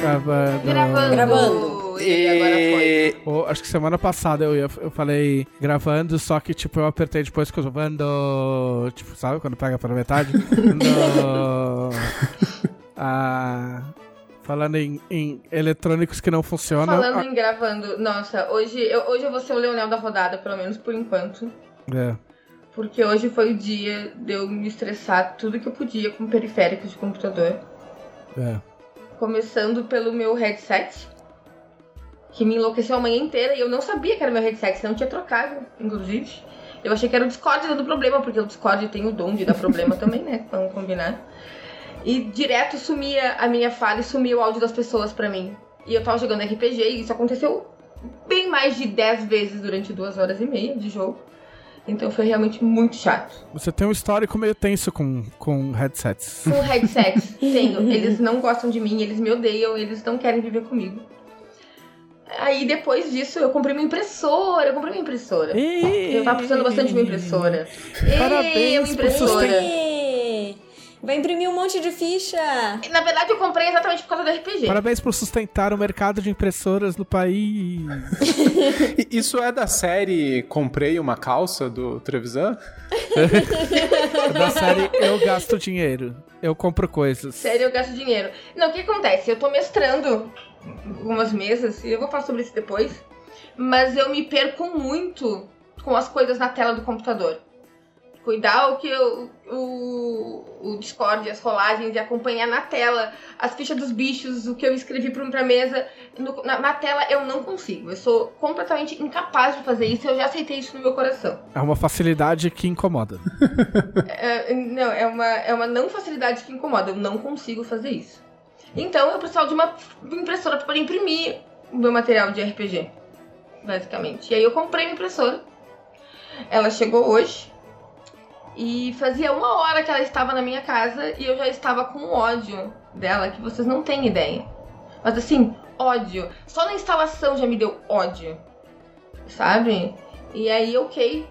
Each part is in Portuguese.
Gravando. Gravando. Gravando. E agora foi. Ô, acho que semana passada eu, ia, eu falei gravando, só que tipo eu apertei depois que eu vando. Tipo, sabe quando pega pela metade? Ah, falando em, em eletrônicos que não funcionam. Falando em gravando, nossa, hoje eu, hoje eu vou ser o Leonel da rodada, pelo menos por enquanto. É. Porque hoje foi o dia de eu me estressar tudo que eu podia com periféricos de computador. É. Começando pelo meu headset, que me enlouqueceu a manhã inteira e eu não sabia que era meu headset, não tinha trocado, inclusive. Eu achei que era o Discord dando problema, porque o Discord tem o dom de dar problema também, né? Vamos combinar. E direto sumia a minha fala e sumia o áudio das pessoas pra mim. E eu tava jogando RPG e isso aconteceu bem mais de 10 vezes durante duas horas e meia de jogo. Então foi realmente muito chato. Você tem um histórico meio tenso com, com headsets. Com headsets, tenho. Eles não gostam de mim, eles me odeiam, eles não querem viver comigo. Aí depois disso eu comprei uma impressora, eu comprei uma impressora. Eu tava precisando bastante de uma impressora. Parabéns Ei, uma impressora. Vai imprimir um monte de ficha. Na verdade eu comprei exatamente por causa do RPG. Parabéns por sustentar o mercado de impressoras no país. Isso é da série Comprei uma calça do Trevisan? da série Eu Gasto Dinheiro. Eu compro coisas. Sério, eu gasto dinheiro. Não, o que acontece? Eu tô mestrando algumas mesas, e eu vou falar sobre isso depois. Mas eu me perco muito com as coisas na tela do computador. Cuidar o que eu, o, o Discord, as rolagens e acompanhar na tela as fichas dos bichos, o que eu escrevi pra, pra mesa. No- na, na tela eu não consigo. Eu sou completamente incapaz de fazer isso. Eu já aceitei isso no meu coração. É uma facilidade que incomoda. É, não, é uma, é uma não facilidade que incomoda. Eu não consigo fazer isso. Então eu precisava de uma impressora para poder imprimir o meu material de RPG. Basicamente. E aí eu comprei uma impressora. Ela chegou hoje. E fazia uma hora que ela estava na minha casa e eu já estava com ódio dela, que vocês não têm ideia. Mas assim, ódio. Só na instalação já me deu ódio. Sabe? E aí, ok.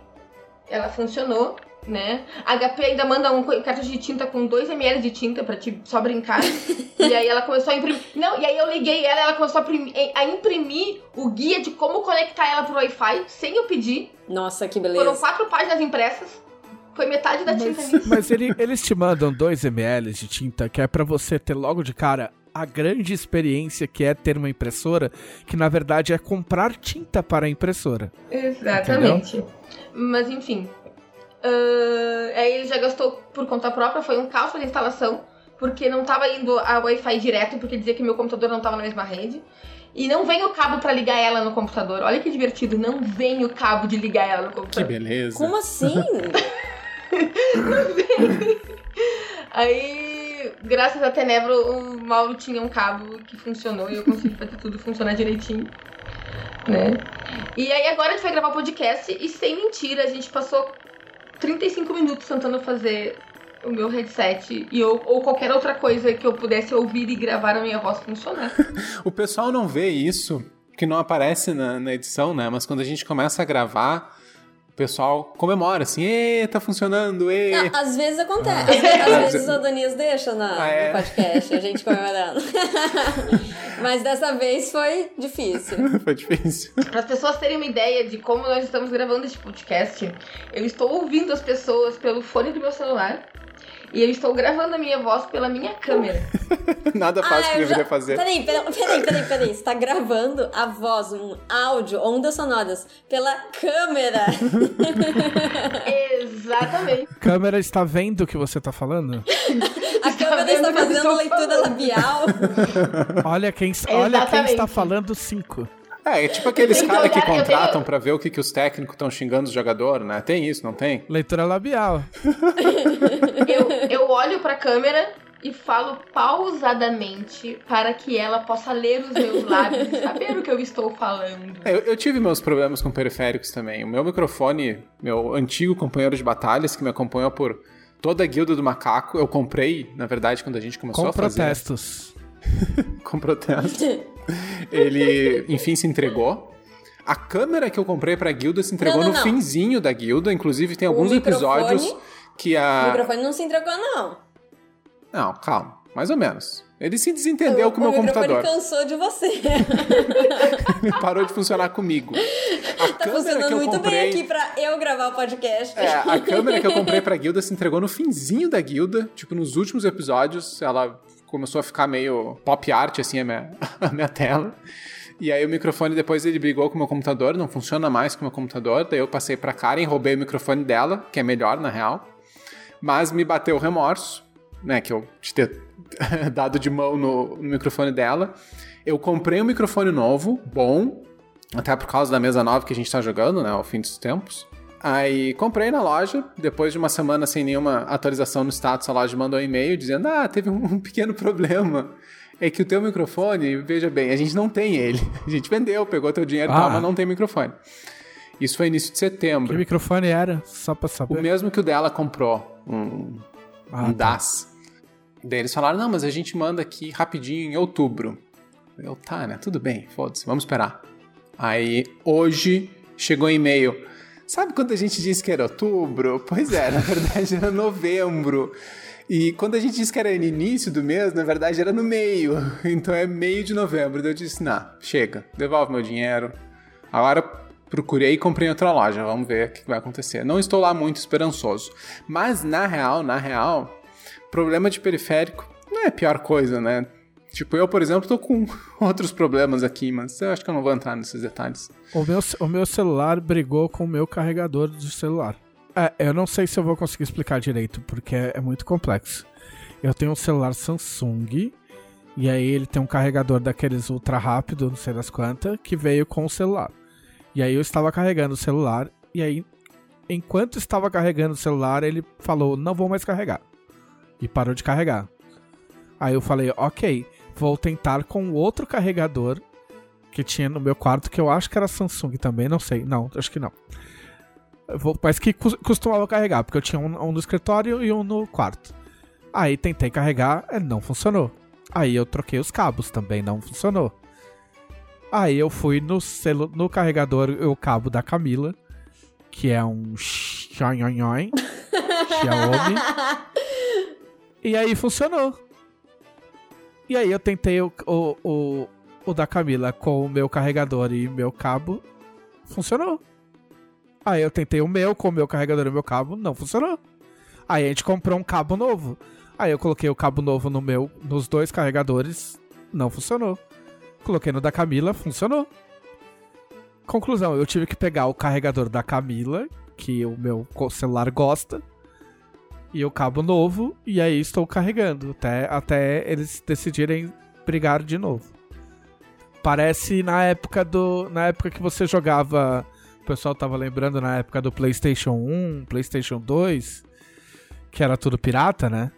Ela funcionou né? A HP ainda manda um cartucho de tinta com 2ml de tinta pra te só brincar. e aí ela começou a imprimir. Não, e aí eu liguei ela, ela começou a imprimir, a imprimir o guia de como conectar ela pro Wi-Fi sem eu pedir. Nossa, que Foram beleza. quatro páginas impressas. Foi metade da tinta Mas, nisso. mas ele- eles te mandam 2 ml de tinta, que é pra você ter logo de cara a grande experiência que é ter uma impressora, que na verdade é comprar tinta para a impressora. Exatamente. Mas enfim. Ah, aí ele já gastou por conta própria, foi um caos fazer a instalação, porque não tava indo a Wi-Fi direto, porque dizia que meu computador não tava na mesma rede. E não vem o cabo pra ligar ela no computador. Olha que divertido, não vem o cabo de ligar ela no Que computador. beleza. Como assim? Aí, graças a Tenebro, o Mauro tinha um cabo que funcionou e eu consegui fazer tudo funcionar direitinho. Né? E aí agora a gente vai gravar podcast e sem mentira, a gente passou 35 minutos tentando fazer o meu headset e ou, ou qualquer outra coisa que eu pudesse ouvir e gravar a minha voz funcionar. O pessoal não vê isso, que não aparece na, na edição, né? Mas quando a gente começa a gravar, pessoal comemora, assim, ê, tá funcionando, ê. Não, às vezes acontece. Às, vezes- às vezes o Adonias deixa na, Ah, é? no podcast, a gente comemorando. Mas dessa vez foi difícil. Foi difícil. Para as pessoas terem uma ideia de como nós estamos gravando este podcast, eu estou ouvindo as pessoas pelo fone do meu celular e eu estou gravando a minha voz pela minha câmera. Nada fácil que eu deveria já- fazer. Peraí, peraí, peraí, peraí, peraí. Você tá gravando a voz, um áudio, ondas sonoras, pela câmera. Exatamente. A câmera está vendo o que você tá falando? A câmera está fazendo leitura falando? labial. Olha quem, olha quem está falando 5. É, é tipo aqueles caras que contratam tenho- pra ver o que, que os técnicos estão xingando o jogador, né? Tem isso, não tem? Leitura labial. Eu, eu olho pra câmera e falo pausadamente para que ela possa ler os meus lábios e saber o que eu estou falando. É, Eu, eu tive meus problemas com periféricos também. O meu microfone, meu antigo companheiro de batalhas, que me acompanhou por toda a guilda do macaco, eu comprei, na verdade, quando a gente começou Com a fazer. protestos. Com protesto. Ele, enfim, se entregou. A câmera que eu comprei pra guilda se entregou Não, não, no não. finzinho da guilda. Inclusive, tem O alguns episódios que O a. microfone não se entregou, não. Não, calma. mais ou menos. Ele se desentendeu com o meu computador. O cansou de você. Ele parou de funcionar comigo. A tá funcionando muito comprei... bem aqui pra eu gravar o podcast. É, a câmera que eu comprei pra guilda se entregou no finzinho da guilda. Tipo, nos últimos episódios, ela começou a ficar meio pop art, assim, a minha, a minha tela. E aí o microfone depois ele brigou com o meu computador, não funciona mais com o meu computador. Daí eu passei pra Karen, roubei o microfone dela, que é melhor na real. Mas me bateu o remorso, né? Que eu de ter dado de mão no, no microfone dela. Eu comprei um microfone novo, bom, até por causa da mesa nova que a gente tá jogando, né? Ao fim dos tempos. Aí comprei na loja, depois de uma semana sem nenhuma atualização no status, a loja mandou um e-mail dizendo: Ah, teve um pequeno problema é que o teu microfone, veja bem, a gente não tem ele. A gente vendeu, pegou teu dinheiro e ah. tal, mas não tem microfone. Isso foi início de setembro. Que microfone era? Só pra saber. O mesmo que o dela comprou, um, ah, um tá. DAS. Daí eles falaram, não, mas a gente manda aqui rapidinho em outubro. Eu, tá, né? Tudo bem, foda-se, vamos esperar. Aí, hoje, chegou um e-mail. Sabe quando a gente disse que era outubro? Pois é, na verdade era novembro. E quando a gente disse que era no início do mês, na verdade era no meio. Então é meio de novembro. Daí eu disse: não, chega, devolve meu dinheiro. Agora procurei e comprei outra loja. Vamos ver o que vai acontecer. Não estou lá muito esperançoso. Mas na real, na real, problema de periférico não é a pior coisa, né? Tipo, eu, por exemplo, tô com outros problemas aqui, mas eu acho que eu não vou entrar nesses detalhes. O meu, o meu celular brigou com o meu carregador de celular. É, eu não sei se eu vou conseguir explicar direito, porque é, é muito complexo. Eu tenho um celular Samsung, e aí ele tem um carregador daqueles ultra rápido, não sei das quantas, que veio com o celular. E aí eu estava carregando o celular, e aí, enquanto estava carregando o celular, ele falou: não vou mais carregar. E parou de carregar. Aí eu falei: ok, vou tentar com outro carregador que tinha no meu quarto, que eu acho que era Samsung também, não sei. Não, acho que não mas que costumava carregar, porque eu tinha um, um, no escritório e um no quarto. Aí tentei carregar, ele não funcionou. Aí eu troquei os cabos, também não funcionou. Aí eu fui no, celu no carregador, o cabo da Camila, que é um Xiaomi. Xiaomi. E aí funcionou. E aí eu tentei o, o, o, o da Camila com o meu carregador e meu cabo. Funcionou. Aí eu tentei o meu com o meu carregador e meu cabo, não funcionou. Aí a gente comprou um cabo novo. Aí eu coloquei o cabo novo no meu, nos dois carregadores, não funcionou. Coloquei no da Camila, funcionou. Conclusão, eu tive que pegar o carregador da Camila, que o meu celular gosta, e o cabo novo, e aí estou carregando até, até eles decidirem brigar de novo. Parece na época do na época que você jogava pessoal tava lembrando na época do PlayStation 1, PlayStation 2, que era tudo pirata, né?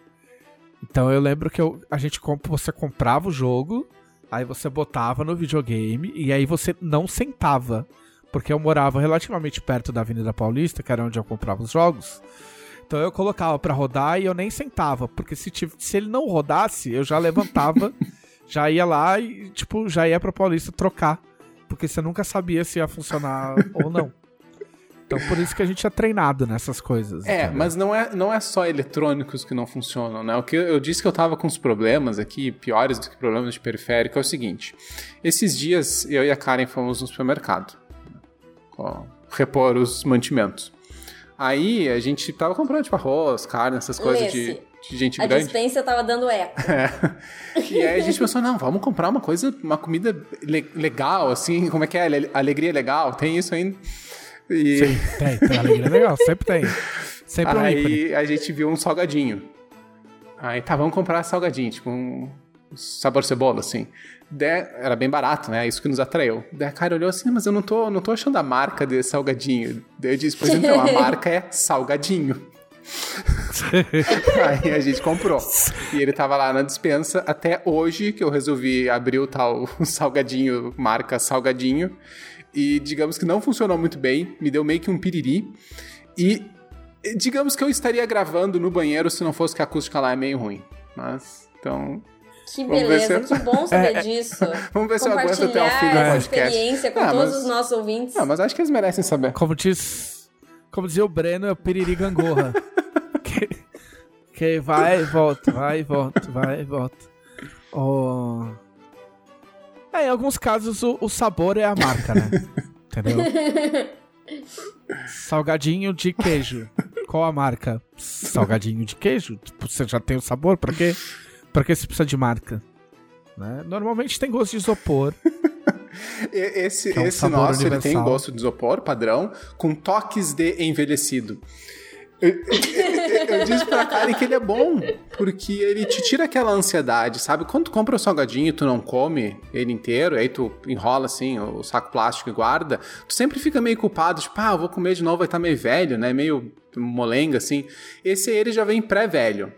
Então eu lembro que eu, a gente você comprava o jogo, aí você botava no videogame e aí você não sentava, porque eu morava relativamente perto da Avenida Paulista, que era onde eu comprava os jogos. Então eu colocava para rodar e eu nem sentava, porque se, se ele não rodasse, eu já levantava, já ia lá e tipo já ia para Paulista trocar porque você nunca sabia se ia funcionar ou não. Então por isso que a gente é treinado nessas coisas. É, entendeu? mas não é, não é só eletrônicos que não funcionam, né? O que eu, eu disse que eu tava com os problemas aqui, piores do que problemas de periférico, é o seguinte. Esses dias eu e a Karen fomos no supermercado ó, repor os mantimentos. Aí a gente tava comprando tipo arroz, carne, essas coisas de de gente a grande. A dispensa tava dando eco. É. E aí a gente pensou, não, vamos comprar uma coisa, uma comida le legal, assim, como é que é? Alegria legal, tem isso ainda? E... Sim, tem, tem alegria legal, sempre tem. Sempre aí um a gente viu um salgadinho. Aí tá, vamos comprar salgadinho, tipo um sabor cebola, assim. De... Era bem barato, né? Isso que nos atraiu. Daí a cara olhou assim, mas eu não tô, não tô achando a marca desse salgadinho. Daí eu disse, pois então, a marca é salgadinho. Aí a gente comprou. E ele tava lá na dispensa até hoje que eu resolvi abrir o tal salgadinho, marca salgadinho. E digamos que não funcionou muito bem, me deu meio que um piriri. E digamos que eu estaria gravando no banheiro se não fosse que a acústica lá é meio ruim. Mas, então, que beleza, eu... que bom saber é, disso. Vamos ver se eu aguento até o fim do podcast. experiência com ah, todos mas... os nossos ouvintes. Ah, mas acho que eles merecem saber. Como diz, como dizia o Breno, é o piriri gangorra. Porque vai e volta, vai e volta, vai e volta. Oh... É, em alguns casos o, o sabor é a marca, né? Entendeu? Salgadinho de queijo. Qual a marca? Salgadinho de queijo. Tipo, você já tem o sabor, pra quê? Pra que você precisa de marca? Né? Normalmente tem gosto de isopor. Esse, é um esse nosso, ele tem gosto de isopor, padrão, com toques de envelhecido. Eu, eu, eu disse pra Karen que ele é bom, porque ele te tira aquela ansiedade, sabe? Quando tu compra o salgadinho e tu não come ele inteiro, aí tu enrola assim o saco plástico e guarda, tu sempre fica meio culpado, tipo, ah, eu vou comer de novo, vai estar meio velho, né? Meio molenga, assim. Esse ele já vem pré-velho.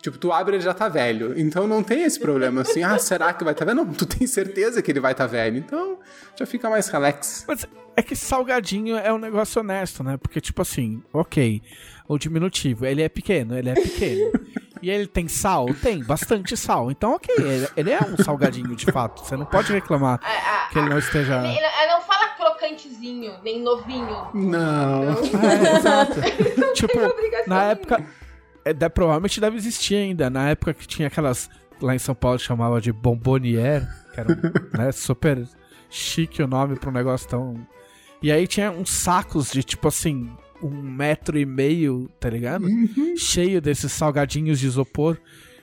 Tipo, tu abre ele já tá velho. Então não tem esse problema assim, ah, será que vai estar velho? Não, tu tem certeza que ele vai estar velho. Então já fica mais relax. Mas é que salgadinho é um negócio honesto, né? Porque, tipo assim, ok, o diminutivo, ele é pequeno, ele é pequeno. e ele tem sal? Tem, bastante sal. Então, ok, ele, ele é um salgadinho de fato. Você não pode reclamar Ah, ah, que ele não esteja. Ele ele não fala crocantezinho, nem novinho. Não. É, exato. tipo, obrigação na nenhuma. É, de- provavelmente deve existir ainda. Na época que tinha aquelas. Lá em São Paulo chamava de bombonier, que era né, super chique o nome pra um negócio tão. E aí tinha uns sacos de tipo assim, um metro e meio, tá ligado? Cheio desses salgadinhos de isopor,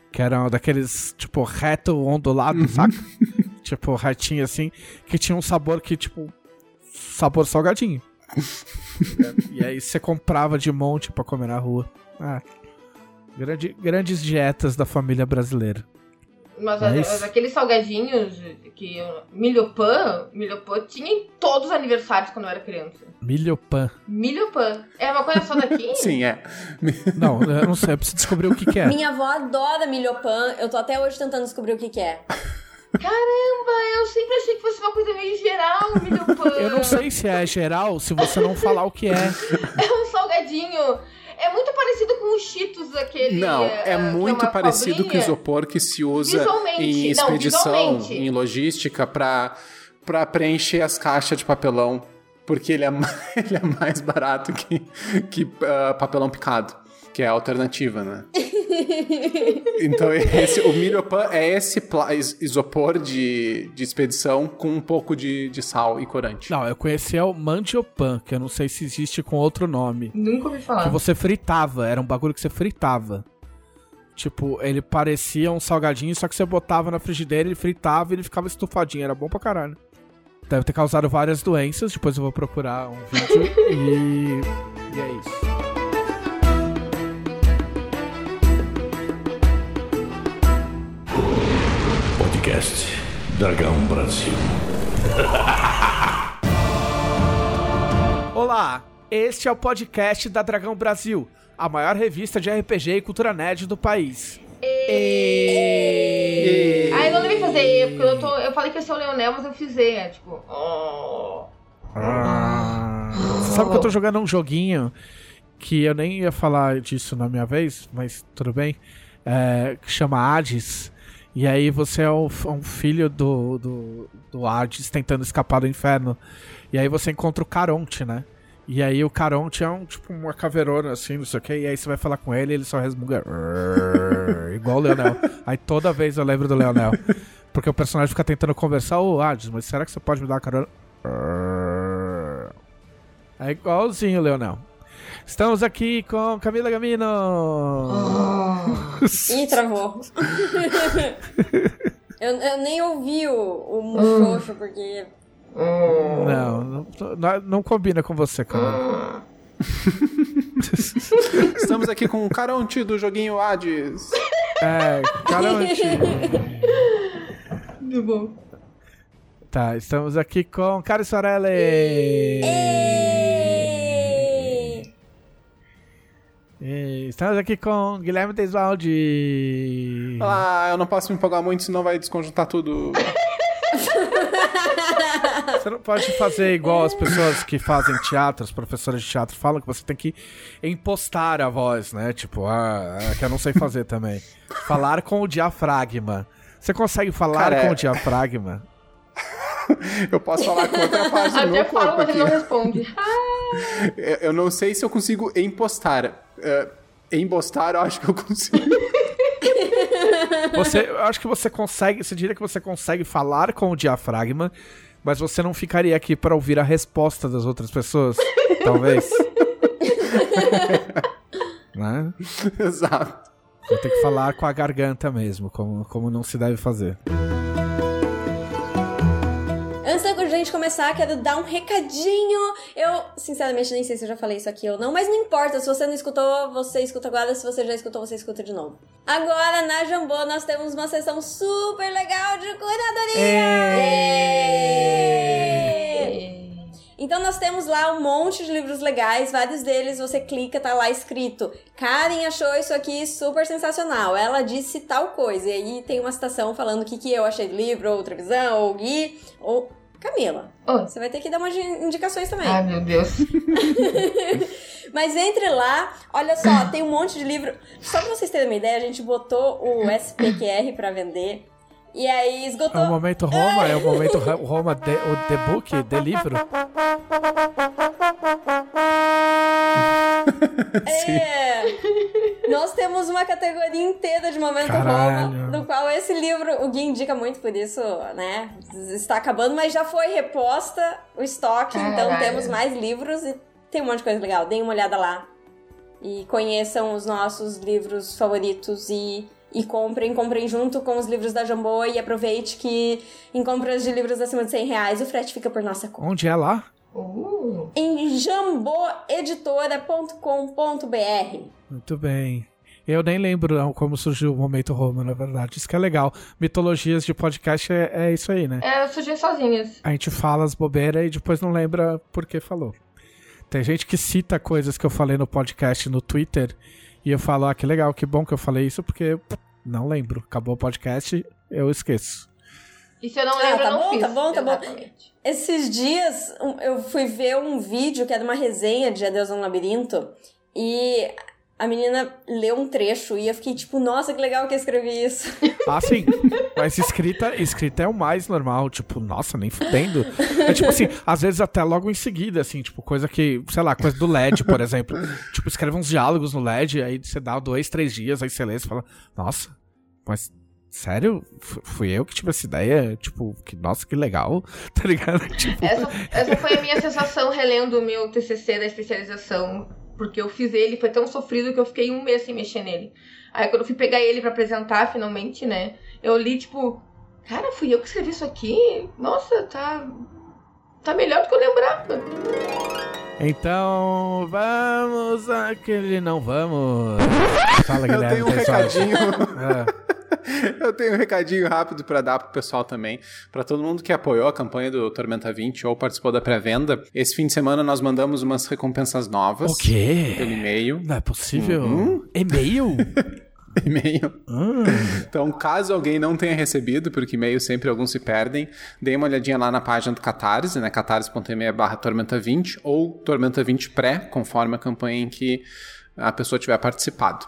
que eram daqueles, tipo, reto ondulado, saca? tipo, retinho assim, que tinha um sabor que, tipo, sabor salgadinho. e aí você comprava de monte pra comer na rua. Ah, grande- grandes dietas da família brasileira. Mas, Mas- mas aqueles salgadinhos que milho pan, milho pan tinha em todos os aniversários quando eu era criança. Milho pan. Milho pan. É uma coisa só daqui? Sim, é. Não, eu não sei, eu preciso descobrir o que, que é. Minha avó adora milhopan. Eu tô até hoje tentando descobrir o que, que é. Caramba, eu sempre achei que fosse uma coisa meio geral, milho pan. Eu não sei se é geral se você não falar o que é. É um salgadinho. É muito parecido com os Cheetos, aquele. Não, eh, é muito uma parecido com o cobrinha. isopor que se usa em não, expedição, visualmente. em logística, pra, pra preencher as caixas de papelão. Porque ele é, ele é mais barato que, que ah, papelão picado, que é a alternativa, né? então, esse, o milhopan é esse isopor de, de expedição com um pouco de, de sal e corante. Não, eu conhecia o mandiopan, que eu não sei se existe com outro nome. Nunca ouvi falar. Que você fritava, era um bagulho que você fritava. Tipo, ele parecia um salgadinho, só que você botava na frigideira, ele fritava e ele ficava estufadinho. Era bom pra caralho. Deve ter causado várias doenças, depois eu vou procurar um vídeo e. E é isso. Podcast Dragão Brasil. Olá, este é o podcast da Dragão Brasil, a maior revista de RPG e cultura nerd do país. E... Ah, eu não devia fazer E, porque eu, tô, eu falei que ia ser o Leonel, mas eu fiz E. é, Tipo. Oh. Ah. Você sabe que eu tô jogando um joguinho que eu nem ia falar disso na minha vez, mas tudo bem. É, que chama Hades. E aí você é um, filho do, do, do Hades tentando escapar do inferno. E aí você encontra o Caronte, né? E aí o Caronte é um tipo uma caveirona assim, não sei o que. E aí você vai falar com ele e ele só resmunga. Igual o Leonel. Aí toda vez eu lembro do Leonel. Porque o personagem fica tentando conversar, ô Hades, mas será que você pode me dar uma carona? É igualzinho, Leonel. Estamos aqui com Camila Gamino. Ih, travou. eu, eu nem ouvi o, o muxoxo, porque. Não, não, não, não combina com você, Camila. Estamos aqui com o Caronte do joguinho Hades. É, Caronte. Muito bom. Tá, estamos aqui com Cari Sorelli. Ê! E Estamos aqui com Guilherme Desvalde. Ah, eu não posso me empolgar muito, senão vai desconjuntar tudo. Você não pode fazer igual as pessoas que fazem teatro, os professores de teatro falam que você tem que impostar a voz, né? Tipo, ah, é que eu não sei fazer também. Falar com o diafragma. Você consegue falar Cara, com é- o diafragma? Eu posso falar com outra parte do Até meu fala, corpo mas ele não aqui. responde. Eu eu não sei se eu consigo impostar. É, Embostar, eu acho que eu consigo. Você, eu acho que você consegue, você diria que você consegue falar com o diafragma, mas você não ficaria aqui para ouvir a resposta das outras pessoas, talvez. né? Exato. Você tem que falar com a garganta mesmo, como, como não se deve fazer. Antes da gente começar, quero dar um recadinho. Eu, sinceramente, nem sei se eu já falei isso aqui ou não, mas não importa. Se você não escutou, você escuta agora. Se você já escutou, você escuta de novo. Agora, na Jambô, nós temos uma sessão super legal de curadoria! Então nós temos lá um monte de livros legais, vários deles você clica, tá lá escrito Karen achou isso aqui super sensacional, ela disse tal coisa, e aí tem uma citação falando o que, que eu achei do livro, ou outra visão, ou Gui, ou Camila. Oi. Você vai ter que dar umas indicações também. Ai, meu Deus. Mas entre lá, olha só, tem um monte de livro. Só pra vocês terem uma ideia, a gente botou o SPQR pra vender. E aí esgotou. É o momento Roma, é o momento Roma, de, o The Book, The Livro. É. Nós temos uma categoria inteira de momento Caralho. Roma, no qual esse livro, o Gui indica muito por isso, né? Está acabando, mas já foi reposta o estoque, então Caralho. temos mais livros e tem um monte de coisa legal. Deem uma olhada lá. E conheçam os nossos livros favoritos e, e comprem, comprem junto com os livros da Jambô e aproveite que em compras de livros acima de 100 reais o frete fica por nossa conta. Onde é lá? Uh, Em jamboeditora.com.br Muito bem. Eu nem lembro não, como surgiu o momento Roma, na verdade. Isso que é legal. Mitologias de podcast é, é isso aí, né? é, surgem sozinhas. A gente fala as bobeiras e depois não lembra por que falou. Tem gente que cita coisas que eu falei no podcast no Twitter e eu falo, ah, que legal, que bom que eu falei isso, porque não lembro. Acabou o podcast, eu esqueço. E se eu não Ah, lembro, tá eu não bom, fiz. tá bom, tá bom. Esses dias eu fui ver um vídeo que era uma resenha de Adeus no Labirinto e a menina leu um trecho e eu fiquei tipo, nossa, que legal que eu escrevi isso. Ah, sim. Mas escrita, escrita é o mais normal. Tipo, nossa, nem fudendo. É tipo assim, às vezes até logo em seguida, assim, tipo, coisa que, sei lá, coisa do LED, por exemplo. Tipo, escreve uns diálogos no LED, aí você dá dois, três dias, aí você lê e fala, nossa, mas sério? Fu- Fui eu que tive essa ideia? Tipo, que, nossa, que legal, tá ligado? Tipo, Essa, essa foi a minha sensação relendo o meu TCC da especialização, porque eu fiz ele, foi tão sofrido que eu fiquei um mês sem mexer nele. Aí quando eu fui pegar ele pra apresentar finalmente, né, eu li tipo, cara, fui eu que escrevi isso aqui? Nossa, tá tá melhor do que eu lembrava. então, vamos aquele não vamos. Fala, Eu Guilherme. tenho um recadinho. É. Eu tenho um recadinho rápido pra dar pro pessoal também. Pra todo mundo que apoiou a campanha do Tormenta 20 ou participou da pré-venda. Esse fim de semana nós mandamos umas recompensas novas. O quê? Pelo e-mail. Não é possível. Uhum. E-mail? E-mail. Hum. Então, caso alguém não tenha recebido, porque e-mail sempre alguns se perdem, dê uma olhadinha lá na página do Catarse, né? catarse.me barra Tormenta 20 ou Tormenta 20 pré, conforme a campanha em que a pessoa tiver participado.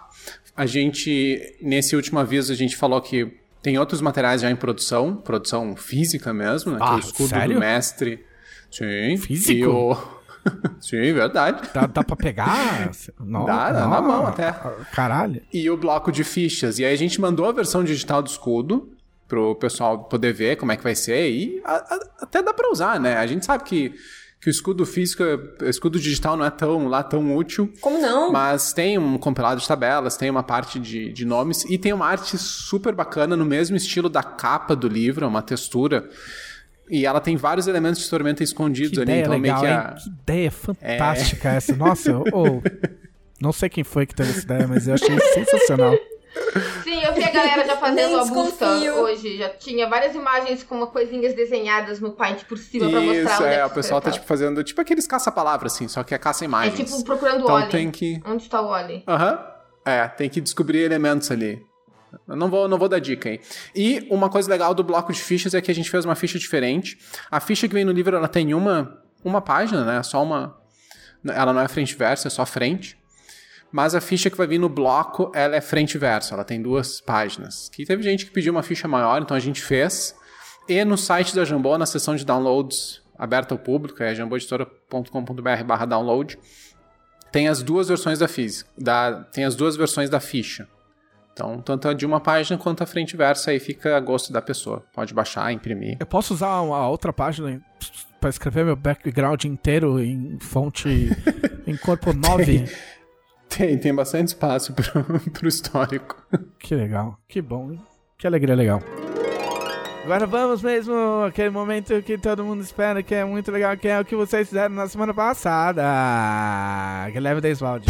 A gente, nesse último aviso, a gente falou que tem outros materiais já em produção, produção física mesmo, né? que é Ah, o escudo sério? do mestre. Sim. Físico? O... Sim, verdade. Dá, dá pra pegar? Não, Dá, dá não. na mão até. Caralho. e o bloco de fichas. E aí a gente mandou a versão digital do escudo pro pessoal poder ver como é que vai ser e a- a- até dá pra usar, né? A gente sabe que, que o escudo físico, o escudo digital não é tão lá tão útil, Como não? mas tem um compilado de tabelas, tem uma parte de, de nomes e tem uma arte super bacana no mesmo estilo da capa do livro, é uma textura. E ela tem vários elementos de tormenta escondidos Que ali, ideia então legal, meio que a... Que ideia fantástica essa. Nossa, eu- não sei quem foi que teve essa ideia, mas eu achei sensacional. Sim, eu vi a galera já fazendo a busca hoje. Já tinha várias imagens com uma coisinhas desenhadas no Paint por cima pra mostrar Isso, é, que o pessoal tá se tipo fazendo tipo aqueles caça-palavras, assim, só que é É caça-imagens. tipo procurando o Então Oli. tem que. Onde tá o Oli? Aham. É, tem que descobrir elementos ali. Eu não vou, não vou dar dica aí. E uma coisa legal do bloco de fichas é que a gente fez uma ficha diferente. A ficha que vem no livro, ela tem uma, uma página, né? Só uma. Ela não é frente e verso, é só frente. Mas a ficha que vai vir no bloco, ela é frente e verso. Ela tem duas páginas. Que teve gente que pediu uma ficha maior, então a gente fez. E no site da Jambô, na seção de downloads aberta ao público, é jamboeditora.com.br barra download, tem as duas versões da física, da, tem as duas versões da ficha. Então, tanto a de uma página quanto a frente e verso aí fica a gosto da pessoa. Pode baixar, imprimir. Eu posso usar a outra página para escrever meu background inteiro em fonte em corpo 9? Tem, tem bastante espaço pro, pro histórico. Que legal, que bom, hein? que alegria legal. Agora vamos mesmo aquele momento que todo mundo espera, que é muito legal, que é o que vocês fizeram na semana passada. Que leva Desvalde.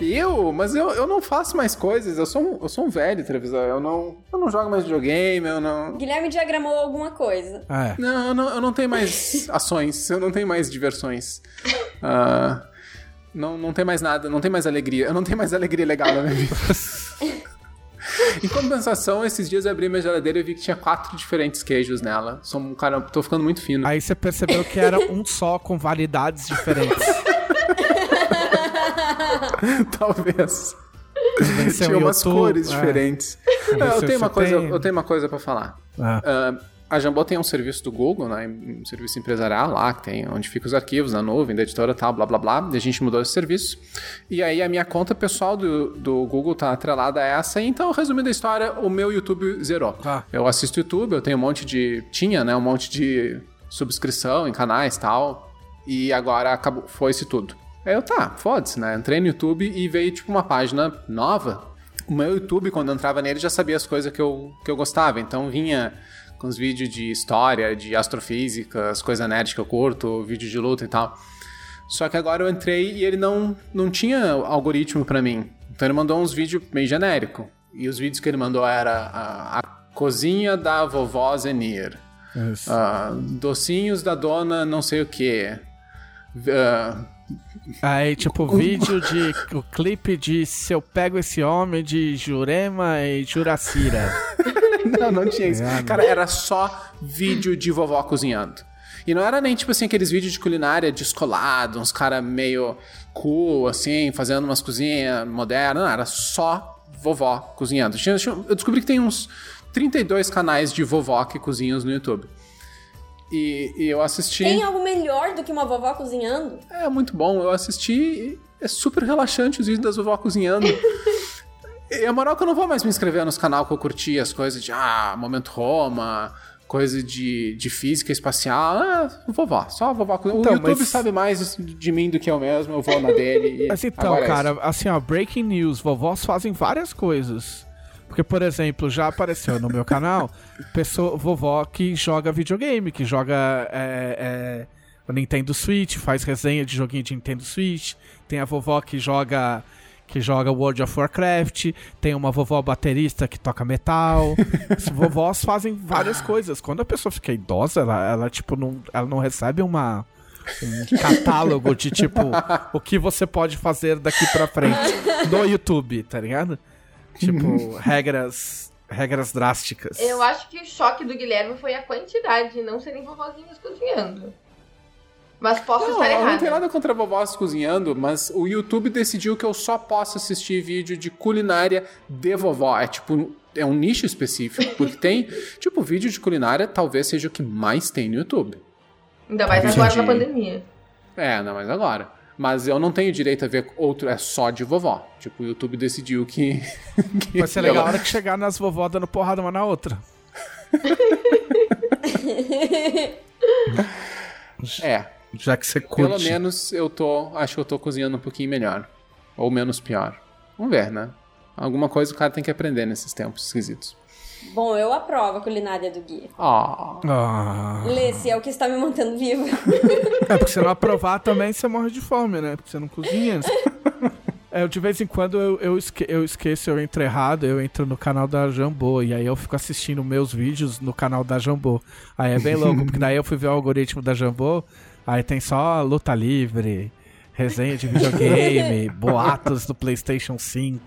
Eu? Mas eu, eu não faço mais coisas. Eu sou um, eu sou um velho, televisor. Eu não, eu não jogo mais videogame, eu não. Guilherme diagramou alguma coisa. Ah, é. Não, eu não, eu não tenho mais ações, eu não tenho mais diversões. Ah, não, não tem mais nada, não tem mais alegria. Eu não tenho mais alegria legal na minha vida. Em compensação, esses dias eu abri minha geladeira e vi que tinha quatro diferentes queijos nela. Sou um cara, tô ficando muito fino. Aí você percebeu que era um só com validades diferentes. Talvez. Tinha umas YouTube, cores é. diferentes. É, eu, tenho uma coisa, tem. eu tenho uma coisa pra falar. Ah. Ah, a Jambô tem um serviço do Google, né? Um serviço empresarial lá, que tem onde ficam os arquivos na nuvem, da editora tal, blá blá blá. E a gente mudou esse serviço. E aí a minha conta pessoal do, do Google tá atrelada a essa. Então, resumindo a história, o meu YouTube zerou. Ah. Eu assisto YouTube, eu tenho um monte de. Tinha, né? Um monte de subscrição em canais e tal. E agora acabou, foi-se tudo. Aí eu, tá, foda-se, né? Entrei no YouTube e veio, tipo, uma página nova. O meu YouTube, quando eu entrava nele, já sabia as coisas que eu, que eu gostava. Então vinha com os vídeos de história, de astrofísica, as coisas nerd que eu curto, vídeo de luta e tal. Só que agora eu entrei e ele não, não tinha algoritmo pra mim. Então ele mandou uns vídeos meio genérico. E os vídeos que ele mandou era a, a cozinha da vovó Zenir. Ah, docinhos da dona não sei o que. Aí, tipo, vídeo de. O clipe de Se Eu Pego Esse Homem de Jurema e Juracira. não, não tinha isso. Obrigado. Cara, era só vídeo de vovó cozinhando. E não era nem, tipo assim, aqueles vídeos de culinária descolado, uns cara meio cool, assim, fazendo umas cozinhas modernas. Não, era só vovó cozinhando. Eu descobri que tem uns 32 canais de vovó que cozinham no YouTube. E, e eu assisti. Tem algo melhor do que uma vovó cozinhando? É muito bom. Eu assisti e é super relaxante os vídeos das vovó cozinhando. e a moral é que eu não vou mais me inscrever nos canal que eu curti, as coisas de ah, Momento Roma, coisa de, de física espacial. Ah, vovó, só a vovó cozinhando. Então, o YouTube mas- sabe mais de mim do que eu mesmo, eu vou na dele. E Mas então, agora é cara, isso. assim, ó, breaking news, vovós fazem várias coisas. Porque, por exemplo, já apareceu no meu canal pessoa, vovó que joga videogame, que joga é, é, o Nintendo Switch, faz resenha de joguinho de Nintendo Switch. Tem a vovó que joga que joga World of Warcraft, tem uma vovó baterista que toca metal. As vovós fazem várias coisas. Quando a pessoa fica idosa, ela, ela tipo não, ela não recebe uma um catálogo de tipo o que você pode fazer daqui pra frente no YouTube, tá ligado? Tipo, regras regras drásticas. Eu acho que o choque do Guilherme foi a quantidade, não serem vovozinhas cozinhando. Mas posso Não, estar eu não tenho nada contra vovós cozinhando, mas o YouTube decidiu que eu só posso assistir vídeo de culinária de vovó. É tipo, é um nicho específico, porque tem, tipo, vídeo de culinária talvez seja o que mais tem no YouTube. Ainda mais agora na pandemia. É, não, mas agora. Mas eu não tenho direito a ver outro, é só de vovó. Tipo, o YouTube decidiu que. que Vai ser legal a ela- hora que chegar nas vovó dando porrada uma na outra. É, Já que você pelo curte. menos eu tô. Acho que eu tô cozinhando um pouquinho melhor. Ou menos pior. Vamos ver, né? Alguma coisa o cara tem que aprender nesses tempos esquisitos. Bom, eu aprovo a culinária do Gui. Ah. Ah. Lê, se é o que está me mantendo vivo. É, porque se não aprovar também você morre de fome, né? Porque você não cozinha. É, eu, de vez em quando eu, eu, esque- eu esqueço, eu entro errado, eu entro no canal da Jambô. E aí eu fico assistindo meus vídeos no canal da Jambô. Aí é bem louco, porque daí eu fui ver o algoritmo da Jambô, aí tem só luta livre, resenha de videogame, boatos do PlayStation 5,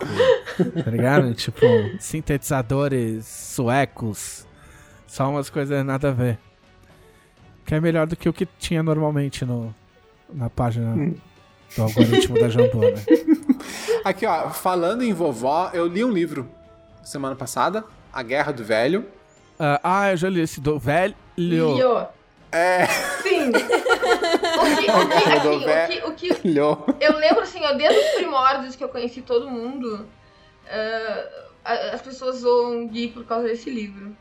tá ligado? Tipo, sintetizadores suecos, só umas coisas nada a ver. Que é melhor do que o que tinha normalmente no, na página do algoritmo da Jambô, né? Aqui, ó, falando em vovó, eu li um livro semana passada, A Guerra do Velho. Ah, ah, eu já li esse do velho. Lio. É. Sim. O que, o que, assim, o que, o que eu lembro, assim, ó, desde os primórdios que eu conheci todo mundo, a- as pessoas zoam Gui por causa desse livro.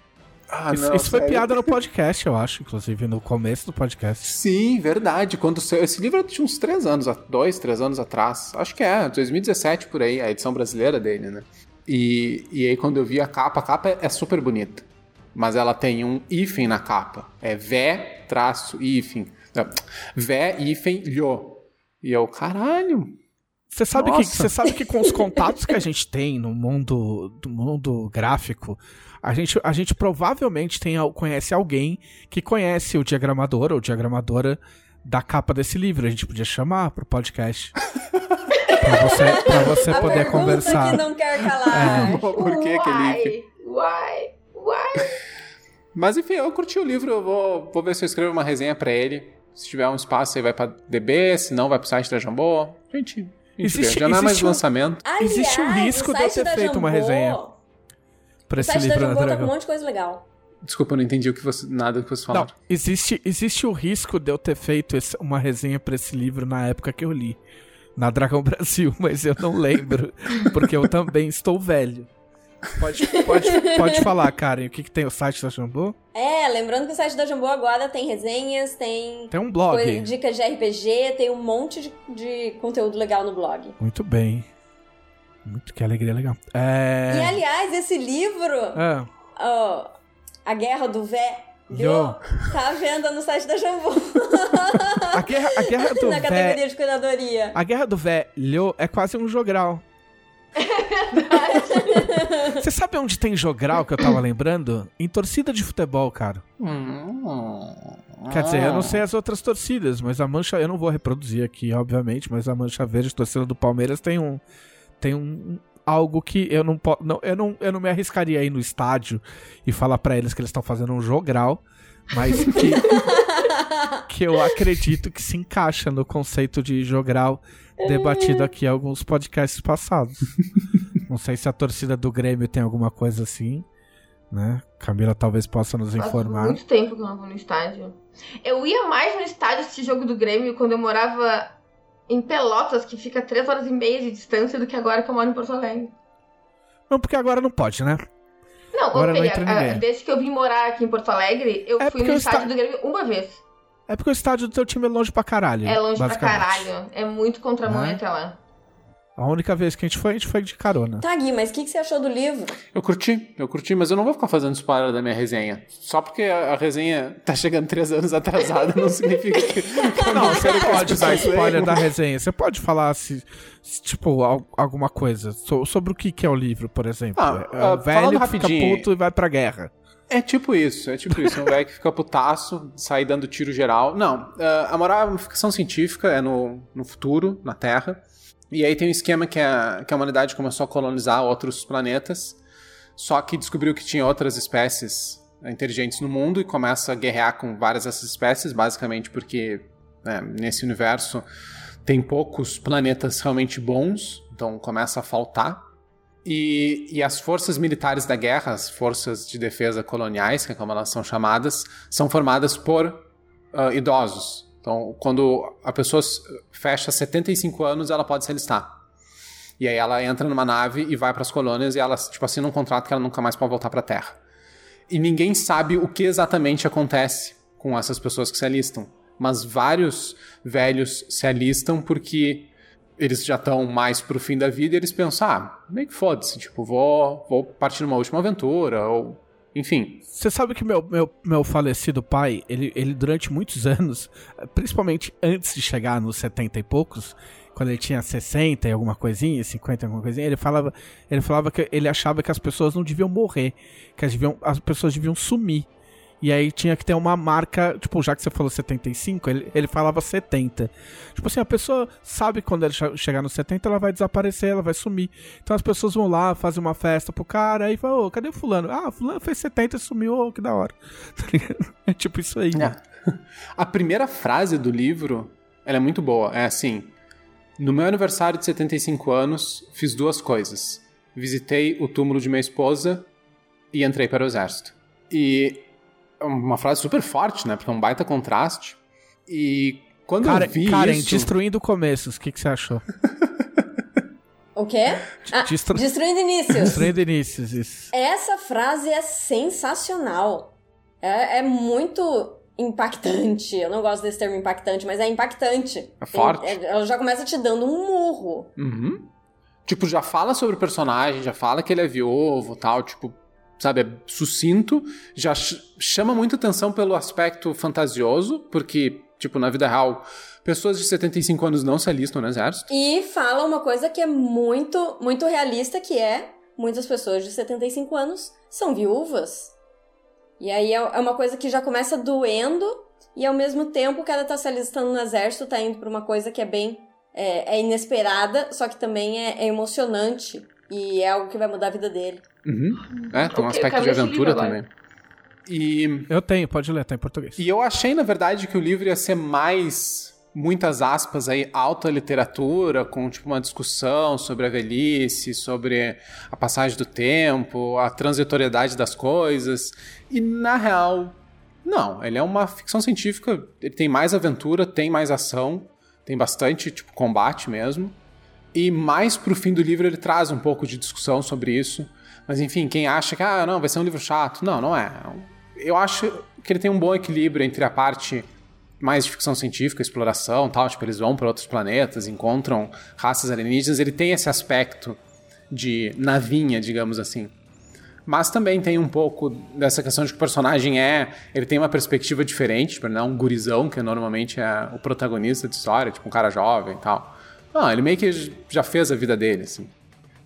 Ah, isso não, isso foi piada no podcast, eu acho, inclusive, no começo do podcast. Sim, verdade. Quando esse livro tinha uns três anos, dois, três anos atrás. Acho que é, 2017 por aí, a edição brasileira dele, né? E, e aí quando eu vi a capa, a capa é, é super bonita. Mas ela tem um hífen na capa. É vé traço hífen. Vé hífen lho. E eu, caralho. Você sabe, que, você sabe que com os contatos que a gente tem no mundo, do mundo gráfico, a gente, a gente provavelmente tem, conhece alguém que conhece o diagramador ou diagramadora da capa desse livro. A gente podia chamar pro podcast. pra você, pra você A poder conversar. que não quer calar. Por que? Why? Why? Why? Mas enfim, eu curti o livro, eu vou, vou ver se eu escrevo uma resenha pra ele. Se tiver um espaço aí vai pra DB, se não vai pro site da Jambô. Gente Existe-. Já não é mais um- lançamento. Aliás, Existe um risco o de eu ter feito uma Jambô- resenha pra O esse livro da Jambô tá com um monte de coisa legal. Desculpa, eu não entendi o que você, nada que você falou. Não, existe, existe o risco de eu ter feito esse- uma resenha pra esse livro na época que eu li. Na Dragão Brasil, mas eu não lembro. porque eu também estou velho. Pode, pode, pode falar, Karen, o que, que tem o site da Jambô? É, lembrando que o site da Jambô agora tem resenhas, tem Tem um blog. coisa- dicas de RPG, tem um monte de, de conteúdo legal no blog. Muito bem. Muito que alegria legal. É... E aliás, esse livro, Ah, ó, A Guerra do Vé, Yo. tá à venda no site da Jambô, a, guerra, a guerra do na vé... categoria de cuidadoria. A guerra do velho é quase um jogral. Você sabe onde tem jogral que eu tava lembrando? Em torcida de futebol, cara. Hum. Quer dizer, eu não sei as outras torcidas, mas a Mancha, eu não vou reproduzir aqui, obviamente, mas a Mancha Verde, torcida do Palmeiras, tem um. Tem um. Algo que eu não, po- não, eu não eu não me arriscaria aí no estádio e falar pra eles que eles estão fazendo um jogral, mas que, que eu acredito que se encaixa no conceito de jogral debatido aqui em alguns podcasts passados. Não sei se a torcida do Grêmio tem alguma coisa assim, né? Camila talvez possa nos Faz informar. muito tempo que eu não vou no estádio. Eu ia mais no estádio assistir jogo do Grêmio quando eu morava em Pelotas, que fica 3 horas e meia de distância, do que agora que eu moro em Porto Alegre. Não, porque agora não pode, né? Não, Agora não ok, entra a- desde que eu vim morar aqui em Porto Alegre, eu É fui no estádio esta- do Grêmio uma vez. É porque o estádio do teu time é longe pra caralho. É longe pra caralho. É muito contramão Né? até lá. A única vez que a gente foi, a gente foi de carona. Tá, Gui, mas o que, que você achou do livro? Eu curti, eu curti, mas eu não vou ficar fazendo spoiler da minha resenha. Só porque a, a resenha tá chegando três anos atrasada não significa que. Não, você as pode dar spoiler da resenha. Você pode falar, se, se, tipo, al- alguma coisa so- sobre o que, que é o livro, por exemplo. Ah, é ah, o velho falando que fica rapidinho. puto e vai pra guerra. É tipo isso, é tipo isso. Um velho que fica putaço, sai dando tiro geral. Não, ah, a moral é uma ficção científica, é no, no futuro, na Terra. E aí tem um esquema que a, que a humanidade começou a colonizar outros planetas, só que descobriu que tinha outras espécies eh, inteligentes no mundo e começa a guerrear com várias dessas espécies, basicamente porque né, nesse universo tem poucos planetas realmente bons, então começa a faltar. E, e as forças militares da guerra, as forças de defesa coloniais, que é como elas são chamadas, são formadas por ah, idosos. Então, quando a pessoa fecha 75 anos, ela pode se alistar. E aí ela entra numa nave e vai para as colônias e ela, tipo, assina um contrato que ela nunca mais pode voltar para a Terra. E ninguém sabe o que exatamente acontece com essas pessoas que se alistam. Mas vários velhos se alistam porque eles já estão mais pro fim da vida e eles pensam, ah, meio que foda-se, tipo, vou, vou partir numa última aventura, ou. Enfim. Você sabe que meu, meu, meu falecido pai, ele, ele durante muitos anos, principalmente antes de chegar nos 70 e poucos, quando ele tinha 60 e alguma coisinha, 50 e alguma coisinha, ele falava, ele falava que ele achava que as pessoas não deviam morrer, que as, deviam, as pessoas deviam sumir. E aí tinha que ter uma marca, tipo, já que você falou 75, ele, ele falava 70. Tipo assim, a pessoa sabe quando ele che- chegar no 70, ela vai desaparecer, ela vai sumir. Então as pessoas vão lá, fazem uma festa pro cara, aí fala, ô, cadê o fulano? Ah, fulano fez 70 e sumiu, ô, que da hora. Tá é tipo isso aí. né? A primeira frase do livro, ela é muito boa. É assim: No meu aniversário de 75 anos, fiz duas coisas. Visitei o túmulo de minha esposa e entrei para o exército. E é uma frase super forte, né? Porque é um baita contraste. E Quando Karen, eu vi Karen isso... destruindo começos, o que, que você achou? O quê? Ah, Destru- Destruindo inícios. Destruindo inícios, isso. Essa frase é sensacional. É, é muito impactante. Eu não gosto desse termo impactante, mas é impactante. É forte. Tem- é- ela já começa te dando um murro. Uhum. Tipo, já fala sobre o personagem, já fala que ele é viúvo tal, tipo, sabe, é sucinto, já ch- chama muita atenção pelo aspecto fantasioso, porque, tipo, na vida real, pessoas de 75 anos não se alistam no exército. E fala uma coisa que é muito, muito realista, que é muitas pessoas de 75 anos são viúvas. E aí é é uma coisa que já começa doendo e ao mesmo tempo o cara tá se alistando no exército, tá indo pra uma coisa que é bem é, é inesperada, só que também é, é emocionante e é algo que vai mudar a vida dele. Uhum. É, tem um aspecto de aventura também. E Eu tenho, pode ler, tá em português. E eu achei, na verdade, que o livro ia ser mais, muitas aspas aí, alta literatura, com tipo uma discussão sobre a velhice, sobre a passagem do tempo, a transitoriedade das coisas. E na real, não. Ele é uma ficção científica, ele tem mais aventura, tem mais ação, tem bastante tipo combate mesmo. E mais pro fim do livro ele traz um pouco de discussão sobre isso. Mas enfim, quem acha que ah, não, vai ser um livro chato. Não, não é. Eu acho que ele tem um bom equilíbrio entre a parte mais de ficção científica, exploração, tal, tipo eles vão para outros planetas, encontram raças alienígenas, ele tem esse aspecto de navinha, digamos assim. Mas também tem um pouco dessa questão de que o personagem é. Ele tem uma perspectiva diferente, tipo, não é um gurizão, que normalmente é o protagonista de história, tipo um cara jovem e tal. Não, ele meio que já fez a vida dele, assim.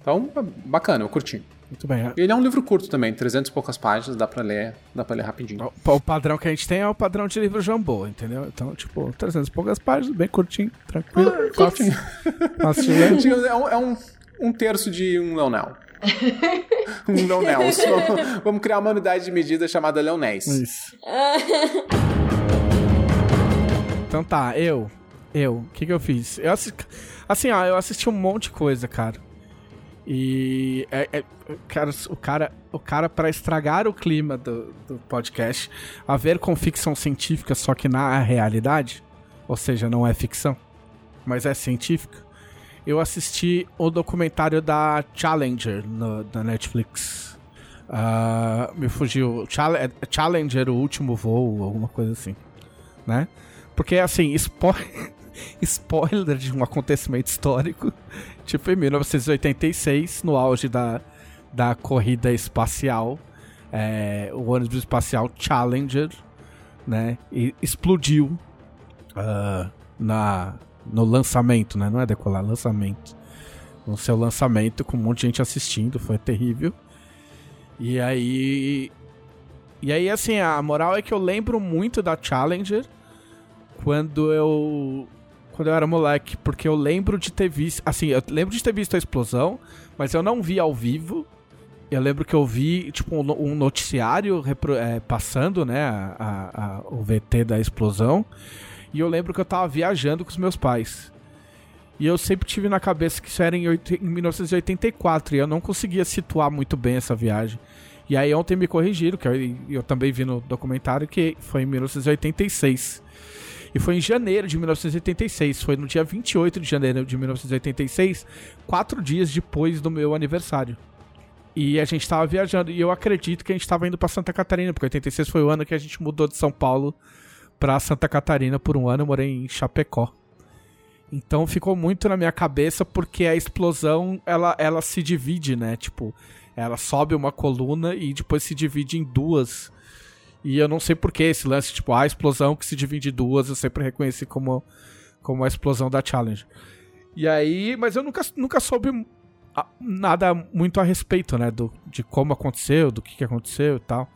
Então, bacana, eu curti. Muito bem. Ele é um livro curto também, 300 e poucas páginas, dá pra ler, dá pra ler rapidinho. O, o padrão que a gente tem é o padrão de livro jambô, entendeu? Então, tipo, 300 e poucas páginas, bem curtinho, tranquilo. fácil ler. Digamos, É um, é um, um terço de um Leonel. um Leonel. Vamos criar uma unidade de medida chamada Leonés. Isso. Então tá, eu. Eu. O que que eu fiz? Eu assi- Assim, ó, eu assisti um monte de coisa, cara. E. É, é- cara, o cara, o cara para estragar o clima do, do podcast, a ver com ficção científica, só que na realidade, ou seja, não é ficção, mas é científica. Eu assisti o documentário da Challenger no, da Netflix. Ah, me fugiu. Chal- é Challenger, o último voo, alguma coisa assim. Né? Porque, assim, spo- spoiler de um acontecimento histórico. Tipo, em 1986, no auge da, da corrida espacial, é, o ônibus espacial Challenger, né? Explodiu ah, na, no lançamento, né? Não é decolar, lançamento. No seu lançamento, com um monte de gente assistindo, foi terrível. E aí. E aí, assim, a moral é que eu lembro muito da Challenger quando eu. Quando eu era moleque, porque eu lembro de ter visto. Assim, eu lembro de ter visto a explosão, mas eu não vi ao vivo. Eu lembro que eu vi, tipo, um, no- noticiário é, passando, né, a- a- o VT da explosão. E eu lembro que eu tava viajando com os meus pais. E eu sempre tive na cabeça que isso era em, em 1984, e eu não conseguia situar muito bem essa viagem. E aí ontem me corrigiram, que eu, eu também vi no documentário, que foi em 1986. E foi em janeiro de 1986, foi no dia 28 de janeiro de 1986, quatro dias depois do meu aniversário. E a gente tava viajando, e eu acredito que a gente tava indo pra Santa Catarina, porque 86 foi o ano que a gente mudou de São Paulo pra Santa Catarina por um ano, eu morei em Chapecó. Então ficou muito na minha cabeça porque a explosão ela, ela se divide, né? Tipo, ela sobe uma coluna e depois se divide em duas. E eu não sei por que esse lance, tipo, a explosão que se divide em duas, eu sempre reconheci como, como a explosão da Challenge. E aí, mas eu nunca, nunca soube nada muito a respeito, né? Do, de como aconteceu, do que, que aconteceu e tal.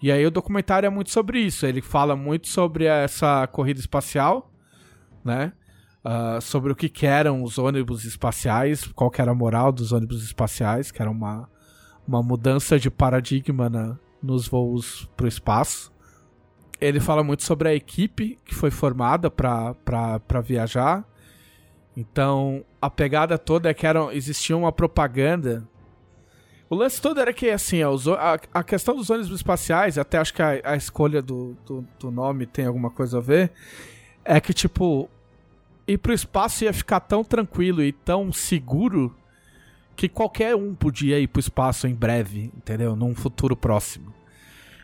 E aí o documentário é muito sobre isso. Ele fala muito sobre essa corrida espacial, né? Ah, sobre o que, que eram os ônibus espaciais, qual que era a moral dos ônibus espaciais, que era uma, uma mudança de paradigma na, nos voos para o espaço. Ele fala muito sobre a equipe que foi formada para viajar. Então, a pegada toda é que era, existia uma propaganda. O lance todo era que, assim, a, a questão dos ônibus espaciais, até acho que a, a escolha do, do, do nome tem alguma coisa a ver, é que, tipo, ir pro espaço ia ficar tão tranquilo e tão seguro que qualquer um podia ir pro espaço em breve, entendeu? Num futuro próximo.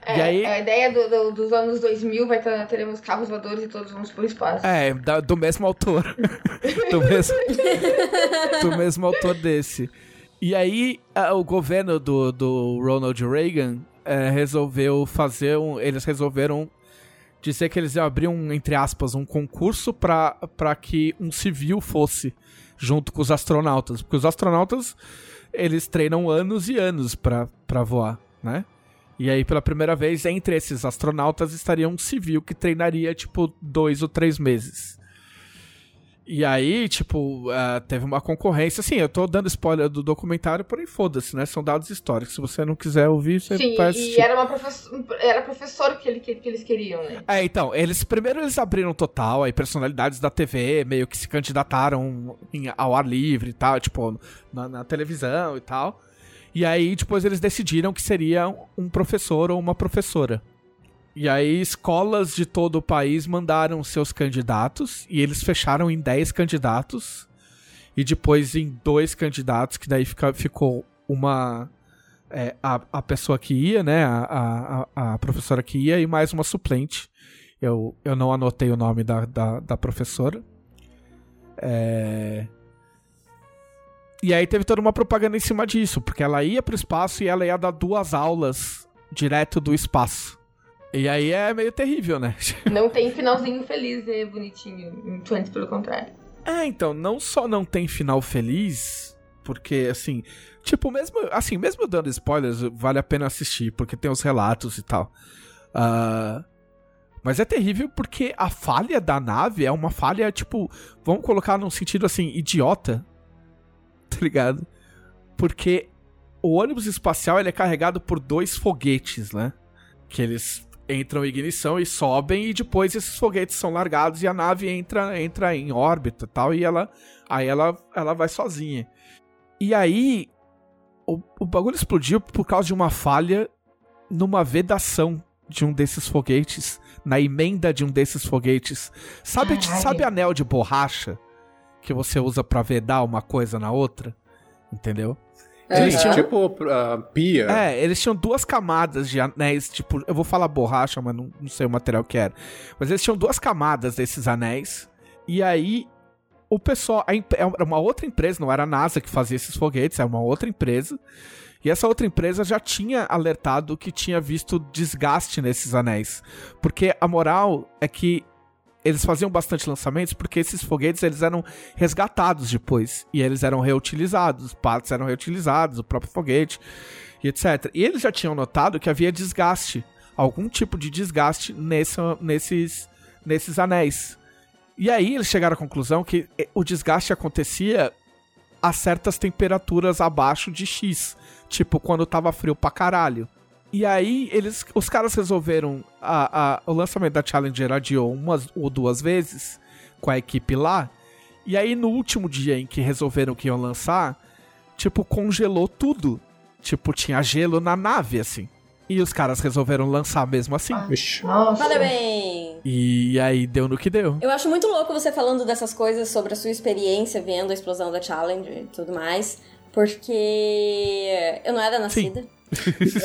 É, E aí- A ideia do- do- dos anos 2000 vai ter, teremos carros voadores e todos vamos pro espaço. É, da- do mesmo autor. do, mesmo, do mesmo autor desse. E aí, a- o governo do, do Ronald Reagan é, resolveu fazer um. Eles resolveram dizer que eles iam abrir um, entre aspas, um concurso pra que um civil fosse junto com os astronautas. Porque os astronautas, eles treinam anos e anos pra voar, né? E aí, pela primeira vez, entre esses astronautas estaria um civil que treinaria, tipo, dois ou três meses. E aí, tipo, ah, teve uma concorrência. Assim, eu tô dando spoiler do documentário, porém foda-se, né? São dados históricos. Se você não quiser ouvir, você Sim, vai e assistir. era, uma professor, era professor que, ele, que, que eles queriam, né? É, então, eles primeiro eles abriram total, aí personalidades da TV meio que se candidataram em- ao ar livre e tal, tipo, na, na televisão e tal. E aí depois eles decidiram que seria um professor ou uma professora. E aí escolas de todo o país mandaram seus candidatos e eles fecharam em 10 candidatos e depois em dois candidatos, que daí fica, ficou uma é, a, a pessoa que ia, né? A, a, a- professora que ia e mais uma suplente. Eu, eu não anotei o nome da, da, da professora. É... E aí teve toda uma propaganda em cima disso, porque ela ia pro espaço e ela ia dar duas aulas direto do espaço. E aí é meio terrível, né? Não tem finalzinho feliz e bonitinho. Muito antes, pelo contrário. É, então, não só não tem final feliz, porque assim, tipo, mesmo assim, mesmo dando spoilers, vale a pena assistir, porque tem os relatos e tal. Ah, mas é terrível porque a falha da nave é uma falha, tipo, vamos colocar num sentido assim, idiota. Tá ligado? Porque o ônibus espacial ele é carregado por dois foguetes, né? Que eles entram em ignição e sobem e depois esses foguetes são largados e a nave entra entra em órbita e tal e ela aí ela ela vai sozinha. E aí o, o bagulho explodiu por causa de uma falha numa vedação de um desses foguetes, na emenda de um desses foguetes. Sabe, Caralho. sabe anel de borracha que você usa pra vedar uma coisa na outra? Entendeu? Eles Sim, tinham- tipo ah, pia. é, eles tinham duas camadas de anéis, tipo, eu vou falar borracha, mas não, não sei o material que era. Mas eles tinham duas camadas desses anéis. E aí, o pessoal. Era uma outra empresa, não era a NASA que fazia esses foguetes, era uma outra empresa. E essa outra empresa já tinha alertado que tinha visto desgaste nesses anéis. Porque a moral é que eles faziam bastante lançamentos porque esses foguetes eles eram resgatados depois e eles eram reutilizados, partes eram reutilizados, o próprio foguete e etc. E eles já tinham notado que havia desgaste, algum tipo de desgaste nesse, nesses, nesses anéis. E aí eles chegaram à conclusão que eh, o desgaste acontecia a certas temperaturas abaixo de X, tipo quando tava frio pra caralho. E aí eles, os caras resolveram a, a- o lançamento da Challenger adiou umas ou duas vezes com a equipe lá. E aí no último dia em que resolveram que iam lançar, tipo congelou tudo. Tipo tinha gelo na nave assim. E os caras resolveram lançar mesmo assim. Nossa. Parabéns! E aí deu no que deu. Eu acho muito louco você falando dessas coisas sobre a sua experiência vendo a explosão da Challenger e tudo mais. Porque eu não era nascida. É,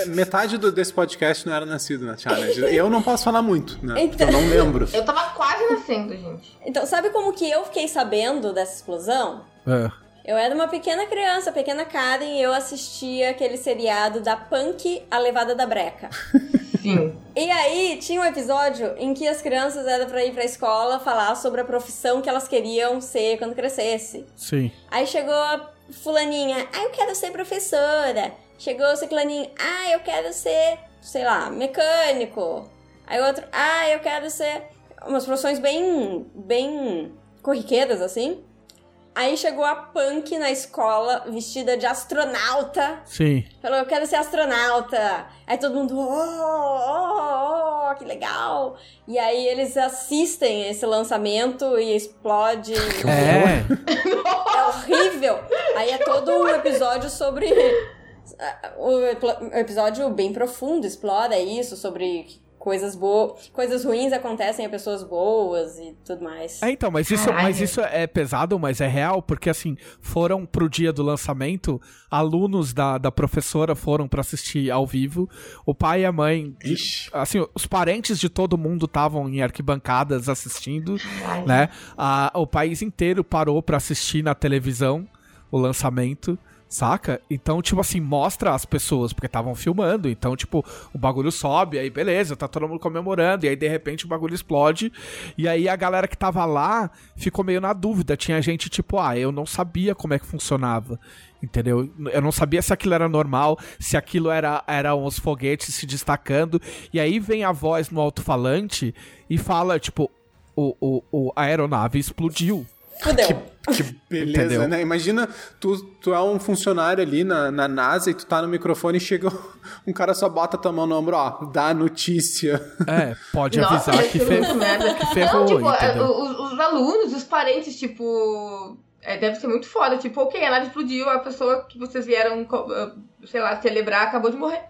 Metade do- desse podcast não era nascido na Challenge. Eu não posso falar muito, né? Então- eu não lembro. Eu tava quase nascendo, gente. Então, sabe como que eu fiquei sabendo dessa explosão? É. Eu era uma pequena criança, pequena Karen, e eu assistia aquele seriado da Punk, A Levada da Breca. Sim. E aí, tinha um episódio em que as crianças eram pra ir pra escola falar sobre a profissão que elas queriam ser quando crescesse. Sim. Aí chegou a fulaninha, ah, eu quero ser professora. Chegou o ciclaninho, ah, eu quero ser, sei lá, mecânico. Aí o outro, ah, eu quero ser... Umas profissões bem, bem corriqueiras, assim. Aí chegou a punk na escola, vestida de astronauta. Sim. Falou, eu quero ser astronauta. Aí todo mundo, oh, oh, oh, que legal. E aí eles assistem esse lançamento e explode. É. É horrível. Aí é todo um episódio sobre. O um episódio bem profundo, explora isso, sobre coisas boas, coisas ruins acontecem a pessoas boas e tudo mais. É, então, mas isso, Caralho. mas isso é pesado, mas é real, porque assim, foram pro dia do lançamento, alunos da, da professora foram pra assistir ao vivo, o pai e a mãe, Ixi. assim, os parentes de todo mundo estavam em arquibancadas assistindo, Ai, né? A- o país inteiro parou pra assistir na televisão o lançamento. Saca? Então, tipo assim, mostra as pessoas, porque estavam filmando. Então, tipo, o bagulho sobe, aí beleza, tá todo mundo comemorando. E aí, de repente, o bagulho explode. E aí, a galera que tava lá ficou meio na dúvida. Tinha gente, tipo, ah, eu não sabia como é que funcionava. Entendeu? Eu não sabia se aquilo era normal, se aquilo era eram os foguetes se destacando. E aí vem a voz no alto-falante e fala, tipo, o, o, o, a aeronave explodiu. Fudeu. Que beleza, Entendeu? né? Imagina, tu, tu é um funcionário ali na, na NASA e tu tá no microfone e chega um cara só bota tua mão no ombro, ó, dá a notícia. É, pode Nossa, avisar que, ser fe- muito merda. que ferrou, Não, tipo, é, entendeu? os, os alunos, os parentes, tipo. é, deve ser muito foda. Tipo, ok, a nave explodiu, a pessoa que vocês vieram, ah, sei lá, celebrar acabou de morrer.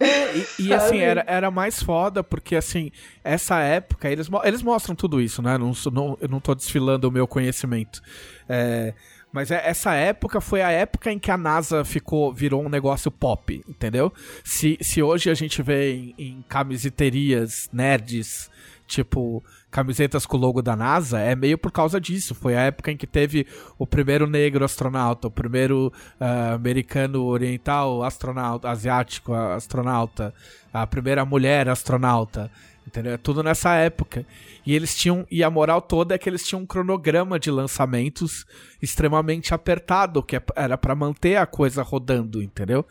E, e, assim, era, era mais foda, porque assim, essa época, eles, eles mostram tudo isso, né? Não, não, eu não tô desfilando o meu conhecimento. É, mas é- essa época foi a época em que a NASA ficou, virou um negócio pop, entendeu? Se, se hoje a gente vê em, em camiseterias nerds, tipo camisetas com o logo da NASA, é meio por causa disso. Foi a época em que teve o primeiro negro astronauta, o primeiro ah, americano oriental astronauta, asiático astronauta, a primeira mulher astronauta. Entendeu? É tudo nessa época. E eles tinham. E a moral toda é que eles tinham um cronograma de lançamentos extremamente apertado, que é- era pra manter a coisa rodando, entendeu?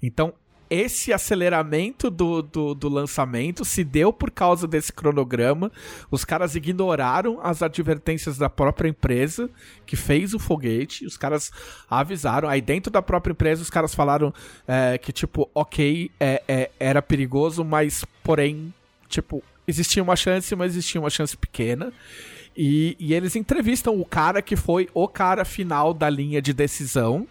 Então, esse aceleramento do, do, do lançamento se deu por causa desse cronograma. Os caras ignoraram as advertências da própria empresa que fez o foguete. Os caras avisaram. Aí dentro da própria empresa, os caras falaram é, que, tipo, ok, é, é, era perigoso, mas porém, tipo, existia uma chance, mas existia uma chance pequena. E, e eles entrevistam o cara que foi o cara final da linha de decisão.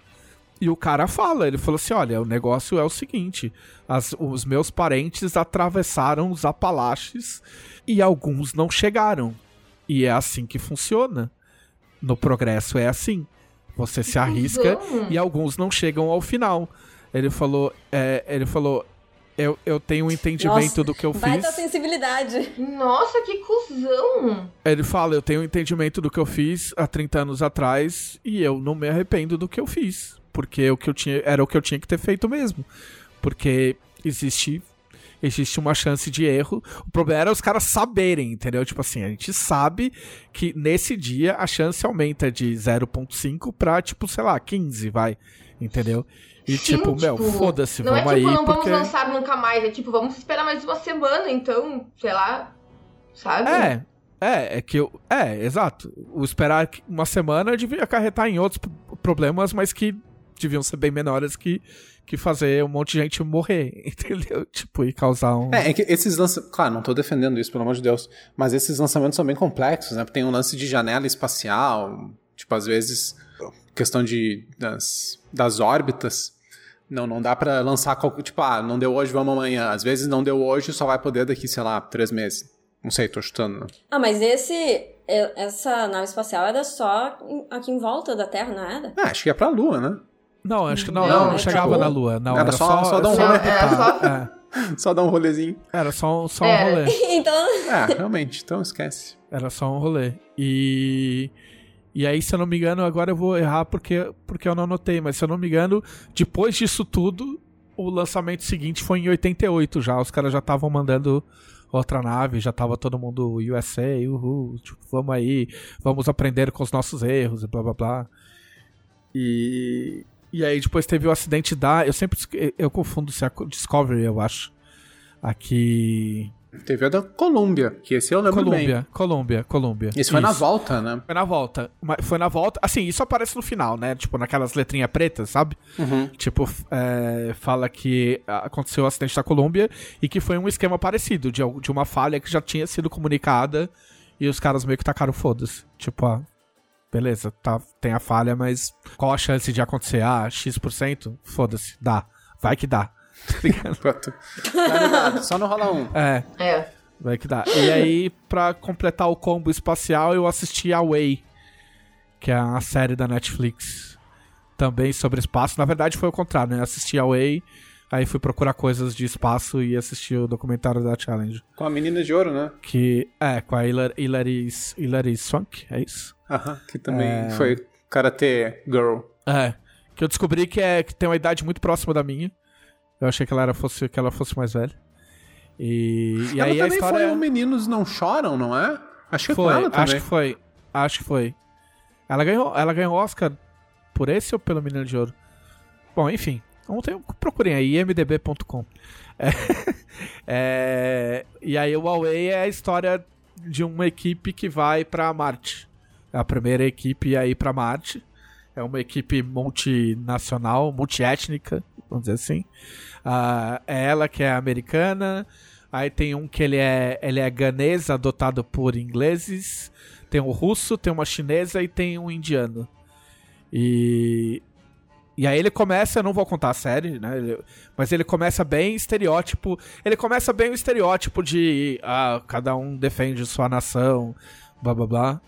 E o cara fala, ele falou assim: olha, o negócio é o seguinte: as- os meus parentes atravessaram os Apalaches e alguns não chegaram. E é assim que funciona. No progresso é assim. Você se arrisca e alguns não chegam ao final. Ele falou, é, ele falou, eu, eu tenho um entendimento Nossa, do que eu Vai fiz. da sensibilidade. Nossa, que cuzão! Ele fala, eu tenho um entendimento do que eu fiz há 30 anos atrás e eu não me arrependo do que eu fiz. Porque o que eu tinha, era o que eu tinha que ter feito mesmo. Porque existe existe uma chance de erro. O problema era os caras saberem, entendeu? Tipo assim, a gente sabe que nesse dia a chance aumenta de 0.5 pra, tipo, sei lá, 15, vai. Entendeu? E Sim, tipo, meu, foda-se, Não vamos é tipo, aí, não porque... vamos lançar nunca mais. É tipo, vamos esperar mais uma semana, então, sei lá. Sabe? É, é, é que eu. É, exato. O esperar uma semana devia acarretar em outros problemas, mas que deviam ser bem menores que, que fazer um monte de gente morrer, entendeu? Tipo, e causar um. É, é que esses lançamentos. Claro, não tô defendendo isso, pelo amor de Deus. Mas esses lançamentos são bem complexos, né? Tem um lance de janela espacial. Tipo, às vezes, questão de. das, das órbitas. Não, não dá pra lançar. qualquer- Tipo, ah, não deu hoje, vamos amanhã. Às vezes não deu hoje, só vai poder daqui, sei lá, três meses. Não sei, tô chutando. né? Ah, mas esse. Essa nave espacial era só aqui em volta da Terra, não era? Ah, acho que é pra Lua, né? Não, acho que não, Não, não, é chegava tipo- na Lua. Não, Era era, só- só, só dar um só rolê. orbitar, é. Só dar um rolezinho. Era só, um- só um É. rolê. então. É, realmente, então esquece. Era só um rolê. E. E aí, se eu não me engano, agora eu vou errar porque, porque eu não anotei, mas se eu não me engano, depois disso tudo, o lançamento seguinte foi em 88 já. Os caras já estavam mandando outra nave, já tava todo mundo USA, uhul, tipo, vamos aí, vamos aprender com os nossos erros e blá blá blá. E. E aí depois teve o acidente da. Eu sempre. Eu confundo se é a Discovery, eu acho. Aqui. Teve a da Colômbia, que esse eu lembro bem. Colômbia, Colômbia, Colômbia. Esse foi na volta, né? Foi na volta. Foi na volta. Assim, isso aparece no final, né? Tipo, naquelas letrinhas pretas, sabe? Uhum. Tipo, é, fala que aconteceu o acidente da Colômbia e que foi um esquema parecido, de, de uma falha que já tinha sido comunicada e os caras meio que tacaram foda-se. Tipo, ah, beleza, tá, tem a falha, mas qual a chance de acontecer? Ah, X%? Foda-se, dá. Vai que dá. Tá ligado? Pronto. Tá ligado, Só não rola um. É, É. vai que dá. E aí, pra completar o combo espacial, eu assisti Away, que é uma série da Netflix também sobre espaço. Na verdade, foi o contrário, né? Eu assisti Away, aí fui procurar coisas de espaço e assisti o documentário da Challenge. Com a menina de ouro, né? Que é com a Hilary, Hilary, Hilary Swank, é isso? Aham, que também É. foi Karate Girl. É. Que eu descobri que, é, que tem uma idade muito próxima da minha. Eu achei que ela, era, fosse, que ela fosse mais velha. E, e ela aí a também história. foi um Meninos Não Choram, não é? Acho que Foi, com ela também. acho que foi. Acho que foi. Ela ganhou, ela ganhou Oscar por esse ou pelo Menino de Ouro? Bom, enfim. Ontem procurem aí, imdb.com. É, é, e aí o Huawei é a história de uma equipe que vai pra Marte. A primeira equipe a ir pra Marte. É uma equipe multinacional, multiétnica, vamos dizer assim. Ah, é ela que é americana. Aí tem um que ele é, ele é ganês, adotado por ingleses. Tem um russo, tem uma chinesa e tem um indiano. E. E aí ele começa, não vou contar a série, né? ele- mas ele começa bem estereótipo. Ele começa bem o estereótipo de ah, cada um defende sua nação, blá blá blá.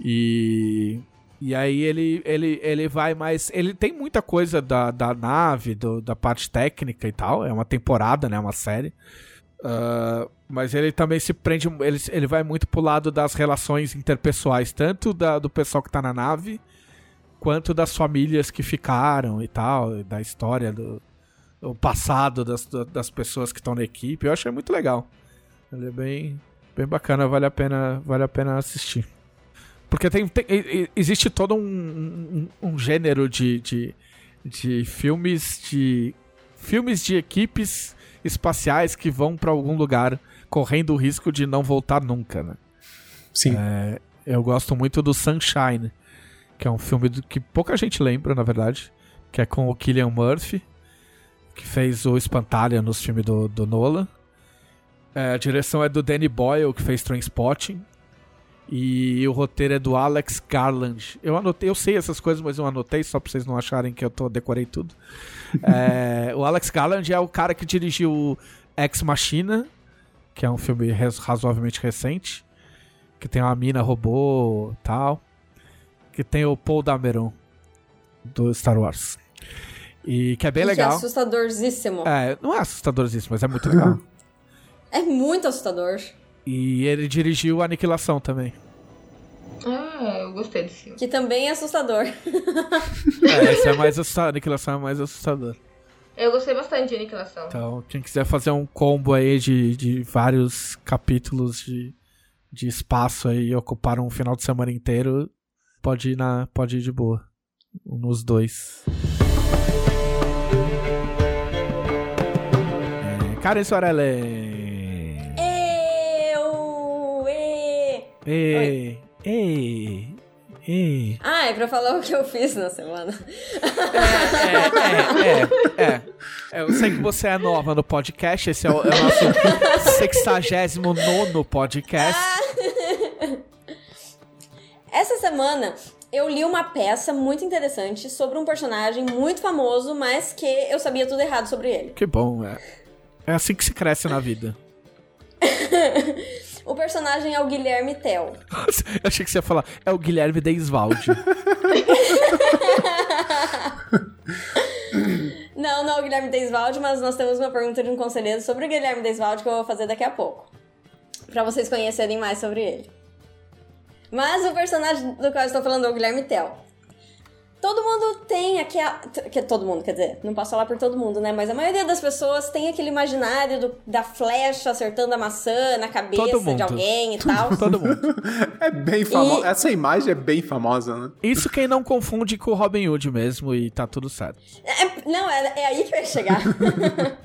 E. E aí ele, ele, ele vai mais. Ele tem muita coisa da, da nave, do- da parte técnica e tal. É uma temporada, né? Uma série. Ah, mas ele também se prende. Ele, ele vai muito pro lado das relações interpessoais, tanto da, do pessoal que tá na nave, quanto das famílias que ficaram e tal, da história do o passado das, das pessoas que estão na equipe. Eu achei muito legal. Ele é bem, bem bacana, vale a pena, vale a pena assistir. Porque tem, tem- existe todo um, um, um gênero de, de, de filmes de filmes de equipes espaciais que vão pra algum lugar correndo o risco de não voltar nunca, né? Sim. É, eu gosto muito do Sunshine, que é um filme do- que pouca gente lembra, na verdade, que é com o Killian Murphy, que fez o Espantalha nos filmes do, do Nolan. É, a direção é do Danny Boyle, que fez Trainspotting. E o roteiro é do Alex Garland. Eu anotei, eu sei essas coisas, mas eu anotei só pra vocês não acharem que eu tô, decorei tudo. É, o Alex Garland é o cara que dirigiu Ex Machina, que é um filme razoavelmente recente que tem uma mina robô e tal. Que tem o Paul Dameron do Star Wars. E que é bem E é legal. assustadorzíssimo. É, não é assustadorzíssimo, mas é muito legal. É muito assustador. E ele dirigiu Aniquilação também. Ah, eu gostei desse filme. Que também é assustador. É, esse é mais assustador. Aniquilação é mais assustador. Eu gostei bastante de Aniquilação. Então, quem quiser fazer um combo aí de, de vários capítulos de, de espaço aí e ocupar um final de semana inteiro, pode ir, na, pode ir de boa. Nos dois. É, Karen Soarelli. Ei, ei, ei. Ah, é pra falar o que eu fiz na semana. É, é, é, é. Eu sei que você é nova no podcast, esse é o, é o nosso 69 podcast. Essa semana eu li uma peça muito interessante sobre um personagem muito famoso, mas que eu sabia tudo errado sobre ele. Que bom, é. É assim que se cresce na vida. O personagem é o Guilherme Tell. Eu achei que você ia falar, é o Guilherme Deisvalde. Não, não é o Guilherme Deisvalde, mas nós temos uma pergunta de um conselheiro sobre o Guilherme Deisvalde que eu vou fazer daqui a pouco. Pra vocês conhecerem mais sobre ele. Mas o personagem do qual eu estou falando é o Guilherme Tell. Todo mundo tem aqui a... que Todo mundo, quer dizer, não posso falar por todo mundo, né? Mas a maioria das pessoas tem aquele imaginário do- da flecha acertando a maçã na cabeça Todo mundo. de alguém e tal. Todo mundo. É bem famosa. E- Essa imagem é bem famosa, né? Isso quem não confunde com o Robin Hood mesmo e tá tudo certo. É- não, é, é aí que eu ia chegar.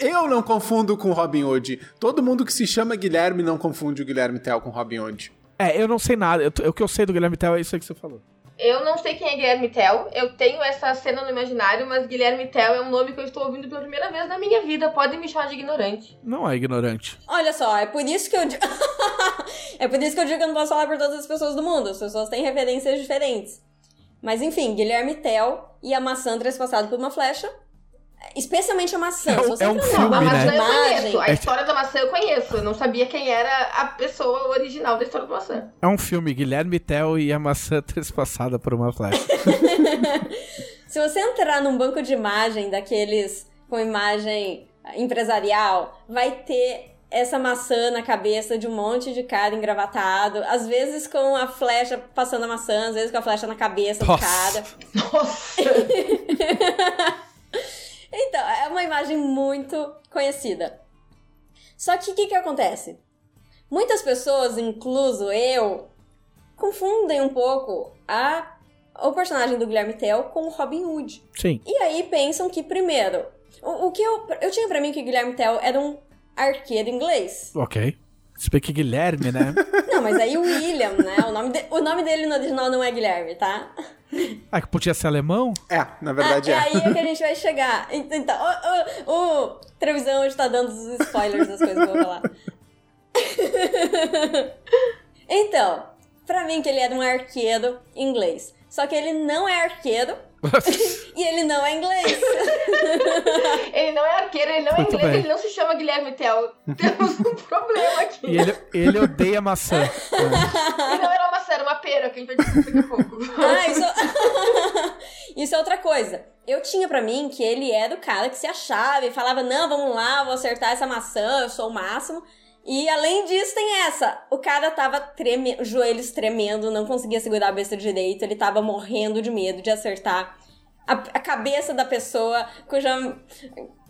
Eu não confundo com Robin Hood. Todo mundo que se chama Guilherme não confunde o Guilherme Tell com Robin Hood. É, eu não sei nada. Eu o que eu sei do Guilherme Tell é isso aí que você falou. Eu não sei quem é Guilherme Tell. Eu tenho essa cena no imaginário, mas Guilherme Tell é um nome que eu estou ouvindo pela primeira vez na minha vida. Podem me chamar de ignorante. Não é ignorante. Olha só, é por isso que eu digo. é por isso que eu digo que eu não posso falar por todas as pessoas do mundo. As pessoas têm referências diferentes. Mas enfim, Guilherme Tell e a maçã trespassada por uma flecha especialmente a maçã. É um- Se você é um filme, né? maçã eu conheço. A É- história da maçã eu conheço. Eu não sabia quem era a pessoa original da história da maçã. É um filme, Guilherme Tell e a maçã trespassada por uma flecha. Se você entrar num banco de imagem daqueles com imagem empresarial, vai ter essa maçã na cabeça de um monte de cara engravatado, às vezes com a flecha passando a maçã, às vezes com a flecha na cabeça do Nossa. cara. Nossa! Imagem muito conhecida. Só que o que, que acontece? Muitas pessoas, incluso eu, confundem um pouco a, o personagem do Guilherme Tell com o Robin Hood. Sim. E aí pensam que, primeiro, o, o que eu, eu tinha pra mim que o Guilherme Tell era um arqueiro inglês. Ok. Se bem que Guilherme, né? Não, mas aí o William, né? O nome, de- o nome dele no original não é Guilherme, tá? Ah, que podia ser alemão? É, na verdade ah, é. aí é que a gente vai chegar. Então, o, o, o Trevisão hoje tá dando os spoilers das coisas que eu vou falar. então, pra mim que ele era um arqueiro inglês. Só que ele não é arqueiro e ele não é inglês. Ele não é arqueiro, ele não é Muito inglês, bem. ele não se chama Guilherme Tell. Temos um problema aqui. E ele, ele odeia maçã. E não era uma maçã, era uma pera, que a gente vai descobrir daqui a pouco. Ah, isso... isso é outra coisa. Eu tinha pra mim que ele era o cara que se achava e falava: não, vamos lá, vou acertar essa maçã, eu sou o máximo. E além disso, tem essa. O cara tava treme... joelhos tremendo, não conseguia segurar a besta direito, ele tava morrendo de medo de acertar a, a cabeça da pessoa cuja...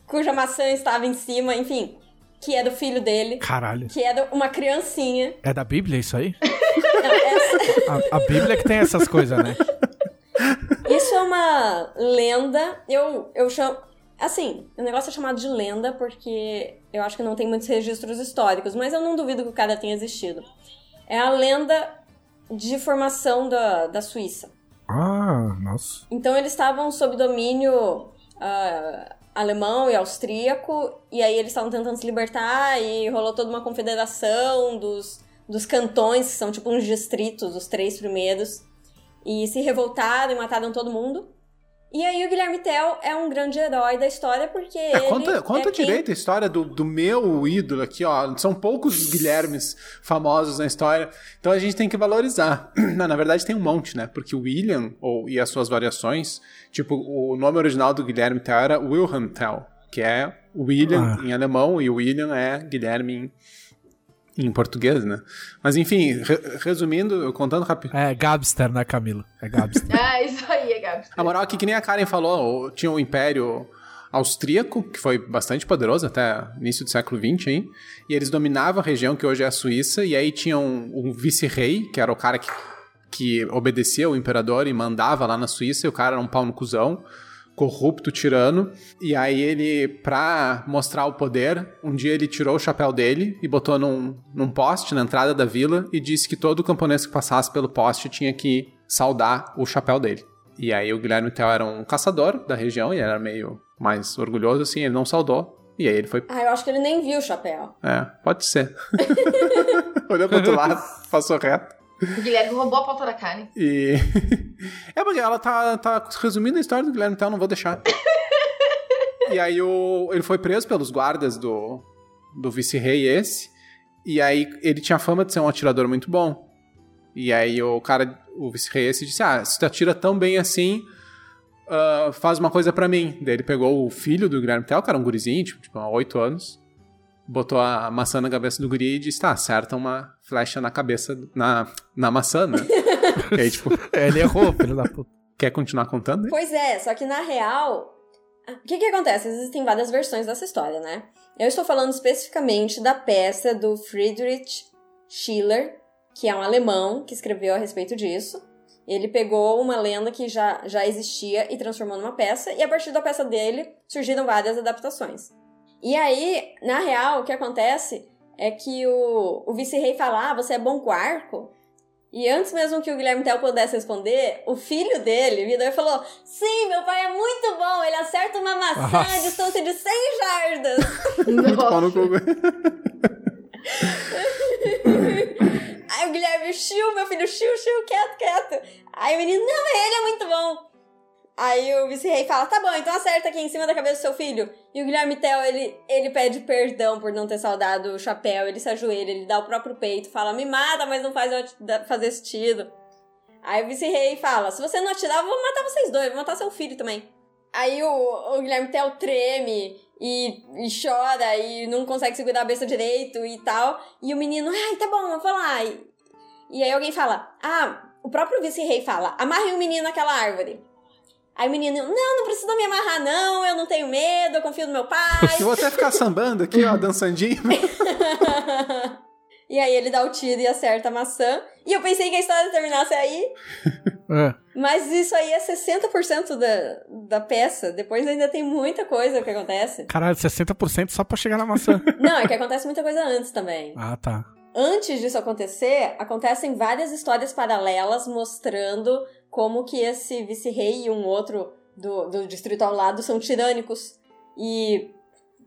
cuja maçã estava em cima, enfim. Que era o filho dele, Caralho. que era uma criancinha. É da Bíblia isso aí? Não, essa- A, a Bíblia que tem essas coisas, né? Isso é uma lenda. Eu, eu chamo. Assim, o negócio é chamado de lenda porque eu acho que não tem muitos registros históricos, mas eu não duvido que o cara tenha existido. É a lenda de formação da, da Suíça. Ah, nossa. Então eles estavam sob domínio ah, alemão e austríaco, e aí eles estavam tentando se libertar, e rolou toda uma confederação dos, dos cantões, que são tipo uns distritos, os três primeiros, e se revoltaram e mataram todo mundo. E aí o Guilherme Tell é um grande herói da história, porque É, ele conta conta é quem- direito a história do, do meu ídolo aqui, ó. São poucos Guilhermes famosos na história, então a gente tem que valorizar. Não, na verdade tem um monte, né? Porque o William, ou, e as suas variações, tipo, o nome original do Guilherme Tell era Wilhelm Tell, que é William Ah. em alemão, e o William é Guilherme em, em português, né? Mas enfim, re- resumindo, contando rápido. É Gabster, né, Camilo? É Gabster. Ah, isso aí, é Gabs. A moral é que, que nem a Karen falou, o- tinha o Império Austríaco, que foi bastante poderoso até início do século XX, hein? E eles dominavam a região que hoje é a Suíça, e aí tinha um, um vice-rei, que era o cara que, que obedecia ao imperador e mandava lá na Suíça, e o cara era um pau no cuzão, corrupto, tirano. E aí ele, pra mostrar o poder, um dia ele tirou o chapéu dele e botou num, num poste na entrada da vila e disse que todo camponês que passasse pelo poste tinha que saudar o chapéu dele. E aí o Guilherme Tell era um caçador da região e era meio mais orgulhoso assim, ele não saudou. E aí ele foi. Ah, eu acho que ele nem viu o chapéu. É, pode ser. Olhou pro outro lado, passou reto. O Guilherme roubou a pauta da Karen. E. é porque ela tá, tá resumindo a história do Guilherme Tell, não vou deixar. e aí o, ele foi preso pelos guardas do, do vice-rei esse. E aí ele tinha fama de ser um atirador muito bom. E aí o cara, o vice-rei esse disse: Ah, se tu atira tão bem assim, ah, faz uma coisa pra mim. Daí ele pegou o filho do Guilherme Tell, que era um gurizinho, tipo, tipo, há oito anos. Botou a maçã na cabeça do guri e disse: Tá, acerta uma flecha na cabeça, na, na maçã, né? e aí, tipo, Ele errou, filho da puta. quer continuar contando? hein? Pois é, só que na real, o que que acontece? Existem várias versões dessa história, né? Eu estou falando especificamente da peça do Friedrich Schiller, que é um alemão que escreveu a respeito disso. Ele pegou uma lenda que já, já existia e transformou numa peça, e a partir da peça dele surgiram várias adaptações. E aí, na real, o que acontece é que o, o vice-rei fala: Ah, você é bom com arco? E antes mesmo que o Guilherme Tell pudesse responder, o filho dele virou e falou: Sim, meu pai é muito bom, ele acerta uma maçã a distância de 100 jardas. Aí o Guilherme, chiu, meu filho, chiu, chiu, quieto, quieto. Aí o menino, não, ele é muito bom. Aí o vice-rei fala: tá bom, então acerta aqui em cima da cabeça do seu filho. E o Guilherme Tell, ele, ele pede perdão por não ter saudado o chapéu, ele se ajoelha, ele dá o próprio peito, fala: me mata, mas não faz fazer esse tiro. Aí o vice-rei fala: se você não atirar, eu vou matar vocês dois, vou matar seu filho também. Aí o, o Guilherme Tell treme e, e, chora e não consegue segurar a besta direito e tal. E o menino, ai, tá bom, eu vou lá. E, e aí alguém fala: ah, o próprio vice-rei fala: amarre o menino naquela árvore. Aí o menino, não, não precisa me amarrar, não, eu não tenho medo, eu confio no meu pai. Eu vou até ficar sambando aqui, ó, dançandinho. e aí ele dá o tiro e acerta a maçã. E eu pensei que a história terminasse aí. É. Mas isso aí é 60% da, da peça. Depois ainda tem muita coisa que acontece. Caralho, 60% só pra chegar na maçã. não, é que acontece muita coisa antes também. Ah, tá. Antes disso acontecer, acontecem várias histórias paralelas mostrando como que esse vice-rei e um outro do, do distrito ao lado são tirânicos e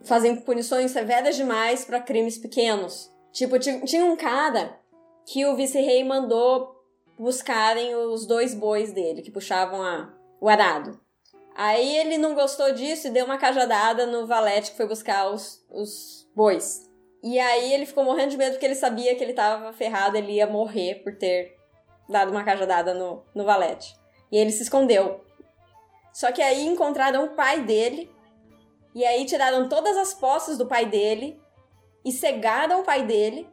fazem punições severas demais para crimes pequenos. Tipo, tinha um cara que o vice-rei mandou buscarem os dois bois dele, que puxavam a, o arado. Aí ele não gostou disso e deu uma cajadada no valete que foi buscar os, os bois. E aí ele ficou morrendo de medo porque ele sabia que ele tava ferrado, ele ia morrer por ter dado uma cajadada no, no valete. E ele se escondeu. Só que aí encontraram o pai dele, e aí tiraram todas as posses do pai dele, e cegaram o pai dele,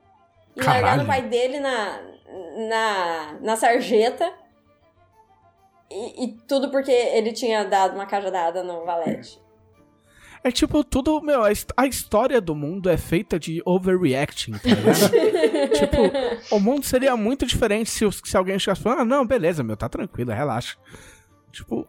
e Caralho. largaram o pai dele na, na, na sarjeta. E, e, tudo porque ele tinha dado uma cajadada no valete. É tipo, tudo, meu, a, a história do mundo é feita de overreacting, tá ligado? tipo, o mundo seria muito diferente se, se alguém chegasse falando, ah, não, beleza, meu, tá tranquilo, relaxa. Tipo,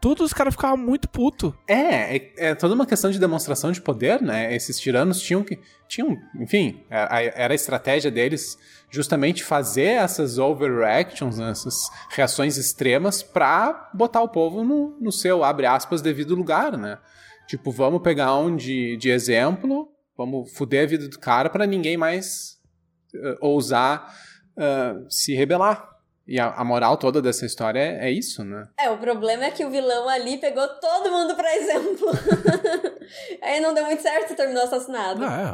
tudo os caras ficavam muito puto. É, é, é, toda uma questão de demonstração de poder, né? Esses tiranos tinham que. Tinham, enfim, era, é, era a estratégia deles justamente fazer essas overreactions, né, essas reações extremas, pra botar o povo no, no seu, abre aspas, devido lugar, né? Tipo, vamos pegar um de, de exemplo, vamos fuder a vida do cara para ninguém mais uh, ousar uh, se rebelar. E a, a, moral toda dessa história é, é, isso, né? É, o problema é que o vilão ali pegou todo mundo pra exemplo. Aí não deu muito certo e terminou assassinado. É,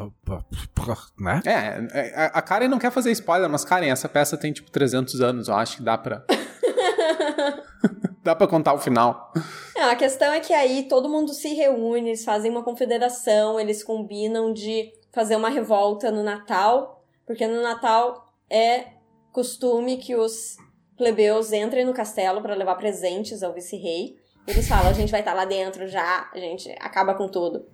né? É, é, a, a Karen não quer fazer spoiler, mas Karen, essa peça tem tipo 300 anos, eu acho que dá pra. Dá pra contar o final. Não, a questão é que aí todo mundo se reúne, eles fazem uma confederação, eles combinam de fazer uma revolta no Natal, porque no Natal é costume que os plebeus entrem no castelo para levar presentes ao vice-rei. Eles falam, a gente vai estar tá lá dentro já, a gente acaba com tudo.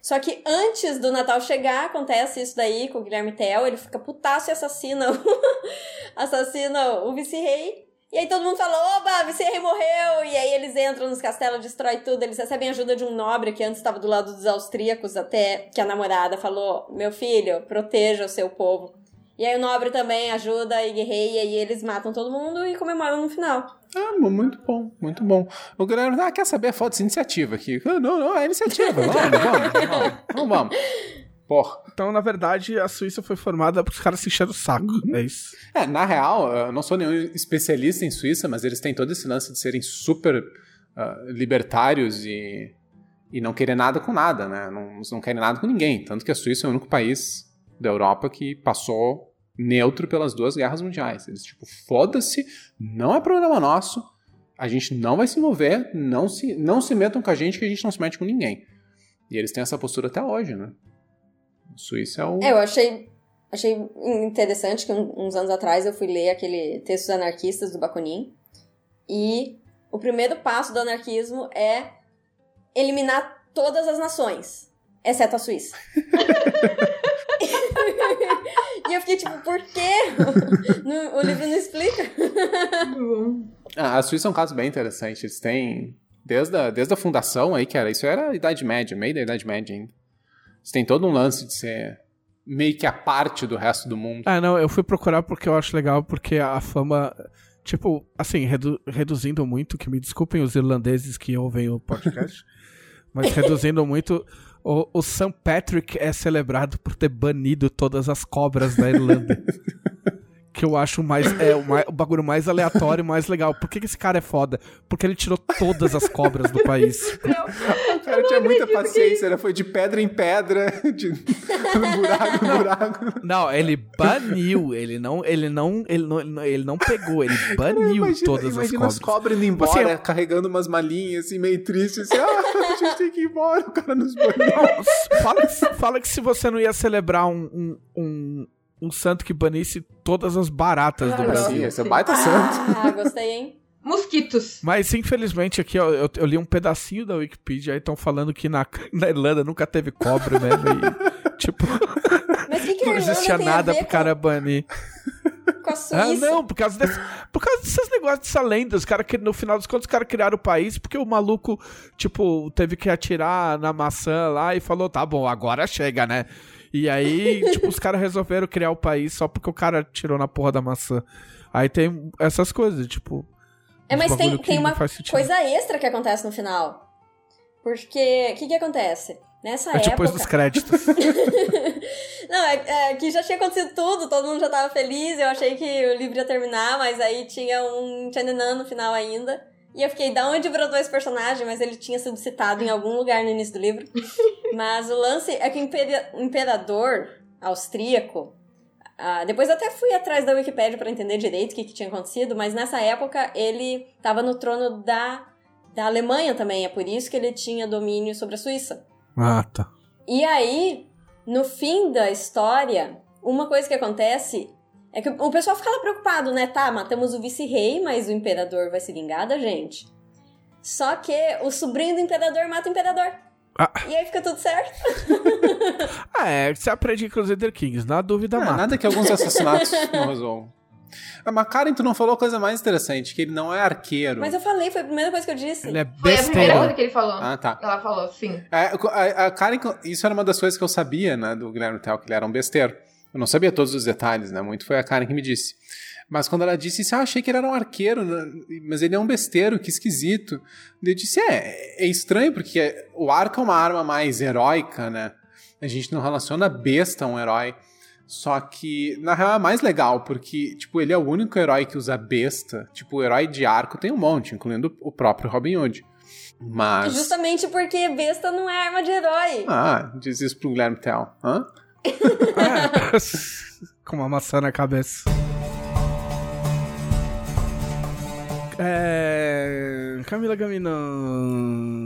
Só que antes do Natal chegar, acontece isso daí com o Guilherme Tell, ele fica putaço e assassina, assassina o vice-rei. E aí todo mundo falou, oba, Viserys morreu! E aí eles entram nos castelos, destrói tudo, eles recebem ajuda de um nobre que antes estava do lado dos austríacos, até que a namorada falou, meu filho, proteja o seu povo. E aí o nobre também ajuda e guerreia, e eles matam todo mundo e comemoram no final. Ah, muito bom, muito bom. O galera, ah, quer saber? Foda-se, iniciativa aqui. Ah, não, não, é iniciativa. Vamos, vamos, vamos, vamos. Então, na verdade, a Suíça foi formada porque os caras se encheram o saco. Uhum. É isso. É, na real, eu não sou nenhum especialista em Suíça, mas eles têm todo esse lance de serem super uh, libertários e, e não querer nada com nada, né? Não, não querem nada com ninguém. Tanto que a Suíça é o único país da Europa que passou neutro pelas duas guerras mundiais. Eles, tipo, foda-se, não é problema nosso, a gente não vai se envolver, não se, não se metam com a gente que a gente não se mete com ninguém. E eles têm essa postura até hoje, né? Suíça é o. É, eu achei, achei interessante que uns anos atrás eu fui ler aquele Textos Anarquistas do Bakunin. E o primeiro passo do anarquismo é eliminar todas as nações, exceto a Suíça. e eu fiquei tipo, por quê? o livro não explica. ah, a Suíça é um caso bem interessante. Eles têm. Desde a, desde a fundação aí, que era. Isso era a Idade Média, meio da Idade Média ainda. Você tem todo um lance de ser meio que a parte do resto do mundo. Ah, não, eu fui procurar porque eu acho legal, porque a fama. Tipo, assim, redu reduzindo muito, que me desculpem os irlandeses que ouvem o podcast, mas reduzindo muito, o, o St. Patrick é celebrado por ter banido todas as cobras da Irlanda. que eu acho mais. É o, mais- o bagulho mais aleatório, mais legal. Por que, que esse cara é foda? Porque ele tirou todas as cobras do país. O cara tinha muita paciência, ele foi de pedra em pedra, de buraco em buraco. Não, ele baniu. Ele não, ele não, ele não, ele não, ele não pegou, ele baniu Imagina, todas as imagina cobras. as cobras indo embora, Assim, carregando umas malinhas, assim, meio triste, assim, ah, a gente tem que ir embora, o cara nos baniu. Fala, que- fala que se você não ia celebrar um, um, um, um santo que banisse todas as baratas do Ah, Brasil. Sim, esse é baita santo. Ah, gostei, hein? Mosquitos. Mas infelizmente aqui ó, eu, eu li um pedacinho da Wikipedia aí estão falando que na, na Irlanda nunca teve cobra mesmo. E, tipo, Mas que, que não existia nada pro cara banir. com, a Ah, Suíça? não, por causa, desse, por causa desses negócios dessa lenda. Os caras que no final dos contos, os caras criaram o país porque o maluco, tipo, teve que atirar na maçã lá e falou: tá bom, agora chega, né? E aí, tipo, os caras resolveram criar o país só porque o cara atirou na porra da maçã. Aí tem essas coisas, tipo. É, mas tem, tem uma coisa extra que acontece no final. Porque, o que que acontece? Nessa É época... depois dos créditos. Não, é, é que já tinha acontecido tudo, todo mundo já tava feliz, eu achei que o livro ia terminar, mas aí tinha um Tchananã no final ainda. E eu fiquei, da onde brotou esse personagem? Mas ele tinha sido citado em algum lugar no início do livro. mas o lance é que o imperador austríaco. ah, depois eu até fui atrás da Wikipédia pra entender direito o que, que tinha acontecido, mas nessa época ele tava no trono da, da Alemanha também, é por isso que ele tinha domínio sobre a Suíça. ah, tá. E aí, no fim da história, uma coisa que acontece é que o pessoal fica lá preocupado, né? Tá, matamos o vice-rei, mas o imperador vai se vingar da gente. Só que o sobrinho do imperador mata o imperador. Ah. E aí fica tudo certo. Ah, é, você aprende em Crusader Kings, na dúvida Ah, mata. nada que alguns assassinatos não resolvam. Ah, mas Karen, tu não falou a coisa mais interessante, que ele não é arqueiro. Mas eu falei, foi a primeira coisa que eu disse. Ele é Foi a primeira coisa besteira. que ele falou. Ah, tá. Ela falou, sim. É, a, a Karen, isso era uma das coisas que eu sabia, né, do Guilherme Tell, que ele era um besteiro. Eu não sabia todos os detalhes, né, muito foi a Karen que me disse. Mas quando ela disse isso, eu achei que ele era um arqueiro, né, mas ele é um besteiro, que esquisito. Eu disse, é, é estranho, porque o arco é uma arma mais heróica, né, a gente não relaciona besta a um herói. Só que, na real, é mais legal, porque, tipo, ele é o único herói que usa besta. Tipo, o herói de arco tem um monte, incluindo o próprio Robin Hood. Mas... Justamente porque besta não é arma de herói. Ah, diz isso pro Guilherme Tell. Hã? É. Com uma maçã na cabeça. É... Camila Gamino.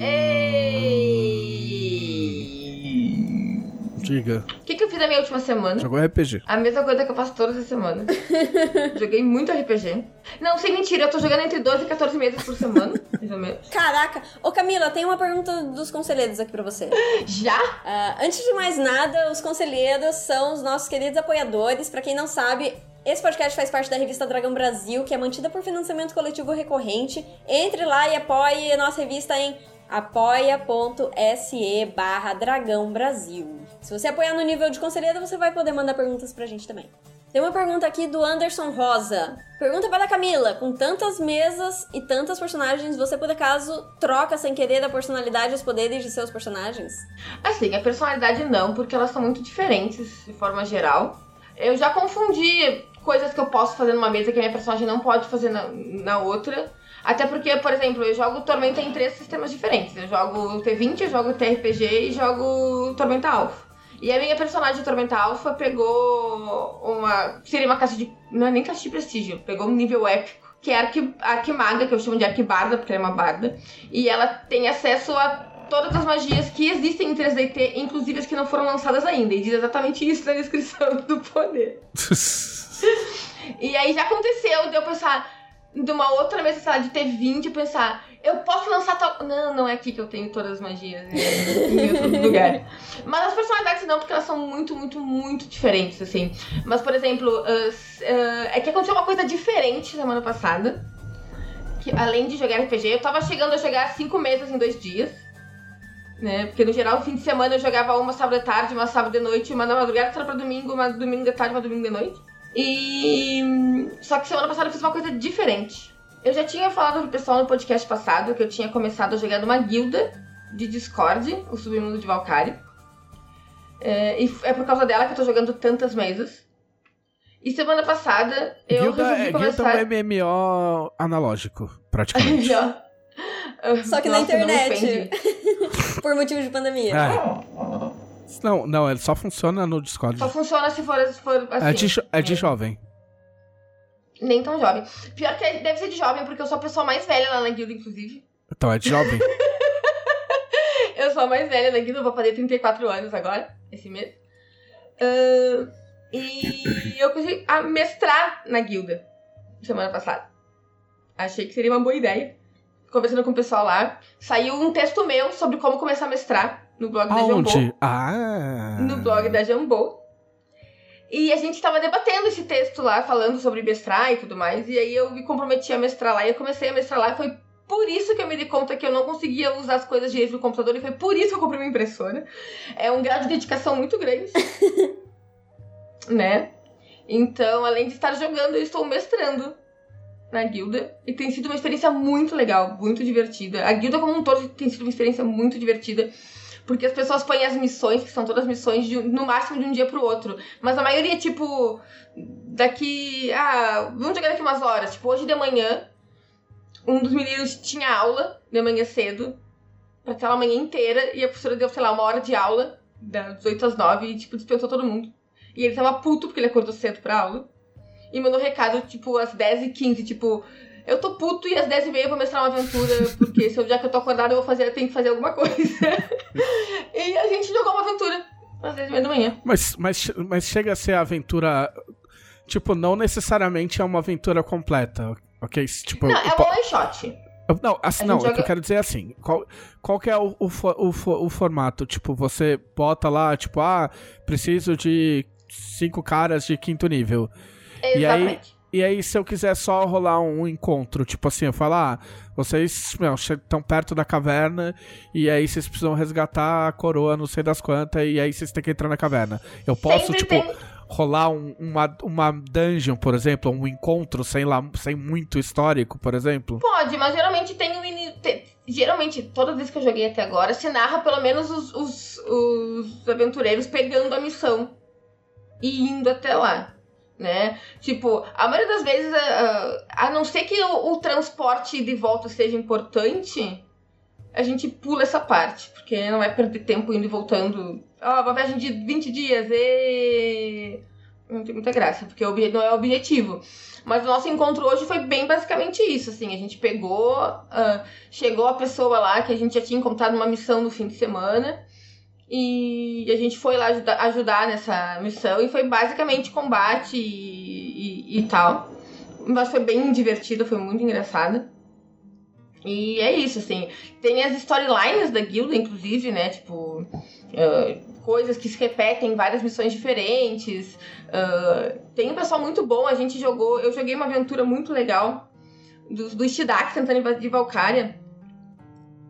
Diga. O que, que eu fiz na minha última semana? Jogou RPG. A mesma coisa que eu faço todas as semanas. Joguei muito RPG. Não, sem mentira, eu tô jogando entre 12 e 14 meses por semana, mais ou menos. Caraca. Ô Camila, tem uma pergunta dos conselheiros aqui pra você. Já? Ah, antes de mais nada, os conselheiros são os nossos queridos apoiadores. Pra quem não sabe, esse podcast faz parte da revista Dragão Brasil, que é mantida por financiamento coletivo recorrente. Entre lá e apoie a nossa revista em apoia.se barra Dragão Brasil. Se você apoiar no nível de conselheiro, você vai poder mandar perguntas pra gente também. Tem uma pergunta aqui do Anderson Rosa. Pergunta para a Camila: com tantas mesas e tantas personagens, você por acaso troca sem querer a personalidade e os poderes de seus personagens? Assim, a personalidade não, porque elas são muito diferentes de forma geral. Eu já confundi coisas que eu posso fazer numa mesa que a minha personagem não pode fazer na, na outra. Até porque, por exemplo, eu jogo Tormenta em três sistemas diferentes. Eu jogo T20, eu jogo TRPG e jogo Tormenta Alpha. E a minha personagem Tormenta Alpha pegou uma. Seria uma caixa de. Não é nem caixa de prestígio, pegou um nível épico. Que é a arqui, arquimaga, que eu chamo de arquibarda, porque ela é uma barda. E ela tem acesso a todas as magias que existem em 3DT, inclusive as que não foram lançadas ainda. E diz exatamente isso na descrição do poder. E aí já aconteceu de eu pensar de uma outra mesa, sei lá, de T20 e pensar, eu posso lançar tal. Não, não é aqui que eu tenho todas as magias, é em outro lugar. Mas as personalidades não, porque elas são muito, muito, muito diferentes, assim. Mas, por exemplo, uh, uh, é que aconteceu uma coisa diferente semana passada. Que além de jogar RPG, eu tava chegando a jogar cinco mesas em dois dias. Né? Porque no geral, fim de semana eu jogava uma sábado de tarde, uma sábado de noite, uma na madrugada, outra pra domingo, uma domingo de tarde, uma domingo de noite. E. Só que semana passada eu fiz uma coisa diferente. Eu já tinha falado pro pessoal no podcast passado que eu tinha começado a jogar numa guilda de Discord, o Submundo de Valkyrie. É, e é por causa dela que eu tô jogando tantas mesas. E semana passada eu Guilda, resolvi é, Guilda começar... é um MMO analógico, praticamente. Só que na Nossa, não internet. Por motivo de pandemia. É. Não, não, ele só funciona no Discord. Só funciona se for, se for assim. É de, jo- é de jovem. Nem tão jovem. Pior que é, deve ser de jovem, porque eu sou a pessoa mais velha lá na guilda, inclusive. Então é de jovem. Eu sou a mais velha da guilda, vou fazer 34 anos agora, esse mês. Ahn, e eu consegui a mestrar na guilda semana passada. Achei que seria uma boa ideia. Conversando com o pessoal lá, saiu um texto meu sobre como começar a mestrar no blog da Jambô. Aonde? Ah. no blog da Jambô. E a gente tava debatendo esse texto lá, falando sobre mestrar e tudo mais. E aí eu me comprometi a mestrar lá e eu comecei a mestrar lá. E foi por isso que eu me dei conta que eu não conseguia usar as coisas direito no computador. E foi por isso que eu comprei uma impressora. É um grau de dedicação muito grande. né? Então, além de estar jogando, eu estou mestrando na guilda. E tem sido uma experiência muito legal, muito divertida. A guilda como um todo tem sido uma experiência muito divertida. Porque as pessoas põem as missões, que são todas missões, de, no máximo de um dia pro outro. Mas a maioria, tipo, daqui. Ah, vamos jogar daqui umas horas. Tipo, hoje de manhã, um dos meninos tinha aula de manhã cedo, pra aquela manhã inteira, e a professora deu, sei lá, uma hora de aula, das 8 às 9, e, tipo, dispensou todo mundo. E ele tava puto porque ele acordou cedo pra aula. E mandou recado, tipo, às 10h15, tipo, eu tô puto e às 10h30 eu vou mestrar uma aventura, porque se eu, já que eu tô acordada, eu vou fazer, eu tenho que fazer alguma coisa. e a gente jogou uma aventura às 10h30 da manhã. Mas, mas, mas chega a ser a aventura. Tipo, não necessariamente é uma aventura completa. Ok? Tipo, Não, é uma one shot. Não, assim, não, gente o que eu joga- quero dizer é assim, qual, qual que é o, o, o, o formato? Tipo, você bota lá, tipo, ah, preciso de cinco caras de quinto nível. E aí- Exatamente. E aí, se eu quiser só rolar um encontro, tipo assim, eu falar, ah, vocês estão perto da caverna e aí vocês precisam resgatar a coroa, não sei das quantas, e aí vocês têm que entrar na caverna. Eu posso, Sempre tipo, tem- rolar um- uma, uma dungeon, por exemplo, um encontro sem, lá, sem muito histórico, por exemplo? Pode, mas geralmente tem um te- Geralmente, todas as vezes que eu joguei até agora, se narra pelo menos os, os, os aventureiros pegando a missão e indo até lá. Né? Tipo, a maioria das vezes, a, a- a não ser que o, o transporte de volta seja importante, a gente pula essa parte, porque não vai perder tempo indo e voltando. Ó, uma viagem de 20 dias, e não tem muita graça, porque não é o objetivo. Mas o nosso encontro hoje foi bem basicamente isso, assim, a gente pegou, ah, chegou a pessoa lá que a gente já tinha encontrado numa missão no fim de semana, e a gente foi lá ajudar, ajudar nessa missão, e foi basicamente combate e, e- e tal. Mas foi bem divertido, foi muito engraçado. E é isso, assim. Tem as storylines da guilda, inclusive, né? Tipo, ah, coisas que se repetem em várias missões diferentes. Ah, tem um pessoal muito bom, a gente jogou. Eu joguei uma aventura muito legal do, do Shidak tentando invadir Valkyria.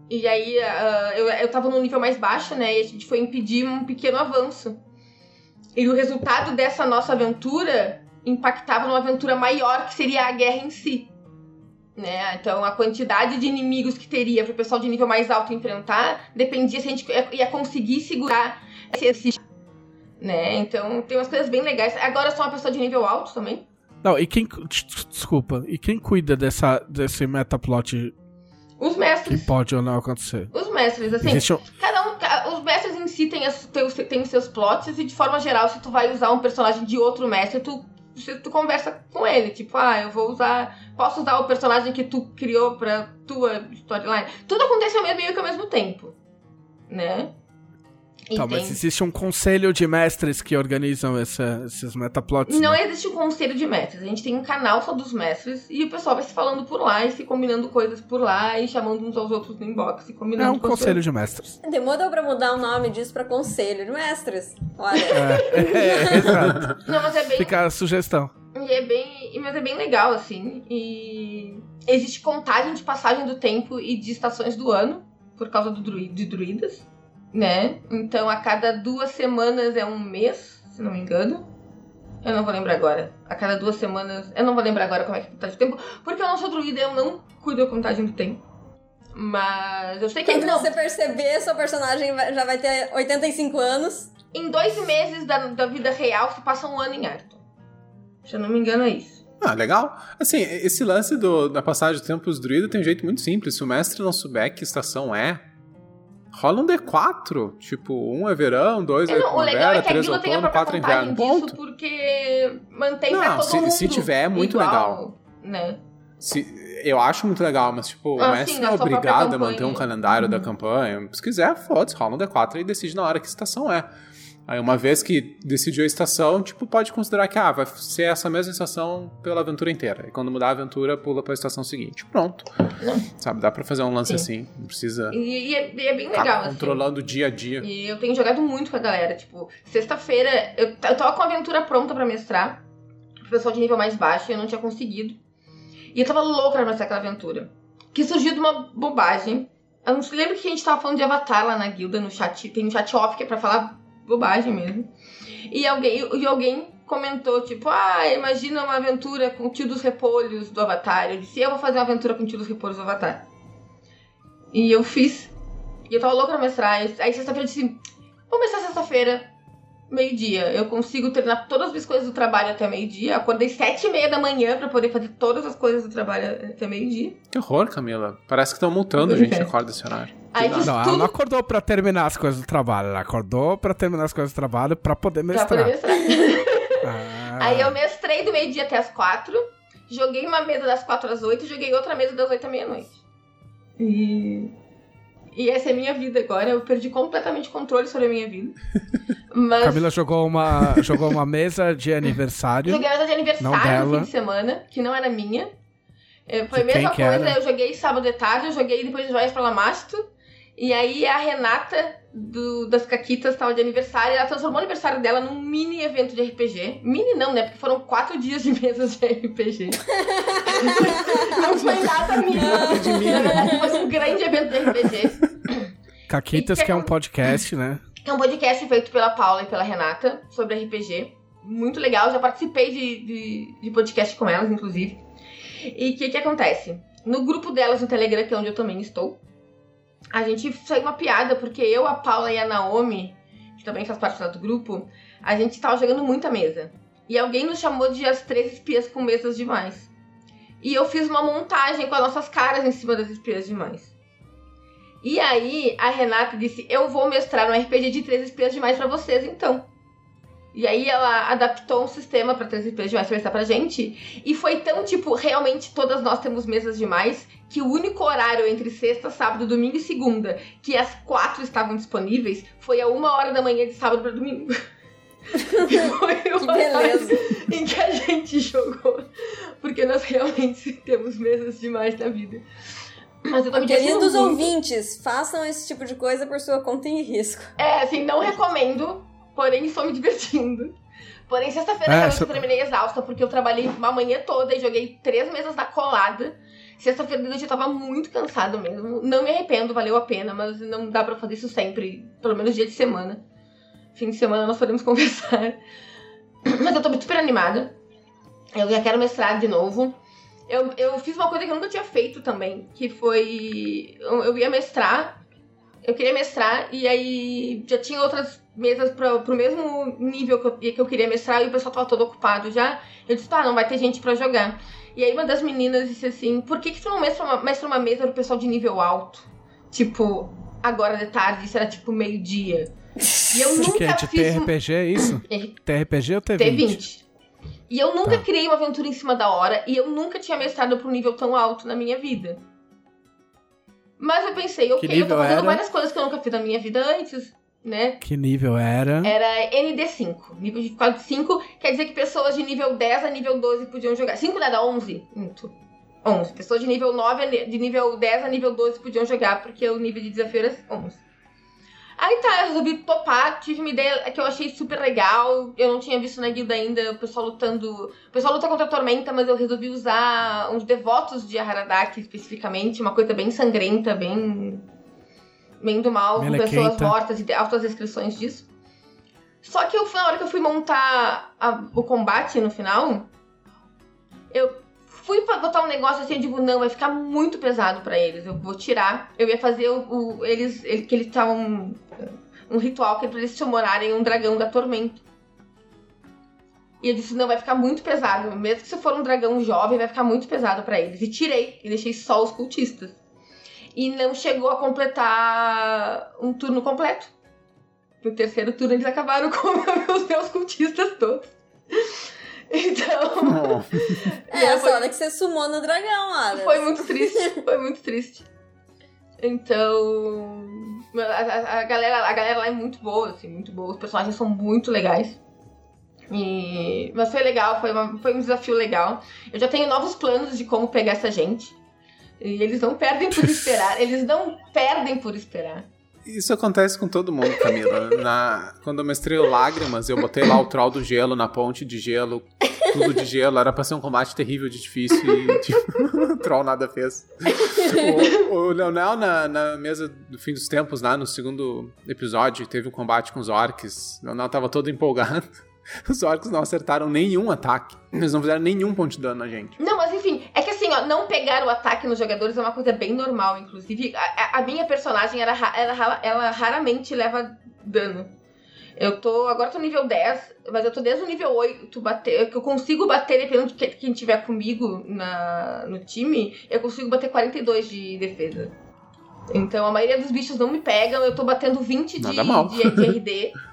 E aí ah, eu, eu tava num nível mais baixo, né? E a gente foi impedir um pequeno avanço. E o resultado dessa nossa aventura impactava numa aventura maior que seria a guerra em si. Né? Então a quantidade de inimigos que teria para o pessoal de nível mais alto enfrentar dependia se a gente ia- conseguir segurar esse, esse né? Então tem umas coisas bem legais. Agora eu sou uma pessoa de nível alto também. Não, e quem. des- Desculpa, e quem cuida dessa, desse metaplot Os que mestres. pode ou não acontecer? Os mestres, assim, Existe cada um. Os mestres em si têm, as, têm, os- têm os seus plots, e de forma geral, se tu vai usar um personagem de outro mestre, tu, tu conversa com ele. Tipo, ah, eu vou usar. Posso usar o personagem que tu criou pra tua storyline. Tudo acontece ao mesmo, meio que ao mesmo tempo. Né? Tá, mas existe um conselho de mestres que organizam essa- esses metaplots? Não né? existe um conselho de mestres. A gente tem um canal só dos mestres e o pessoal vai se falando por lá e se combinando coisas por lá e chamando uns aos outros no inbox e É combinando um coisas. conselho de mestres. Demorou pra mudar o nome disso pra Conselho de Mestres. Olha. É, é, exato. Não, mas é bem. Fica a sugestão. E é bem. Mas é bem legal, assim. E existe contagem de passagem do tempo e de estações do ano, por causa do drui, de druidas, né? Então a cada duas semanas é um mês, se não me engano. Eu não vou lembrar agora. A cada duas semanas. Eu não vou lembrar agora como é que é a contagem do tempo. Porque eu não sou druida, eu não cuido da contagem do tempo. Mas eu sei que. Quando Não, você perceber, seu personagem já vai ter 85 anos. em dois meses da, da vida real se passa um ano em Arton. Se eu não me engano, é isso. Ah, legal. Assim, esse lance do, da passagem do tempo pros druidas tem um jeito muito simples. Se o mestre não souber que estação é, rola um D4. Tipo, um é verão, dois é, É, não, legal primavera, é três a outono, quatro é inverno. Ponto. porque mantém pra Não, todo se- mundo se tiver, é muito igual, legal. Né? Se- eu acho muito legal, mas, tipo, Ah, o mestre não é própria obrigado a manter um calendário da campanha. Se quiser, foda-se, rola um D4 e decide na hora que estação é. Aí, uma vez que decidiu a estação, tipo, pode considerar que, ah, vai ser essa mesma estação pela aventura inteira. E quando mudar a aventura, pula pra estação seguinte. Pronto. Sabe, dá pra fazer um lance Sim. assim. Não precisa E, e é, e é bem legal, assim. controlando o dia a dia. E eu tenho jogado muito com a galera. Tipo, sexta-feira eu, eu tava com a aventura pronta pra mestrar. Pro pessoal de nível mais baixo e eu não tinha conseguido. E eu tava louca pra mestrar aquela aventura. Que surgiu de uma bobagem. Eu não sei, lembra que a gente tava falando de Avatar lá na guilda, no chat. Tem um chat off que é pra falar bobagem mesmo. E alguém, e alguém comentou, tipo, ah, imagina uma aventura com o tio dos repolhos do Avatar. Eu disse, eu vou fazer uma aventura com o tio dos repolhos do Avatar. E eu fiz. E eu tava louca pra mestrar. Aí sexta-feira eu disse, vou mestrar sexta-feira, meio-dia. Eu consigo terminar todas as coisas do trabalho até meio-dia. Acordei sete e meia da manhã pra poder fazer todas as coisas do trabalho até meio-dia. Que horror, Camila. Parece que estão multando a gente que acorda esse horário. Aí Não, ela tudo não acordou pra terminar as coisas do trabalho. Ela acordou pra terminar as coisas do trabalho pra poder pra mestrar. poder mestrar. Ah. Aí eu mestrei do meio-dia até as quatro. Joguei uma mesa das quatro às oito e joguei outra mesa das oito à meia-noite. E... E essa é a minha vida agora. Eu perdi completamente o controle sobre a minha vida. Mas Camila jogou uma, jogou uma mesa de aniversário. joguei mesa de Não aniversário no dela. fim de semana, que não era minha. É, Foi a mesma coisa, eu joguei sábado de tarde, eu joguei depois de Joias para Lamasto. E aí a Renata do- das Caquitas tava de aniversário, e ela transformou o aniversário dela num mini evento de RPG. Mini não, né? Porque foram quatro dias de mesas de RPG. não foi nada mini. de mini. Foi um grande evento de RPG. Caquitas, que é um acon- podcast, né? É um podcast feito pela Paula e pela Renata sobre RPG. Muito legal, já participei de, de, de podcast com elas, inclusive. E o que, que acontece? No grupo delas no Telegram, que é onde eu também estou, a gente saiu uma piada, porque eu, a Paula e a Naomi, que também faz parte do grupo, a gente tava jogando muita mesa. E alguém nos chamou de as três espias com mesas demais. E eu fiz uma montagem com as nossas caras em cima das espias demais. E aí, a Renata disse: Eu vou mestrar um RPG de três espias demais pra vocês, então. E aí, ela adaptou um sistema pra três espias demais pra mestrar pra gente. E foi tão tipo: realmente todas nós temos mesas demais. Que o único horário entre sexta, sábado, domingo e segunda que as quatro estavam disponíveis foi a uma hora da manhã de sábado pra domingo. foi Que beleza. em que a gente jogou. Porque nós realmente temos mesas demais na vida. Mas eu tô me Queridos ouvintes, façam esse tipo de coisa por sua conta e risco. É, assim, não recomendo, porém estou me divertindo. Porém, sexta-feira É, cê- eu terminei exausta, porque eu trabalhei uma manhã toda e joguei três mesas na colada. Sexta-feira de noite eu tava muito cansado mesmo. Não me arrependo, valeu a pena, mas não dá pra fazer isso sempre, pelo menos dia de semana. Fim de semana nós podemos conversar. Mas eu tô super animada. Eu já quero mestrar de novo. Eu, eu fiz uma coisa que eu nunca tinha feito também, que foi. Eu, eu ia mestrar. Eu queria mestrar e aí já tinha outras mesas pra, pro mesmo nível que eu, que eu queria mestrar e o pessoal tava todo ocupado já. Eu disse, tá, não vai ter gente pra jogar. E aí uma das meninas disse assim, por que, que tu não mestra uma, mestra uma mesa pro pessoal de nível alto? Tipo, agora de tarde, isso era tipo meio-dia. E eu De nunca quê? De fiz TRPG, é isso? R- TRPG ou T20? T20. E eu nunca Tá. criei uma aventura em cima da hora e eu nunca tinha mestrado pra um nível tão alto na minha vida. Mas eu pensei, ok, eu tô fazendo era? várias coisas que eu nunca fiz na minha vida antes, né? Que nível era? Era ND5. Nível de quase 5 quer dizer que pessoas de nível 10 a nível 12 podiam jogar. 5 não é da 11? Minto. 11. Pessoas de nível 9 a ni- de nível 10 a nível 12 podiam jogar, porque o nível de desafio era 11. Aí tá, eu resolvi topar, tive uma ideia que eu achei super legal. Eu não tinha visto na guilda ainda o pessoal lutando. O pessoal luta contra a tormenta, mas eu resolvi usar uns devotos de Haradak especificamente, uma coisa bem sangrenta, bem. Bem do mal, com pessoas mortas e altas descrições disso. Só que eu, na hora que eu fui montar a- o combate no final, eu fui pra botar um negócio assim, eu digo, não, vai ficar muito pesado pra eles. Eu vou tirar. Eu ia fazer o, o- eles, ele- que eles estavam um ritual que é pra eles summonarem um dragão da tormenta. E eu disse, não, vai ficar muito pesado. Mesmo que se for um dragão jovem, vai ficar muito pesado pra eles. E tirei, e deixei só os cultistas. E não chegou a completar um turno completo. No terceiro turno eles acabaram com os meus cultistas todos. Então. É, essa hora que você sumou no dragão, Ada. Foi muito triste. Foi muito triste. Então. A, a- a galera, a galera lá é muito boa, assim, muito boa. Os personagens são muito legais. E... Mas foi legal, foi, uma- foi um desafio legal. Eu já tenho novos planos de como pegar essa gente. E eles não perdem por esperar. Eles não perdem por esperar. Isso acontece com todo mundo, Camila. Na... Quando eu mestrei o Lágrimas, eu botei lá o troll do gelo na ponte de gelo, tudo de gelo. Era pra ser um combate terrível de difícil e tipo, o troll nada fez. O, o Leonel, na, na mesa do fim dos tempos, lá no segundo episódio, teve um combate com os orcs. O Leonel tava todo empolgado. Os orcs não acertaram nenhum ataque. Eles não fizeram nenhum ponto de dano na gente. Não, mas enfim, é que assim, ó, não pegar o ataque nos jogadores é uma coisa bem normal. Inclusive, a, a- minha personagem, era, ra- ela, ela raramente leva dano. Eu tô. Agora tô nível 10, mas eu tô desde o nível 8 bater. Que eu consigo bater, dependendo de que- quem tiver comigo na, no time, eu consigo bater 42 de defesa. Então a maioria dos bichos não me pegam, eu tô batendo 20 de, de, de RD.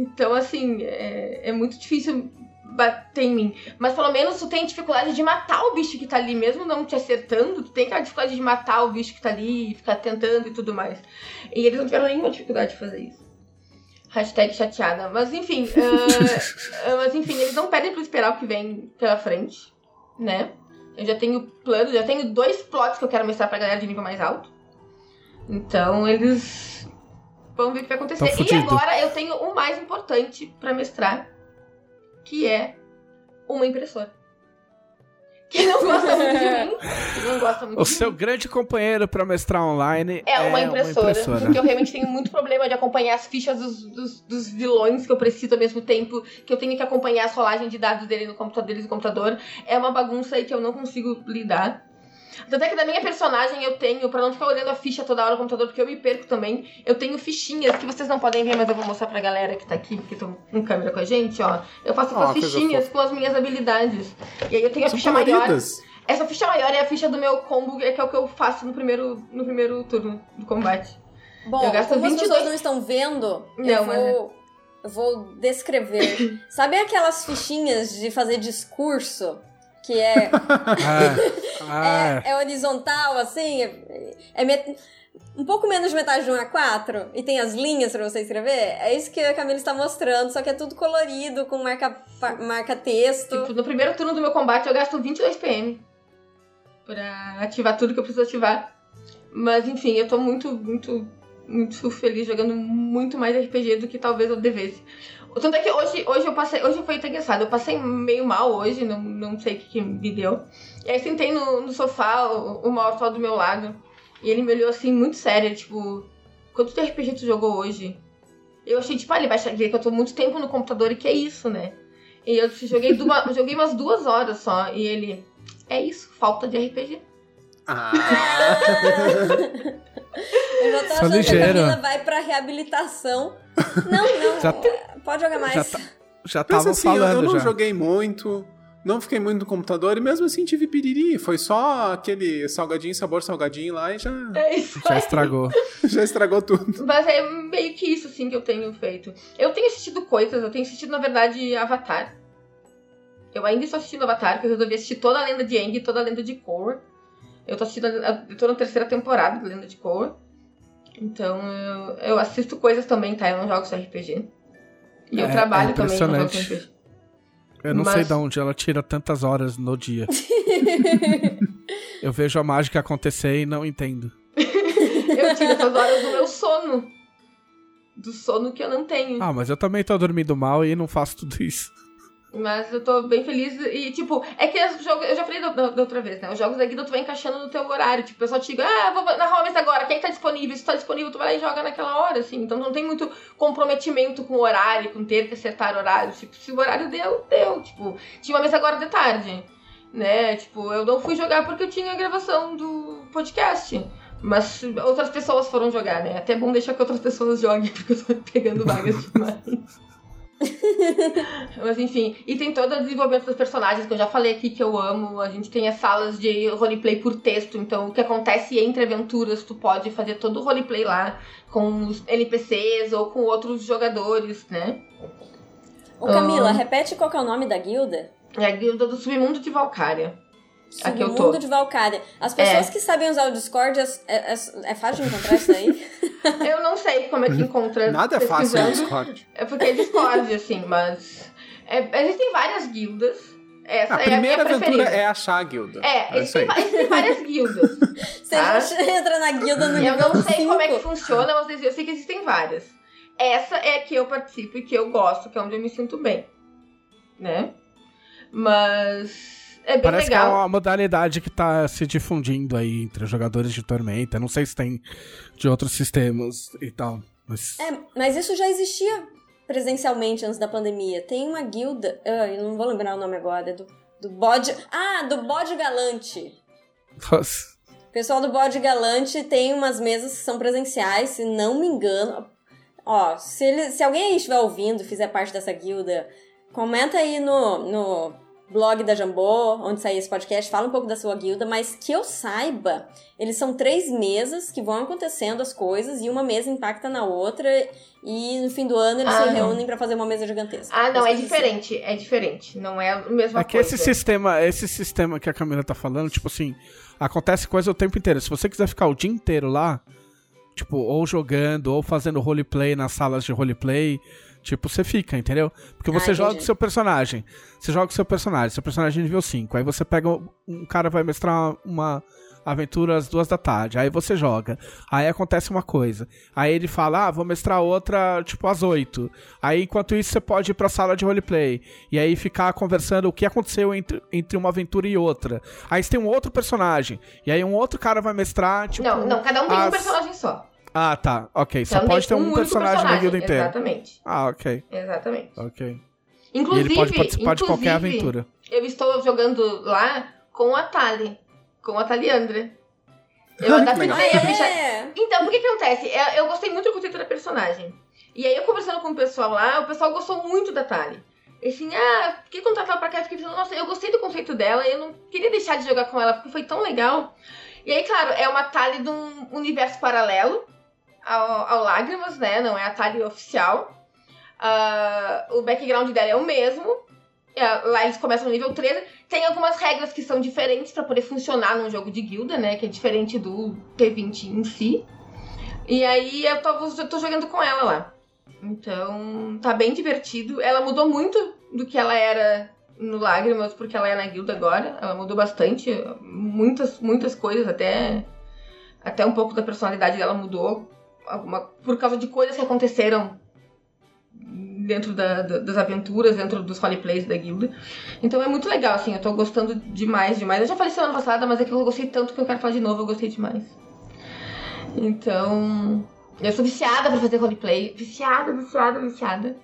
Então, assim, é, é muito difícil bater em mim. Mas pelo menos tu tem dificuldade de matar o bicho que tá ali, mesmo não te acertando, tu tem aquela dificuldade de matar o bicho que tá ali, ficar tentando e tudo mais. E eles não tiveram nenhuma dificuldade de fazer isso. Hashtag chateada. Mas enfim, ah, mas enfim, eles não pedem pra esperar o que vem pela frente, né? Eu já tenho plano, já tenho dois plots que eu quero mostrar pra galera de nível mais alto. Então eles vão ver o que vai acontecer. Tão e agora eu tenho o mais importante pra mestrar, que é uma impressora. Que não gosta muito de mim. Que não gosta muito O de seu mim. grande companheiro pra mestrar online É uma, impressora, impressora. Porque eu realmente tenho muito problema de acompanhar as fichas dos, dos, dos vilões que eu preciso ao mesmo tempo que eu tenho que acompanhar as rolagens de dados dele no computador, deles no computador. É uma bagunça aí que eu não consigo lidar. Tanto é que da minha personagem eu tenho, pra não ficar olhando a ficha toda hora no computador, porque eu me perco também, eu tenho fichinhas que vocês não podem ver, mas eu vou mostrar pra galera que tá aqui, que estão em câmera com a gente, ó. Eu faço essas coisa fichinhas com as minhas habilidades. E aí eu tenho a São ficha maior. coloridas. Essa ficha maior é a ficha do meu combo, que é o que eu faço no primeiro, no primeiro turno do combate. Bom, Eu gasto como as 22 pessoas não estão vendo, eu Não, é. vou, eu vou descrever. Sabe aquelas fichinhas de fazer discurso? Que é, Ah, ah, é, é horizontal, assim? É, é met- um pouco menos de metade de um A4 e tem as linhas pra você escrever? É isso que a Camila está mostrando, só que é tudo colorido, com marca, marca texto. Tipo, no primeiro turno do meu combate eu gasto 22 PM pra ativar tudo que eu preciso ativar. Mas enfim, eu tô muito, muito, muito feliz jogando muito mais RPG do que talvez eu devesse. Tanto é que hoje, hoje eu passei, hoje foi até engraçado, eu passei meio mal hoje, não, não sei o que, que me deu. E aí sentei no, no sofá, o, o Mauro tava do meu lado, e ele me olhou assim, muito sério, tipo, quanto de RPG tu jogou hoje? Eu achei, tipo, ah, ele vai achar que eu tô muito tempo no computador e que é isso, né? E eu joguei, duma- joguei umas duas horas só, e ele, é isso, falta de RPG. Ah, Eu já tô achando que a. Camila vai pra reabilitação. Não, não, Já pode jogar mais. já, tá- já Mas tava assim, eu- eu, falando não já. joguei muito, não fiquei muito no computador e mesmo assim tive piriri. Foi só aquele salgadinho, sabor salgadinho lá e já, É isso. Já estragou. já estragou tudo. Mas é meio que isso, assim, que eu tenho feito. Eu tenho assistido coisas, eu tenho assistido, na verdade, Avatar. Eu ainda estou assistindo Avatar, porque eu resolvi assistir toda a lenda de Aang e toda a lenda de Korra. Eu tô assistindo, a- eu tô na terceira temporada da lenda de Korra. Então, eu, eu assisto coisas também, tá? Eu não jogo só RPG. E eu É- trabalho é também, eu impressionante. RPG. Eu não Mas- sei de onde ela tira tantas horas no dia. Eu vejo a mágica acontecer e não entendo. Eu tiro essas horas do meu sono. Do sono que eu não tenho. Ah, mas eu também tô dormindo mal e não faço tudo isso. Mas eu tô bem feliz e, tipo, é que os jogos, eu já falei da, outra vez, né? Os jogos da guilda tu vai encaixando no teu horário. Tipo, o pessoal te diga, ah, vou narrar uma mesa agora, quem tá disponível? Se tá disponível, tu vai lá e joga naquela hora, assim. Então não tem muito comprometimento com o horário, com ter que acertar horário. Tipo, se o horário deu, deu. Tipo, tinha uma mesa agora de tarde, né? Tipo, eu não fui jogar porque eu tinha a gravação do podcast. Mas outras pessoas foram jogar, né? Até é bom deixar que outras pessoas joguem, porque eu tô pegando vagas demais. Mas enfim, e tem todo o desenvolvimento dos personagens que eu já falei aqui que eu amo. A gente tem as salas de roleplay por texto, então o que acontece entre aventuras, tu pode fazer todo o roleplay lá com os NPCs ou com outros jogadores, né? Ô Camila, Ah. repete qual que é o nome da guilda? É a guilda do submundo de Valkyria. Aqui eu tô. De Valkyria. As pessoas que sabem usar o Discord, é, é, é fácil de encontrar isso aí? Eu não sei como é que encontra. Nada é fácil no. Discord. É porque é Discord, assim, mas. é- existem várias guildas. Essa A é primeira a minha aventura preferida. é achar a guilda. É, é isso aí. existem, existem várias guildas. Você já entra na guilda no Eu não sei como é que cinco. funciona, mas eu sei que existem várias. Essa é a que eu participo e que eu gosto, que é onde eu me sinto bem. Né? Mas. É bem Parece que é legal. uma modalidade que tá se difundindo aí entre os jogadores de Tormenta. Não sei se tem de outros sistemas e tal. Mas... É, mas isso já existia presencialmente antes da pandemia. Tem uma guilda, ah, eu não vou lembrar o nome agora, do, do bode. Ah, do bode galante. Nossa. O pessoal do Bode Galante tem umas mesas que são presenciais, se não me engano. Ó, se, ele- se alguém aí estiver ouvindo, fizer parte dessa guilda, comenta aí no, no blog da Jambô, onde sair esse podcast, fala um pouco da sua guilda, mas que eu saiba, eles são três mesas que vão acontecendo as coisas e uma mesa impacta na outra e no fim do ano eles Ah, se não. reúnem pra fazer uma mesa gigantesca. Ah, não, é Coisa assim. diferente. É diferente. Não é a mesma É que coisa. esse sistema, esse sistema que a Camila tá falando, tipo assim, acontece coisa o tempo inteiro. Se você quiser ficar o dia inteiro lá, tipo, ou jogando, ou fazendo roleplay nas salas de roleplay, tipo, você fica, entendeu? Porque você Ah, joga o seu personagem. Você joga o seu personagem, seu personagem é nível 5. Aí você pega um cara vai mestrar uma aventura às duas da tarde. Aí você joga. Aí acontece uma coisa. Aí ele fala, ah, vou mestrar outra, tipo, às oito. Aí, enquanto isso, você pode ir pra sala de roleplay. E aí ficar conversando o que aconteceu entre, entre uma aventura e outra. Aí você tem um outro personagem. E aí um outro cara vai mestrar, tipo... Não, não, cada um tem um personagem só. Ah, tá. Ok. Só Cada pode ter tem um único personagem na guilda inteira. Exatamente. Ah, ok. Exatamente. Ok. Inclusive, e ele pode participar de qualquer aventura. Eu estou jogando lá com a Tali. Com a Taliandra. Eu que adaptei a ficha. É, Então, o que que acontece? Eu, eu gostei muito do conceito da personagem. E aí, eu conversando com o pessoal lá, o pessoal gostou muito da Tali. E assim, ah, por que contratar ela pra cá? Eu fiquei pensando, nossa, eu gostei do conceito dela e eu não queria deixar de jogar com ela porque foi tão legal. E aí, claro, é uma Tali de um universo paralelo ao, ao Lágrimas, né? Não é a Tali oficial. Ah, o background dela é o mesmo. É, lá eles começam no nível 13. Tem algumas regras que são diferentes pra poder funcionar num jogo de guilda, né? Que é diferente do T20 em si. E aí eu tô, eu tô jogando com ela lá. Então, tá bem divertido. Ela mudou muito do que ela era no Lágrimas, porque ela é na guilda agora. Ela mudou bastante. Muitas, muitas coisas, até, até um pouco da personalidade dela mudou. Alguma, por causa de coisas que aconteceram dentro da- da- das aventuras, dentro dos roleplays da guilda. Então é muito legal, assim, eu tô gostando demais, demais. Eu já falei semana passada, mas é que eu gostei tanto que eu quero falar de novo, eu gostei demais. Então, eu sou viciada pra fazer roleplay. Viciada, viciada, viciada.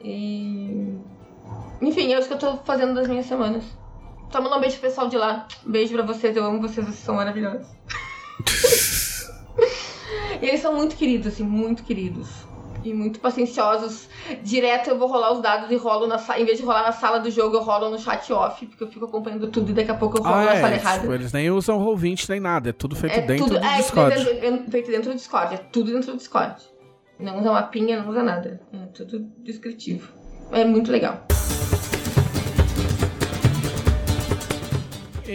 E. Enfim, é isso que eu tô fazendo das minhas semanas. Só mandar um beijo pro pessoal de lá. Beijo pra vocês, eu amo vocês, vocês são maravilhosos. e eles são muito queridos, assim, muito queridos. E muito pacienciosos. Direto eu vou rolar os dados e rolo na sala. Em vez de rolar na sala do jogo, eu rolo no chat off, porque eu fico acompanhando tudo e daqui a pouco eu rolo Ah, na sala é. errada. Tipo, eles nem usam Roll20 nem nada. É tudo feito É dentro tudo, do é, Discord. Feito dentro, feito dentro do Discord. É tudo dentro do Discord. Não usa mapinha, não usa nada. É tudo descritivo. É muito legal.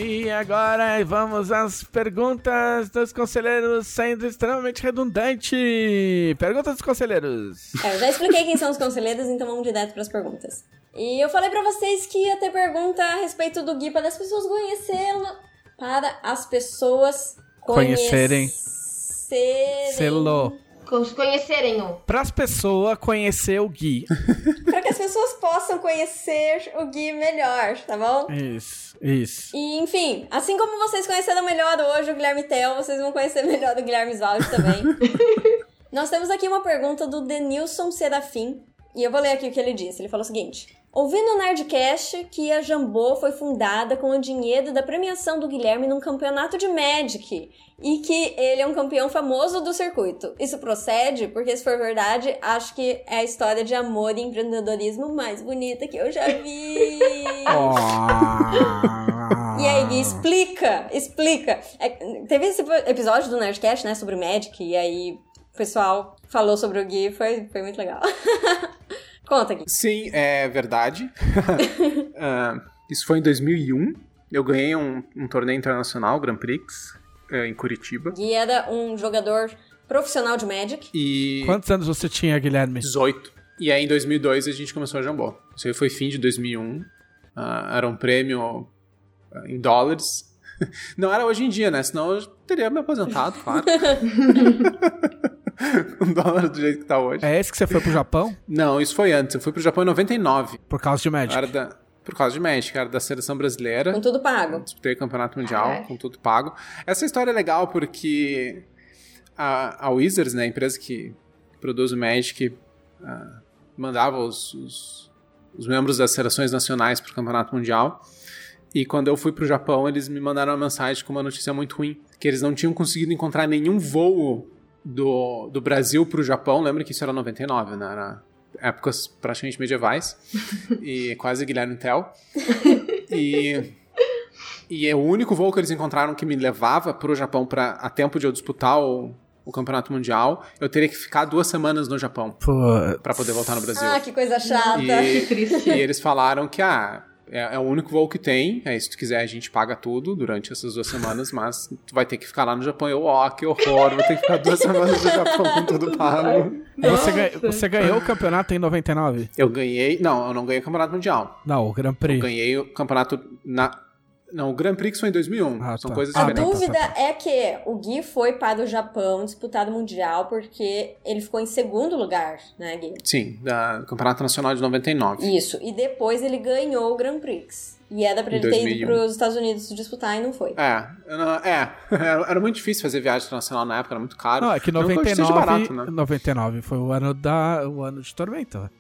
E agora vamos às perguntas dos conselheiros, sendo extremamente redundante. Perguntas dos conselheiros. É, eu já expliquei quem são os conselheiros, então vamos direto pras perguntas. E eu falei pra vocês que ia ter pergunta a respeito do Gui para as pessoas conhecê-lo. Para as pessoas Conhecerem. conhecerem. Selo. Conhecerem o. Para as pessoas conhecer o Gui. Para que as pessoas possam conhecer o Gui melhor, tá bom? Isso, isso. E, enfim, assim como vocês conheceram melhor hoje o Guilherme Tel, vocês vão conhecer melhor o Guilherme Svaldi também. Nós temos aqui uma pergunta do Denilson Serafim. E eu vou ler aqui o que ele disse. Ele falou o seguinte: Ouvi no Nerdcast que a Jambô foi fundada com o dinheiro da premiação do Guilherme num campeonato de Magic e que ele é um campeão famoso do circuito. Isso procede? Porque se for verdade, acho que é a história de amor e empreendedorismo mais bonita que eu já vi. E aí, Gui, explica, explica. É, teve esse episódio do Nerdcast, né, sobre Magic, e aí o pessoal falou sobre o Gui, foi, foi muito legal. Conta, Gui. Sim, é verdade. Ah, isso foi em 2001. Eu ganhei um, um torneio internacional, Grand Prix, eh, em Curitiba. Gui era um jogador profissional de Magic. E Quantos anos você tinha, Guilherme? 18. E aí em 2002 a gente começou a Jambô. Isso aí foi fim de 2001. Ah, era um prêmio ah, em dólares. Não era hoje em dia, né? Senão eu teria me aposentado, claro. um dólar do jeito que tá hoje. É esse que você foi pro Japão? Não, isso foi antes. Eu fui pro Japão em 99. Por causa de Magic. Era da, por causa de Magic, era da seleção brasileira. Com tudo pago. Disputei o campeonato mundial Caraca. com tudo pago. Essa história é legal porque a, a Wizards, né, a empresa que produz o Magic, ah, mandava os, os, os membros das seleções nacionais para o campeonato mundial. E quando eu fui pro Japão, eles me mandaram uma mensagem com uma notícia muito ruim, que eles não tinham conseguido encontrar nenhum voo do, do Brasil pro Japão. Lembra que isso era 99, né? Era épocas praticamente medievais. e quase Guilherme Tell. E e é o único voo que eles encontraram que me levava pro Japão pra, a tempo de eu disputar o, o campeonato mundial. Eu teria que ficar duas semanas no Japão Pô, pra poder voltar no Brasil. Ah, que coisa chata. E, Que triste. e eles falaram que ah, é, é o único voo que tem. Aí, se tu quiser, a gente paga tudo durante essas duas semanas, mas tu vai ter que ficar lá no Japão. Eu, ó, que horror, vou ter que ficar duas semanas no Japão com tudo pago. você, ganha- você ganhou o campeonato em 99? Eu ganhei. Não, eu não ganhei o campeonato mundial. Não, o Grand Eu Prix. ganhei o campeonato na. Não, o Grand Prix foi em 2001. Ah, São tá. coisas Ah, A não, diferentes. dúvida tá, tá, é que o Gui foi para o Japão disputar o Mundial porque ele ficou em segundo lugar, né, Gui? Sim, da Campeonato Nacional de 99. Isso. E depois ele ganhou o Grand Prix. E era pra ele ter ido 2001. para os Estados Unidos disputar e não foi. É, não- é, era muito difícil fazer viagem internacional na época, era muito caro. Não, é que Não que hoje seja 99, barato, né? 99 foi o ano da o ano de Tormenta.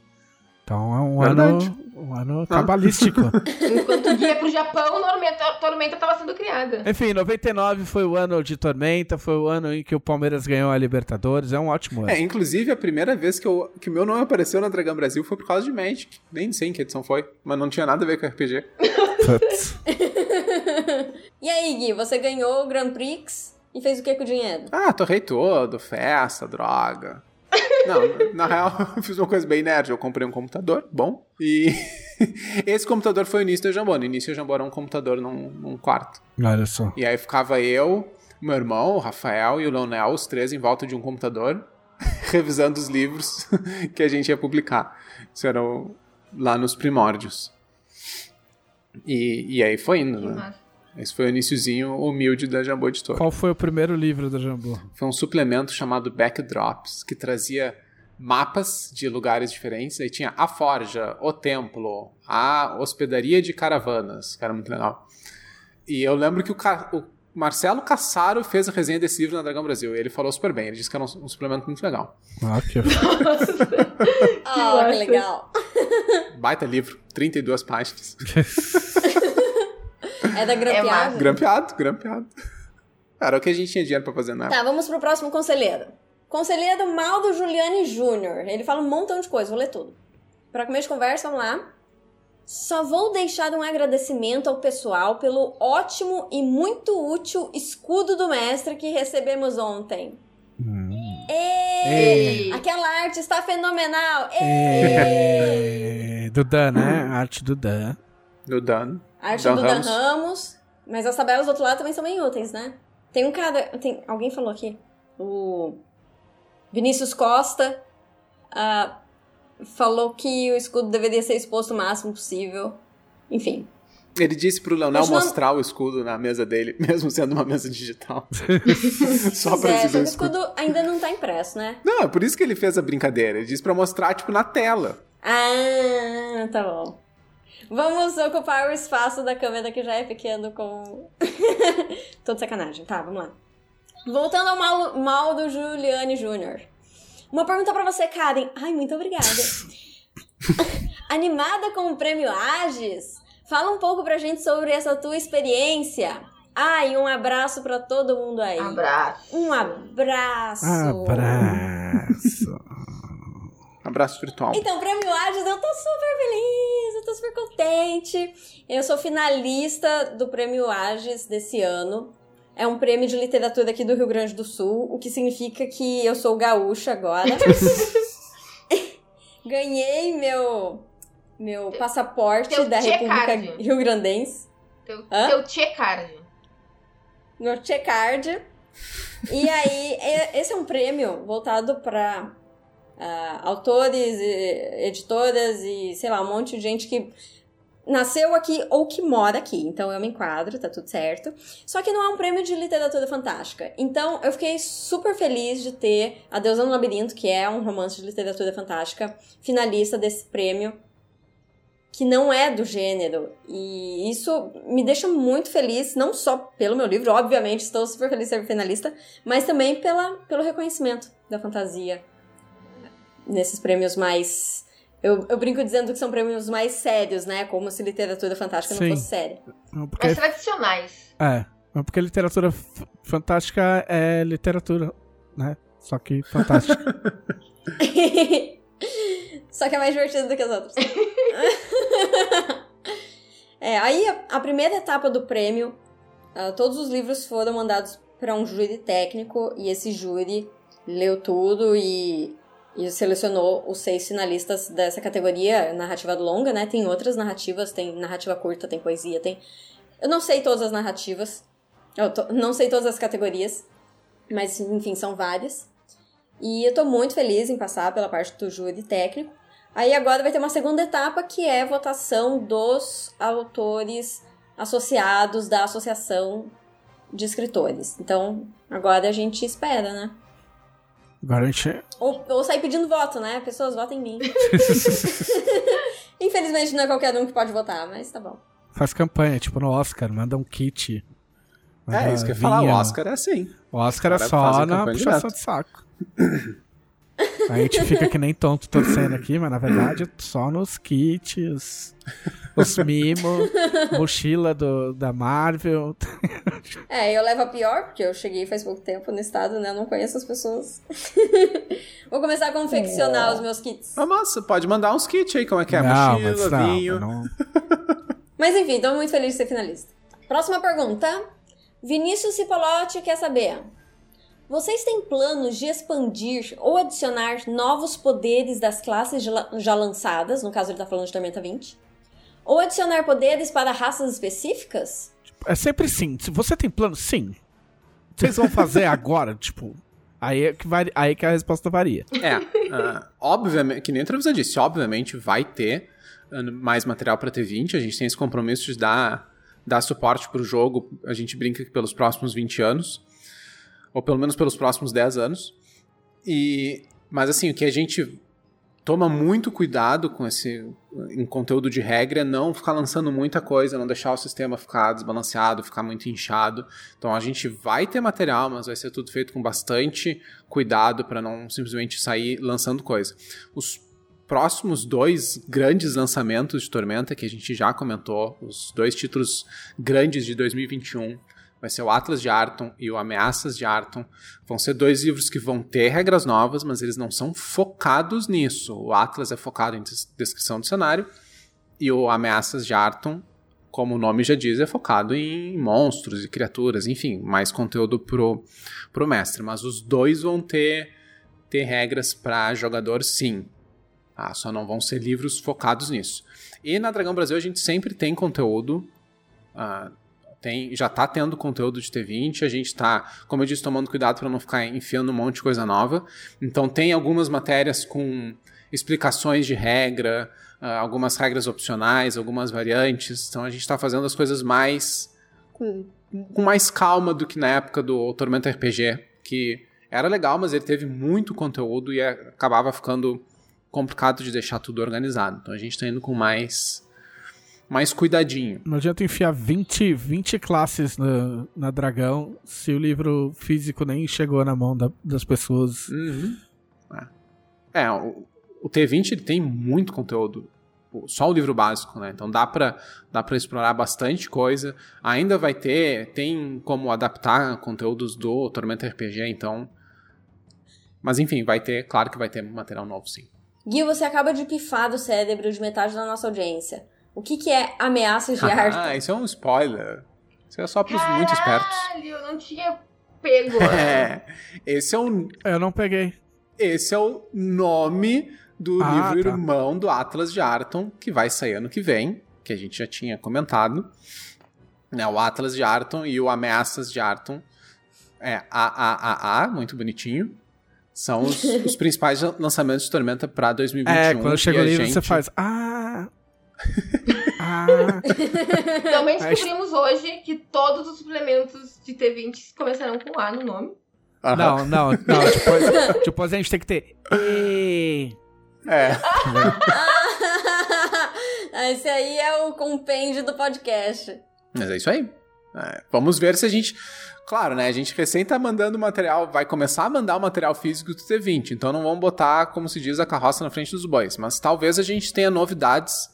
Então é um Verdade. ano um ano cabalístico. Enquanto guia pro Japão, Tormenta, Tormenta tava sendo criada. Enfim, 99 foi o ano de Tormenta, foi o ano em que o Palmeiras ganhou a Libertadores, é um ótimo ano. É, inclusive a primeira vez que, eu, que o meu nome apareceu na Dragão Brasil foi por causa de Magic. Nem sei em que edição foi, mas não tinha nada a ver com RPG. E aí, Gui, você ganhou o Grand Prix e fez o que com o dinheiro? Ah, torrei todo, festa, droga. Não, na real, eu fiz uma coisa bem nerd. Eu comprei um computador, bom. E esse computador foi o início da Jambô. No início, a Jambô era um computador num, num quarto. Olha só. E aí ficava eu, meu irmão, o Rafael e o Leonel, os três em volta de um computador, revisando os livros que a gente ia publicar. Isso era o- lá nos primórdios. E, e aí foi indo, né? Esse foi o iniciozinho humilde da Jambô Editora. Qual foi o primeiro livro da Jambu? Foi um suplemento chamado Backdrops, que trazia mapas de lugares diferentes. Aí tinha a Forja, o Templo, a Hospedaria de Caravanas, que era muito legal. E eu lembro que o, Ca- o Marcelo Cassaro fez a resenha desse livro na Dragão Brasil. E ele falou super bem, ele disse que era um, um suplemento muito legal. Ah, que... Ah, que legal. Baita livro, 32 páginas. É da grampeada? massa. Grampeado, grampeado. Era o que a gente tinha dinheiro pra fazer na época. Tá, vamos pro próximo conselheiro. Conselheiro Maldo Giuliani Júnior. Ele fala um montão de coisa, vou ler tudo. Pra começo de conversa, vamos lá. Só vou deixar um agradecimento ao pessoal pelo ótimo e muito útil escudo do mestre que recebemos ontem. Ê! Ei. Aquela arte está fenomenal! Ê! É, do Dan, né? Arte do Dan. Do Dan. Arte Dan do Dan Ramos. Ramos. Mas as tabelas do outro lado também são bem úteis, né? Tem um cara. Tem, alguém falou aqui. O Vinícius Costa ah, falou que o escudo deveria ser exposto o máximo possível. Enfim. Ele disse pro Leonel Continuando- mostrar o escudo na mesa dele, mesmo sendo uma mesa digital. Só pra é, que o o escudo. escudo ainda não tá impresso, né? Não, é por isso que ele fez a brincadeira. Ele disse pra mostrar, tipo, na tela. Ah, tá bom. Vamos ocupar o espaço da câmera que já é pequeno com. Tô de sacanagem. Tá, vamos lá. Voltando ao mal, mal do Juliane Júnior. Uma pergunta pra você, Karen. Ai, muito obrigada. Animada com o prêmio Agis? Fala um pouco pra gente sobre essa tua experiência. Ah, e um abraço pra todo mundo aí. Abraço. Um abraço. Abraço. Abraço virtual. Então, Prêmio Agis, eu tô super feliz, eu tô super contente. Eu sou finalista do Prêmio Agis desse ano. É um prêmio de literatura aqui do Rio Grande do Sul, o que significa que eu sou gaúcha agora. Ganhei meu meu passaporte Teu da República card. Rio Grandense. Teu, Hã? teu tchê card. meu T-Card. E aí, é- esse é um prêmio voltado para autores, e editoras e, sei lá, um monte de gente que nasceu aqui ou que mora aqui. Então eu me enquadro, tá tudo certo. Só que não é um prêmio de literatura fantástica. Então eu fiquei super feliz de ter A Deusa no Labirinto, que é um romance de literatura fantástica, finalista desse prêmio que não é do gênero. E isso me deixa muito feliz, não só pelo meu livro, obviamente estou super feliz de ser finalista, mas também pela, pelo reconhecimento da fantasia nesses prêmios mais. Eu, eu brinco dizendo que são prêmios mais sérios, né? Como se literatura fantástica Sim. não fosse séria. Porque, Mais tradicionais. é, mas porque literatura fantástica é literatura, né? Só que fantástica. Só que é mais divertido do que as outras. é, aí a, a primeira etapa do prêmio, ah, todos os livros foram mandados para um júri técnico e esse júri leu tudo e, e selecionou os seis finalistas dessa categoria narrativa longa, né? Tem outras narrativas, tem narrativa curta, tem poesia, tem. Eu não sei todas as narrativas, eu não sei todas as categorias, mas enfim, são várias. E eu tô muito feliz em passar pela parte do júri técnico. Aí agora vai ter uma segunda etapa que é a votação dos autores associados da Associação de Escritores. Então, agora a gente espera, né? Agora a gente. Ou, ou sair pedindo voto, né? Pessoas votem em mim. Infelizmente não é qualquer um que pode votar, mas tá bom. Faz campanha, tipo no Oscar, manda um kit. É, Manda isso que eu ia falar, o. Oscar é assim. O Oscar é Cara, só na puxação de saco. A gente fica que nem tonto torcendo aqui, mas na verdade só nos kits, os mimos, mochila do, da Marvel. É, eu levo a pior, porque eu cheguei faz pouco tempo no estado, né? Eu não conheço as pessoas. Vou começar a confeccionar os meus kits. Ah, mas você pode mandar uns kits aí, como é que é? não, Mochila, mas não, vinho. não. Mas enfim, tô muito feliz de ser finalista. Próxima pergunta. Vinícius Cipolotti quer saber: Vocês têm planos de expandir ou adicionar novos poderes das classes já- lançadas? No caso, ele tá falando de Tormenta 20. Ou adicionar poderes para raças específicas? É sempre sim. Se você tem plano, sim. Vocês vão fazer agora, tipo. Aí é que, aí que a resposta varia. É, ah, obviamente, que nem a Travisa disse, obviamente vai ter ah, mais material pra T20, a gente tem esse compromisso de dar, dar suporte pro jogo, a gente brinca que pelos próximos 20 anos, ou pelo menos pelos próximos 10 anos. E, mas assim, o que a gente toma muito cuidado com esse em conteúdo de regra é não ficar lançando muita coisa, não deixar o sistema ficar desbalanceado, ficar muito inchado. Então a gente vai ter material, mas vai ser tudo feito com bastante cuidado para não simplesmente sair lançando coisa. Os próximos dois grandes lançamentos de Tormenta que a gente já comentou, os dois títulos grandes de 2021, vai ser o Atlas de Arton e o Ameaças de Arton. Vão ser dois livros que vão ter regras novas, mas eles não são focados nisso. O Atlas é focado em des- descrição do cenário e o Ameaças de Arton, como o nome já diz, é focado em monstros e criaturas, enfim, mais conteúdo pro, pro mestre. Mas os dois vão ter, ter regras para jogador, sim. Ah, só não vão ser livros focados nisso. E na Dragão Brasil a gente sempre tem conteúdo. ah, tem, já tá tendo conteúdo de T20, a gente tá, como eu disse, tomando cuidado para não ficar enfiando um monte de coisa nova. Então tem algumas matérias com explicações de regra, ah, algumas regras opcionais, algumas variantes. Então a gente está fazendo as coisas mais com, com mais calma do que na época do Tormenta RPG, que era legal, mas ele teve muito conteúdo e acabava ficando complicado de deixar tudo organizado. Então a gente está indo com mais mais cuidadinho. Não adianta enfiar 20, 20 classes na, na Dragão se o livro físico nem chegou na mão da- das pessoas. Uhum. É, É, o, o T20 ele tem muito conteúdo. Só o livro básico, né? Então dá pra, dá pra explorar bastante coisa. Ainda vai ter, tem como adaptar conteúdos do Tormenta RPG, então. Mas enfim, vai ter, claro que vai ter material novo sim. Gui, você acaba de pifar do cérebro de metade da nossa audiência. O que, que é ameaças de arte? ah, isso é um spoiler. Isso é só pros muito espertos. Caralho, eu não tinha pego. É, esse é um, Eu não peguei. esse é o nome do Ah, livro tá. irmão do Atlas de Arton, que vai sair ano que vem, que a gente já tinha comentado. Né, o Atlas de Arton e o Ameaças de Arton. É, AAAA, muito bonitinho. São os, os principais lançamentos de Tormenta pra 2021. É, quando chega o a livro, gente- você faz. Ah. ah. Também descobrimos hoje que todos os suplementos de T20 começarão com A no nome. Aham. Não, não, não. Depois, depois a gente tem que ter. E... É. Esse aí é o compêndio do podcast. Mas é isso aí. É, vamos ver se a gente. Claro, né? A gente recém tá mandando material, vai começar a mandar o material físico do T20, então não vamos botar, como se diz, a carroça na frente dos bois. Mas talvez a gente tenha novidades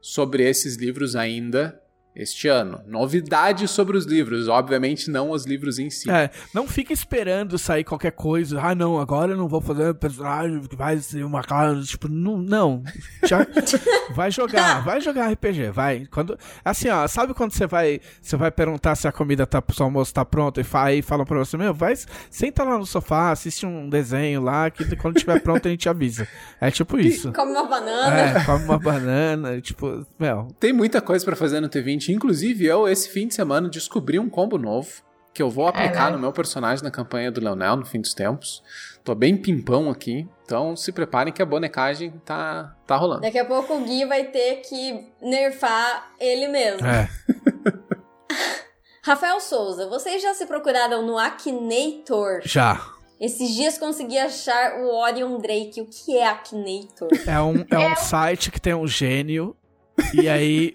sobre esses livros ainda este ano. Novidades sobre os livros, obviamente não os livros em si. É, não fica esperando sair qualquer coisa. Ah, não, agora eu não vou fazer um personagem que vai ser uma cara. Tipo, não. não. Já, vai jogar, vai jogar RPG, vai. Quando, assim, ó, sabe quando você vai, você vai perguntar se a comida tá, se o almoço tá pronto e, fa, e fala pra você, meu, vai, senta lá no sofá, assiste um desenho lá, que quando tiver pronto a gente avisa. É tipo isso. Come uma banana. É, come uma banana, tipo, meu, Tem muita coisa pra fazer no T20. Inclusive, eu, esse fim de semana, descobri um combo novo que eu vou aplicar né? no meu personagem na campanha do Leonel no fim dos tempos. Tô bem pimpão aqui, então se preparem que a bonecagem tá, tá rolando. Daqui a pouco o Gui vai ter que nerfar ele mesmo. é. Rafael Souza, vocês já se procuraram no Akinator? Já. Esses dias consegui achar o Orion Drake. O que é Akinator? É um, é um site que tem um gênio. E aí.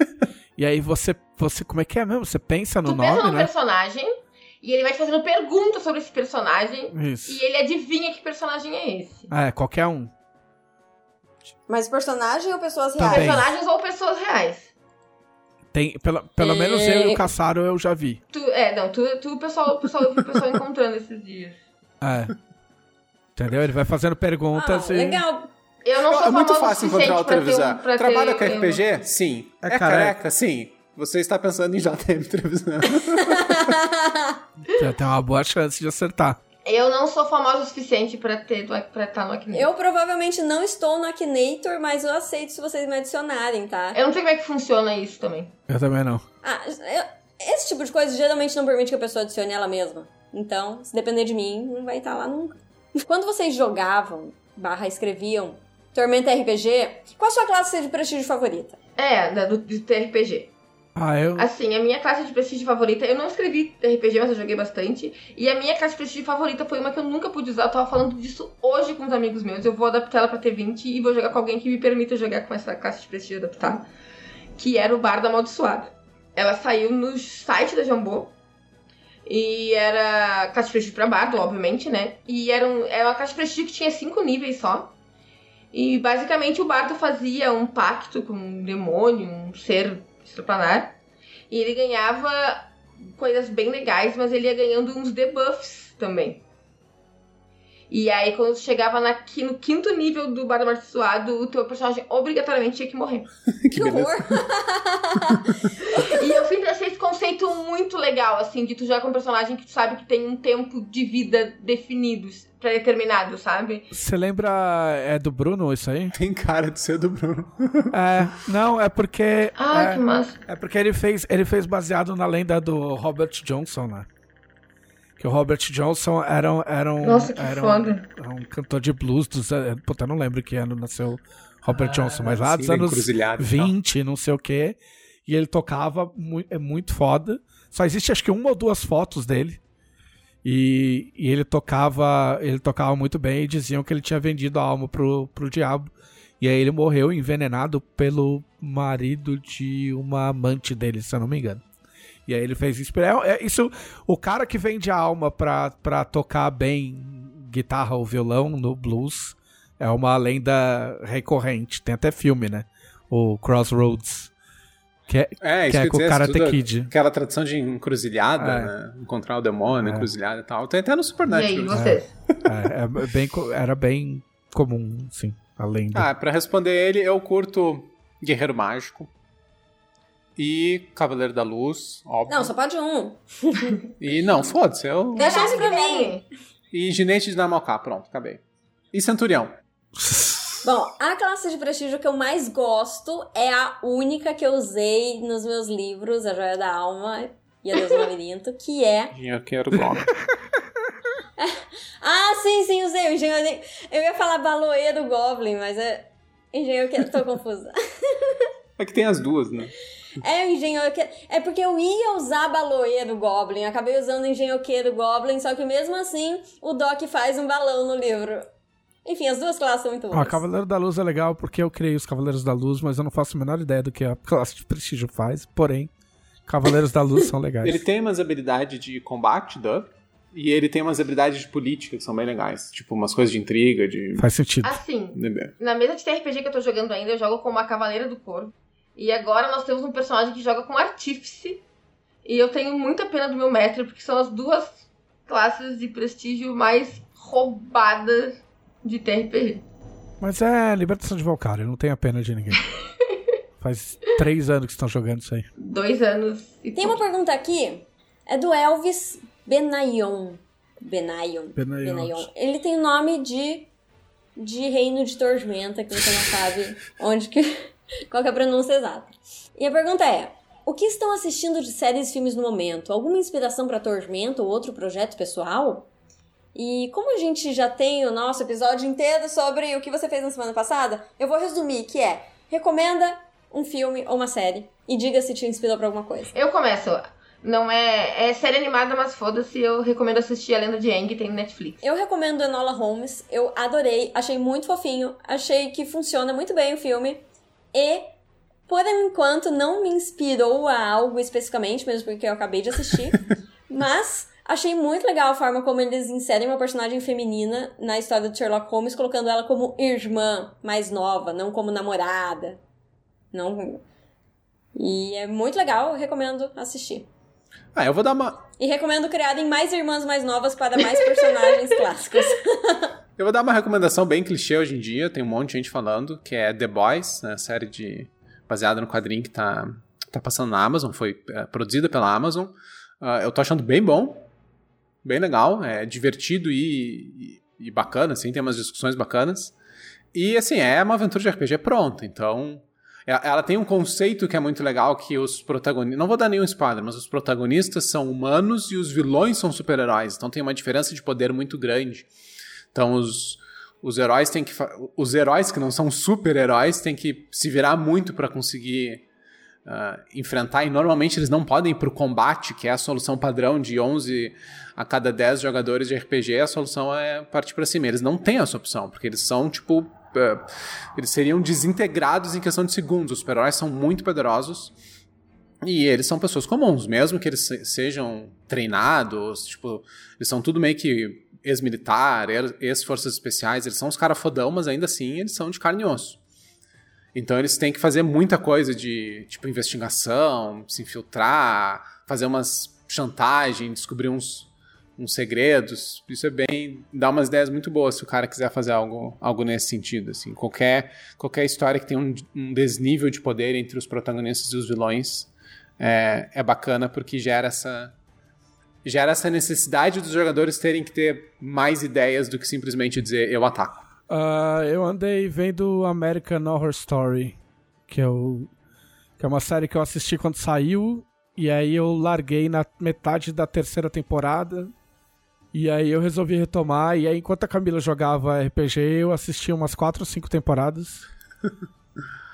E aí você, você. Como é que é mesmo? Você pensa no tu pensa nome, no né? personagem e ele vai te fazendo perguntas sobre esse personagem Isso. e ele adivinha que personagem é esse. É, qualquer um. Mas personagem ou pessoas Também. reais? Personagens ou pessoas reais. Tem, pela, pelo É. menos eu e o Caçaro eu já vi. Tu, é, não, tu, tu o pessoal, o pessoal, o pessoal encontrando esses dias. É. Entendeu? Ele vai fazendo perguntas Ah, e. legal. Eu não sou É muito famosa o fácil encontrar o suficiente pra ter um- Trabalha ter com um- RPG? Sim. É É, careca? careca? Sim. Você está pensando em JM televisão. Já tem uma boa chance de acertar. Eu não sou famosa o suficiente pra ter pra estar no Acne. Eu provavelmente não estou no Akinator, mas eu aceito se vocês me adicionarem, tá? Eu não sei como é que funciona isso também. Eu também não. Ah, eu- esse tipo de coisa geralmente não permite que a pessoa adicione ela mesma. Então, se depender de mim, não vai estar lá nunca. Quando vocês jogavam, barra escreviam, Tormenta RPG, qual a sua classe de prestígio favorita? É, da, do, do TRPG. Ah, eu. Assim, a minha classe de prestígio favorita, eu não escrevi RPG, mas eu joguei bastante. E a minha classe de prestígio favorita foi uma que eu nunca pude usar. Eu tava falando disso hoje com os amigos meus. Eu vou adaptar ela pra T20 e vou jogar com alguém que me permita jogar com essa classe de prestígio adaptada. Que era o Bardo Amaldiçoado. Ela saiu no site da Jambô. E era classe de prestígio pra Bardo, obviamente, né? E era, um, era uma classe de prestígio que tinha cinco níveis só. E basicamente o Bardo fazia um pacto com um demônio, um ser extraplanar. E ele ganhava coisas bem legais, mas ele ia ganhando uns debuffs também. E aí, quando chegava na, no quinto nível do Bardo Amaldiçoado, o teu personagem obrigatoriamente tinha que morrer. Que horror! E eu sempre achei esse conceito muito legal, assim, de tu jogar com um personagem que tu sabe que tem um tempo de vida definido, pré-determinado, sabe? Você lembra. É do Bruno isso aí? Tem cara de ser do Bruno. É. Não, é porque. Ah, é, que massa. É porque ele fez, ele fez baseado na lenda do Robert Johnson, né? Que o Robert Johnson era, um- era um. Nossa, que era um- foda. era um cantor de blues dos. eh, Puta, eu não lembro que ano nasceu Robert Johnson, mas lá sim, dos anos encruzilhada e tal. 20, não sei o quê. E ele tocava muito, é muito foda. Só existe acho que uma ou duas fotos dele. E, e ele tocava ele tocava muito bem e diziam que ele tinha vendido a alma pro, pro diabo. E aí ele morreu envenenado pelo marido de uma amante dele, se eu não me engano. E aí ele fez isso. É, é isso o cara que vende a alma pra, pra tocar bem guitarra ou violão no blues É uma lenda recorrente. Tem até filme, né? O Crossroads. Que é, É, que isso é com o Karate Kid. Aquela tradução de encruzilhada, É. né? Encontrar o demônio, É. encruzilhada e tal. Tem até no E Supernatural. aí, vocês? É, é bem, co- era bem comum, sim, a lenda. Ah, pra responder ele, eu curto Guerreiro Mágico. E Cavaleiro da Luz, óbvio. Não, só pode um. E não, foda-se, eu. Dá chance pra mim. E Ginete de Namalcá, pronto, acabei. E Centurião. Bom, a classe de prestígio que eu mais gosto é a única que eu usei nos meus livros, A Joia da Alma e A Deus do Labirinto, que é... Engenheiro Goblin. Ah, sim, sim, usei o engenheiro... Eu ia falar baloeiro Goblin, mas é... Engenheiro que... Tô confusa. é que tem as duas, né? É o engenhoqueiro. É porque eu ia usar baloeiro Goblin. Acabei usando engenhoqueiro Goblin, só que mesmo assim o Doc faz um balão no livro. Enfim, as duas classes são muito Ah, boas. Cavaleiro da Luz é legal porque eu criei os Cavaleiros da Luz, mas eu não faço a menor ideia do que a classe de prestígio faz. Porém, Cavaleiros da Luz são legais. Ele tem umas habilidades de combate, duh, e ele tem umas habilidades de política que são bem legais. Tipo, umas coisas de intriga, de. Faz sentido. Assim, na mesa de TRPG que eu tô jogando ainda, eu jogo como a Cavaleira do Corvo. E agora nós temos um personagem que joga com Artífice. E eu tenho muita pena do meu mestre, porque são as duas classes de prestígio mais roubadas de TRPG. Mas é libertação de Valkyrie, não tem a pena de ninguém. Faz três anos que estão jogando isso aí. Dois anos e Tem uma pergunta aqui. É do Elvis Benayon. Benayon. Benayon. Ele tem o nome de, de Reino de Tormenta, que você não sabe onde que. Qual que é a pronúncia exata. E a pergunta é: o que estão assistindo de séries e filmes no momento? Alguma inspiração para Tormenta ou outro projeto pessoal? E como a gente já tem o nosso episódio inteiro sobre o que você fez na semana passada, eu vou resumir, que é: recomenda um filme ou uma série e diga se te inspirou pra alguma coisa. Eu começo. Não é. É série animada, mas foda-se. Eu recomendo assistir A Lenda de Aang, tem no Netflix. Eu recomendo Enola Holmes, eu adorei, achei muito fofinho, achei que funciona muito bem o filme e, por enquanto, não me inspirou a algo especificamente, mesmo porque eu acabei de assistir, mas achei muito legal a forma como eles inserem uma personagem feminina na história do Sherlock Holmes, colocando ela como irmã mais nova, não como namorada. Não. E é muito legal, eu recomendo assistir. Ah, eu vou dar uma. E recomendo criarem mais irmãs mais novas para mais personagens clássicos. Eu vou dar uma recomendação bem clichê hoje em dia, tem um monte de gente falando, que é The Boys, né, série de baseada no quadrinho que tá, tá passando na Amazon, foi é, produzida pela Amazon. Ah, eu tô achando bem bom, bem legal, é divertido e, e, e bacana, assim, tem umas discussões bacanas. E assim, é uma aventura de RPG pronta, então ela, tem um conceito que é muito legal, que os protagonistas, não vou dar nenhum spoiler, mas os protagonistas são humanos e os vilões são super-heróis, então tem uma diferença de poder muito grande. Então os, os heróis têm que os heróis que não são super-heróis têm que se virar muito para conseguir ah, enfrentar e normalmente eles não podem ir pro combate, que é a solução padrão de 11 a cada 10 jogadores de RPG, a solução é partir para cima. Eles não têm essa opção, porque eles são tipo eh, eles seriam desintegrados em questão de segundos. Os super-heróis são muito poderosos. E eles são pessoas comuns, mesmo que eles se- sejam treinados, tipo, eles são tudo meio que ex-militar, ex-forças especiais, eles são os caras fodão, mas ainda assim eles são de carne e osso. Então eles têm que fazer muita coisa de, tipo, investigação, se infiltrar, fazer umas chantagem, descobrir uns, uns segredos. Isso é bem. dá umas ideias muito boas se o cara quiser fazer algo, algo nesse sentido. Assim. Qualquer, qualquer história que tem um, um desnível de poder entre os protagonistas e os vilões é, é bacana porque gera essa. Gera essa necessidade dos jogadores terem que ter mais ideias do que simplesmente dizer eu ataco. Ah, eu andei vendo American Horror Story, que é, o, que é uma série que eu assisti quando saiu, e aí eu larguei na metade da terceira temporada, e aí eu resolvi retomar, e aí enquanto a Camila jogava RPG, eu assisti umas 4 ou 5 temporadas.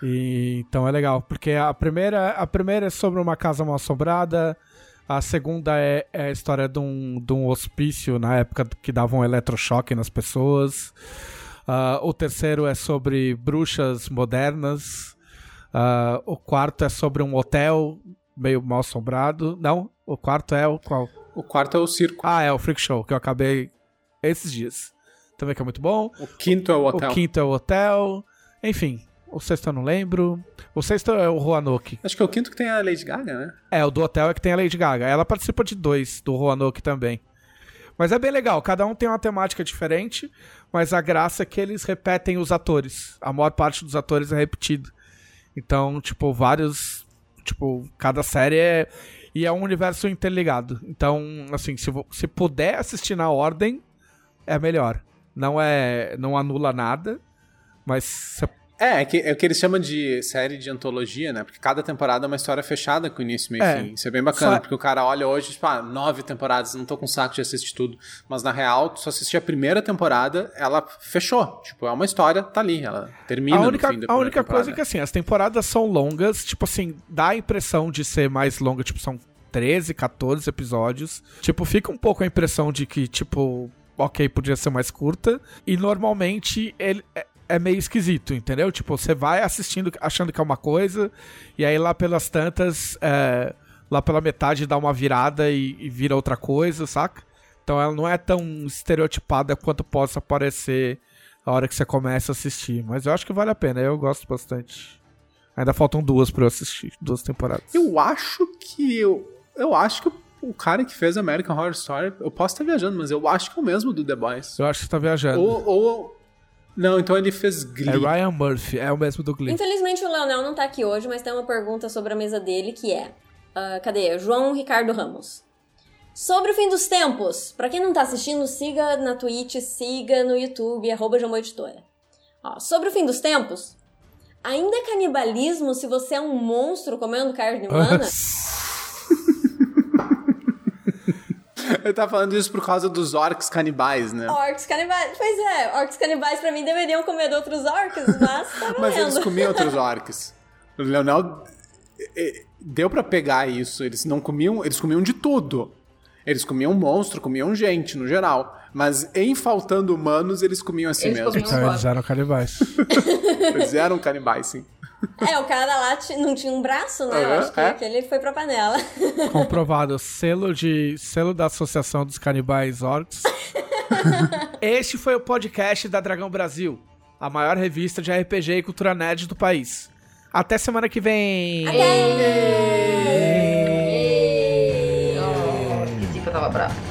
E, então é legal, porque a primeira, a primeira é sobre uma casa mal assombrada, a segunda é, é a história de um, de um hospício na época que davam um eletrochoque nas pessoas. Ah, o terceiro é sobre bruxas modernas. Ah, o quarto é sobre um hotel meio mal assombrado. Não, o quarto é o qual? O quarto é o circo. Ah, é o Freak Show, que eu acabei esses dias. também que é muito bom. O quinto é o hotel. O quinto é o hotel. Enfim, o sexto eu não lembro. O sexto é o Roanoke. Acho que é o quinto que tem a Lady Gaga, né? É, o do hotel é que tem a Lady Gaga. Ela participa de dois, do Roanoke também. Mas é bem legal, cada um tem uma temática diferente, mas a graça é que eles repetem os atores. A maior parte dos atores é repetido. Então, tipo, vários. Tipo, cada série é. E é um universo interligado. Então, assim, se, se puder assistir na ordem, é melhor. Não é. Não anula nada. Mas você é, é, que, é o que eles chamam de série de antologia, né? Porque cada temporada é uma história fechada com início, meio e É. fim. Isso é bem bacana, Só- porque o cara olha hoje, tipo, ah, nove temporadas, não tô com saco de assistir tudo. Mas na real, tu só assistir a primeira temporada, ela fechou. Tipo, é uma história, tá ali, ela termina a única, no fim da a única coisa é que, assim, as temporadas são longas, tipo assim, dá a impressão de ser mais longa, tipo, são 13, 14 episódios. Tipo, fica um pouco a impressão de que, tipo, ok, podia ser mais curta. E normalmente ele é, meio esquisito, entendeu? Tipo, você vai assistindo achando que é uma coisa, e aí lá pelas tantas, é, lá pela metade dá uma virada e, e vira outra coisa, saca? Então ela não é tão estereotipada quanto possa parecer a hora que você começa a assistir. Mas eu acho que vale a pena, eu gosto bastante. Ainda faltam duas pra eu assistir, duas temporadas. Eu acho que eu. Eu acho que o cara que fez American Horror Story, eu posso estar viajando, mas eu acho que é o mesmo do The Boys. Eu acho que você tá viajando. Ou. ou não, então ele fez Glee. É Ryan Murphy, é o mesmo do Glee. Infelizmente o Leonel não tá aqui hoje, mas tem uma pergunta sobre a mesa dele que é: ah, cadê? João Ricardo Ramos. Sobre o fim dos tempos, pra quem não tá assistindo, siga na Twitch, siga no YouTube, arroba Editora. Ó, sobre o fim dos tempos, ainda é canibalismo se você é um monstro comendo carne humana? Ele tá falando isso por causa dos orcs canibais, né? Orcs canibais. Pois é, orcs canibais pra mim deveriam comer outros orcs, mas tá Mas eles comiam outros orcs. O Leonel deu pra pegar isso. Eles não comiam, eles comiam de tudo. Eles comiam monstro, comiam gente no geral. Mas em faltando humanos, eles comiam assim Eles mesmo. comiam- Então eles eram canibais. Eles eram canibais, sim. É, o cara lá não tinha um braço, né? Eu acho que ele aquele foi pra panela. Comprovado. Selo de selo da Associação dos Canibais Orcs. este foi o podcast da Dragão Brasil, a maior revista de RPG e cultura nerd do país. Até semana que vem! Até! Esse dia eu tava bravo.